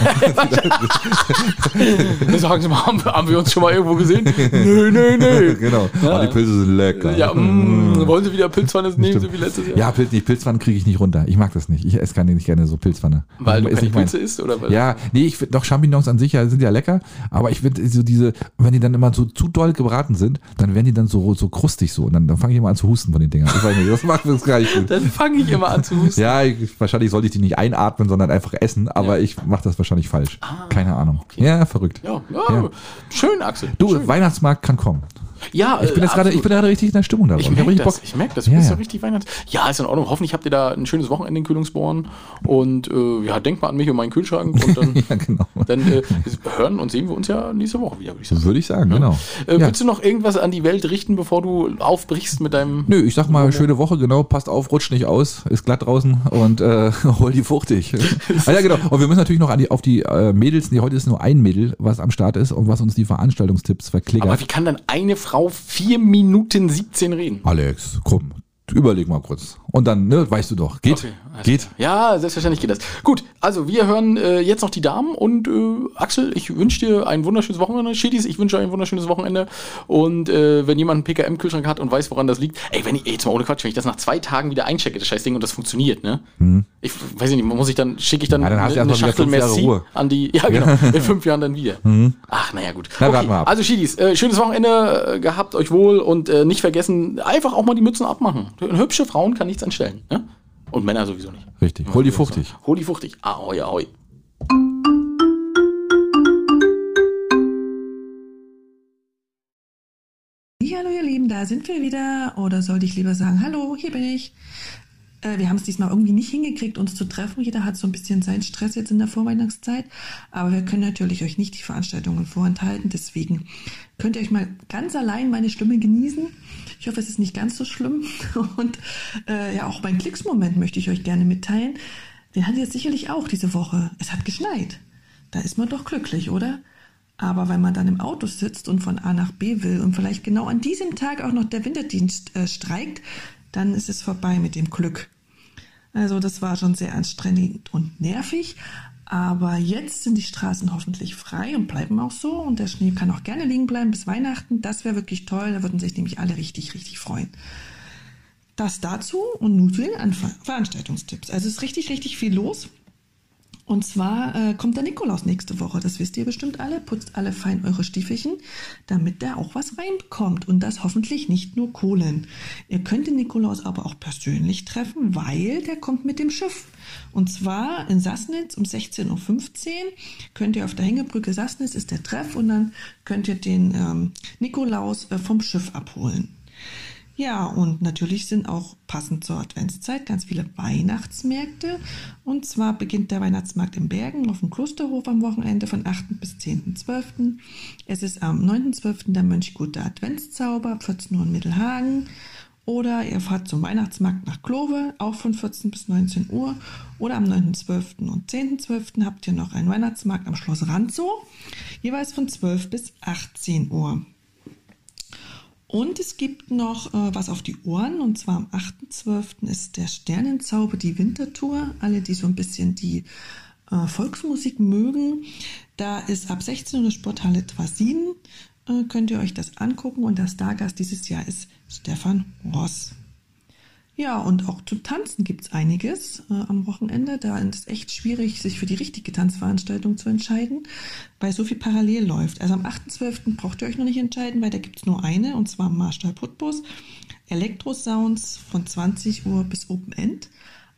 Sagen Sie mal, haben, wir- haben wir uns schon mal irgendwo gesehen? nö, nö, nö. genau. Ja. Oh, die Pilze sind lecker. Ja, mm, wollen Sie wieder Pilzpfanne nehmen, so wie letztes Jahr? Ja, Pilz, die Pilzpfannen kriege ich nicht runter. Ich mag das nicht. Ich esse keine, nicht gerne so Pilzpfanne. Weil du Ist keine Pilze isst, oder was? Ja, nee, ich finde doch Champignons an sich ja, sind ja lecker, aber ich finde so diese, wenn die dann immer so zu doll gebraten sind, dann werden die dann so, so krustig so und dann, dann fange ich immer an zu husten von den Dingern. Ich weiß nicht, das macht das gar nicht gut. Dann fange ich immer an zu husten. Ja, ich, wahrscheinlich sollte ich die nicht einatmen, sondern einfach essen, aber ich mache das wahrscheinlich falsch. Keine Ahnung. Ja, verrückt. Ja, ja, Ja. schön, Axel. Du, schön. Weihnachtsmarkt kann kommen. Ja, Ich bin jetzt gerade, ich bin gerade richtig in der Stimmung dabei. Ich merke richtig das, ich merke das. Du Ja, bist ja. ja richtig Weihnachts. Ja, ist in Ordnung. Hoffentlich habt ihr da ein schönes Wochenende in Kühlungsborn. Und äh, ja, denkt mal an mich und meinen Kühlschrank. Und dann, Ja, genau. dann äh, hören und sehen wir uns ja nächste Woche wieder, würde ich sagen. Würde ich sagen, genau. Äh, Ja. Willst du noch irgendwas an die Welt richten, bevor du aufbrichst mit deinem. Nö, ich sag mal, schöne Woche, genau, passt auf, rutscht nicht aus, ist glatt draußen und äh, hol die fuchtig. ah, ja, genau. Und wir müssen natürlich noch an die, auf die äh, Mädels, nee, heute ist nur ein Mädel, was am Start ist und was uns die Veranstaltungstipps Aber verklickert. wie kann dann eine Frau 4 Minuten 17 reden? Alex, komm, überleg mal kurz. Und dann, ne, weißt du doch, geht, Okay, geht. Ja, selbstverständlich geht das. Gut, also wir hören äh, jetzt noch die Damen und äh, Axel, ich wünsche dir ein wunderschönes Wochenende. Schiedis, ich wünsche euch ein wunderschönes Wochenende. Und äh, wenn jemand einen PKM-Kühlschrank hat und weiß, woran das liegt, ey, wenn ich, ey, jetzt mal ohne Quatsch, wenn ich das nach zwei Tagen wieder einchecke, das scheiß Ding, und das funktioniert, ne? Ich weiß nicht, muss ich dann, schicke ich dann Mhm. Ja, dann eine, mal wieder Schachtel Merci an die, ja genau, in fünf Jahren dann wieder. Ach, naja, gut. Na, warten wir ab. Also Schiedis, äh, schönes Wochenende äh, gehabt, euch wohl und äh, nicht vergessen, einfach auch mal die Mützen abmachen. Hübsche Frauen kann nichts anstellen, ne? Und Männer sowieso nicht. Richtig, hol die fuchtig. Hol die fuchtig. Ahoi, ahoi. Hallo ihr Lieben, da sind wir wieder. Oder sollte ich lieber sagen, hallo, hier bin ich. Äh, wir haben es diesmal irgendwie nicht hingekriegt, uns zu treffen. Jeder hat so ein bisschen seinen Stress jetzt in der Vorweihnachtszeit. Aber wir können natürlich euch nicht die Veranstaltungen vorenthalten. Deswegen könnt ihr euch mal ganz allein meine Stimme genießen. Ich hoffe, es ist nicht ganz so schlimm. Und äh, ja, auch mein Klicksmoment möchte ich euch gerne mitteilen. Den hat ihr sicherlich auch diese Woche. Es hat geschneit. Da ist man doch glücklich, oder? Aber wenn man dann im Auto sitzt und von A nach B will und vielleicht genau an diesem Tag auch noch der Winterdienst äh, streikt, dann ist es vorbei mit dem Glück. Also das war schon sehr anstrengend und nervig. Aber jetzt sind die Straßen hoffentlich frei und bleiben auch so. Und der Schnee kann auch gerne liegen bleiben bis Weihnachten. Das wäre wirklich toll. Da würden sich nämlich alle richtig, richtig freuen. Das dazu und nun zu den Veranstaltungstipps. Also es ist richtig, richtig viel los. Und zwar äh, kommt der Nikolaus nächste Woche. Das wisst ihr bestimmt alle. Putzt alle fein eure Stiefelchen, damit der auch was reinbekommt. Und das hoffentlich nicht nur Kohlen. Ihr könnt den Nikolaus aber auch persönlich treffen, weil der kommt mit dem Schiff. Und zwar in Sassnitz um 16.15 Uhr könnt ihr auf der Hängebrücke Sassnitz ist der Treff und dann könnt ihr den ähm, Nikolaus äh, vom Schiff abholen. Ja, und natürlich sind auch passend zur Adventszeit ganz viele Weihnachtsmärkte. Und zwar beginnt der Weihnachtsmarkt in Bergen auf dem Klosterhof am Wochenende von 8. bis 10.12. Es ist am 9.12. der Mönchgute Adventszauber ab 14 Uhr in Mittelhagen. Oder ihr fahrt zum Weihnachtsmarkt nach Klove, auch von 14 bis 19 Uhr. Oder am 9.12. und 10.12. habt ihr noch einen Weihnachtsmarkt am Schloss Ranzow, jeweils von 12 bis 18 Uhr. Und es gibt noch äh, was auf die Ohren, und zwar am 8.12. ist der Sternenzauber, die Wintertour. Alle, die so ein bisschen die äh, Volksmusik mögen, da ist ab 16 Uhr Sporthalle Twasin, äh, könnt ihr euch das angucken. Und der Stargast dieses Jahr ist Stefan Ross. Ja, und auch zum Tanzen gibt's einiges äh, am Wochenende. Da ist es echt schwierig, sich für die richtige Tanzveranstaltung zu entscheiden, weil so viel parallel läuft. Also am 8.12. braucht ihr euch noch nicht entscheiden, weil da gibt's nur eine, und zwar am Marstall Putbus. Elektro-Sounds von 20 Uhr bis Open End.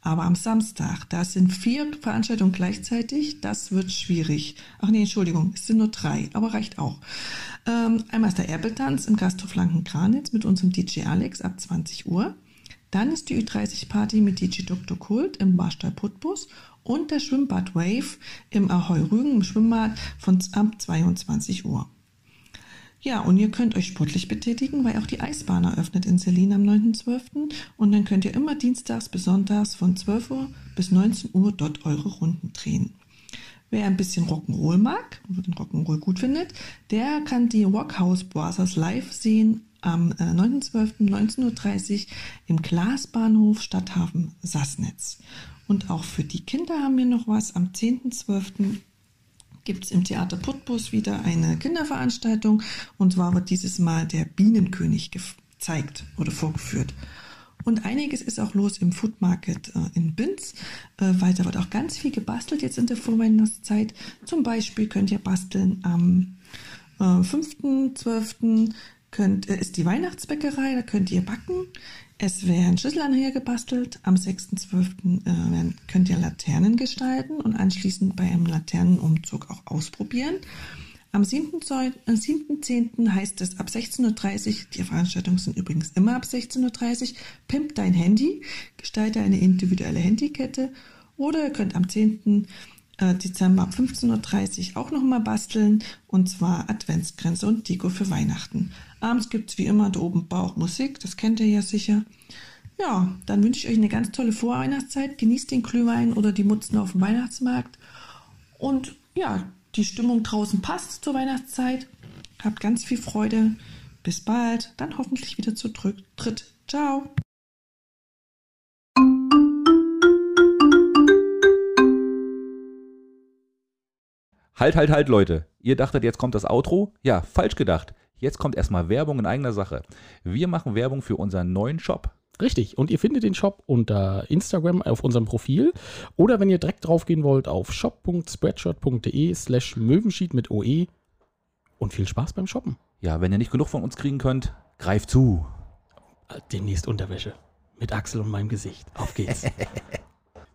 Aber am Samstag, da sind vier Veranstaltungen gleichzeitig, das wird schwierig. Ach nee, Entschuldigung, es sind nur drei, aber reicht auch. Ähm, einmal ist der Erbeltanz im Gasthof Lanken-Kranitz mit unserem DJ Alex ab 20 Uhr. Dann ist die Ü30-Party mit DJ Dr. Kult im Barstall Putbus und der Schwimmbad Wave im Ahoi Rügen im Schwimmbad von ab 22 Uhr. Ja, und ihr könnt euch sportlich betätigen, weil auch die Eisbahn eröffnet in Selin am 9.12. Und dann könnt ihr immer dienstags bis sonntags von 12 Uhr bis 19 Uhr dort eure Runden drehen. Wer ein bisschen Rock'n'Roll mag, oder den Rock'n'Roll gut findet, der kann die Rockhouse Brothers live sehen am 9.12.19.30 Uhr im Glasbahnhof Stadthafen Sassnitz. Und auch für die Kinder haben wir noch was. Am 10.12. gibt es im Theater Putbus wieder eine Kinderveranstaltung. Und zwar wird dieses Mal der Bienenkönig gezeigt oder vorgeführt. Und einiges ist auch los im Food Market äh, in Binz, äh, weil da wird auch ganz viel gebastelt jetzt in der Vorweihnachtszeit. Zum Beispiel könnt ihr basteln am äh, 5.12 könnt, äh, ist die Weihnachtsbäckerei, da könnt ihr backen. Es werden Schlüsselanhänger gebastelt. Am 6.12. Äh, könnt ihr Laternen gestalten und anschließend bei einem Laternenumzug auch ausprobieren. Am 7.10. Äh, heißt es ab 16.30 Uhr, die Veranstaltungen sind übrigens immer ab 16.30 Uhr, pimp dein Handy, gestalte eine individuelle Handykette oder ihr könnt am 10. Äh, Dezember ab 15.30 Uhr auch nochmal basteln und zwar Adventsgrenze und Deko für Weihnachten. Abends gibt es wie immer da oben Bauchmusik, das kennt ihr ja sicher. Ja, dann wünsche ich euch eine ganz tolle Vorweihnachtszeit. Genießt den Glühwein oder die Mutzen auf dem Weihnachtsmarkt. Und ja, die Stimmung draußen passt zur Weihnachtszeit. Habt ganz viel Freude. Bis bald. Dann hoffentlich wieder zu dritt. Ciao. Halt, halt, halt, Leute. Ihr dachtet, jetzt kommt das Outro? Ja, falsch gedacht. Jetzt kommt erstmal Werbung in eigener Sache. Wir machen Werbung für unseren neuen Shop. Richtig. Und ihr findet den Shop unter Instagram auf unserem Profil. Oder wenn ihr direkt draufgehen wollt, auf shop.spreadshirt.de slash Möwenschied mit OE. Und viel Spaß beim Shoppen. Ja, wenn ihr nicht genug von uns kriegen könnt, greift zu. Demnächst Unterwäsche. Mit Axel und meinem Gesicht. Auf geht's.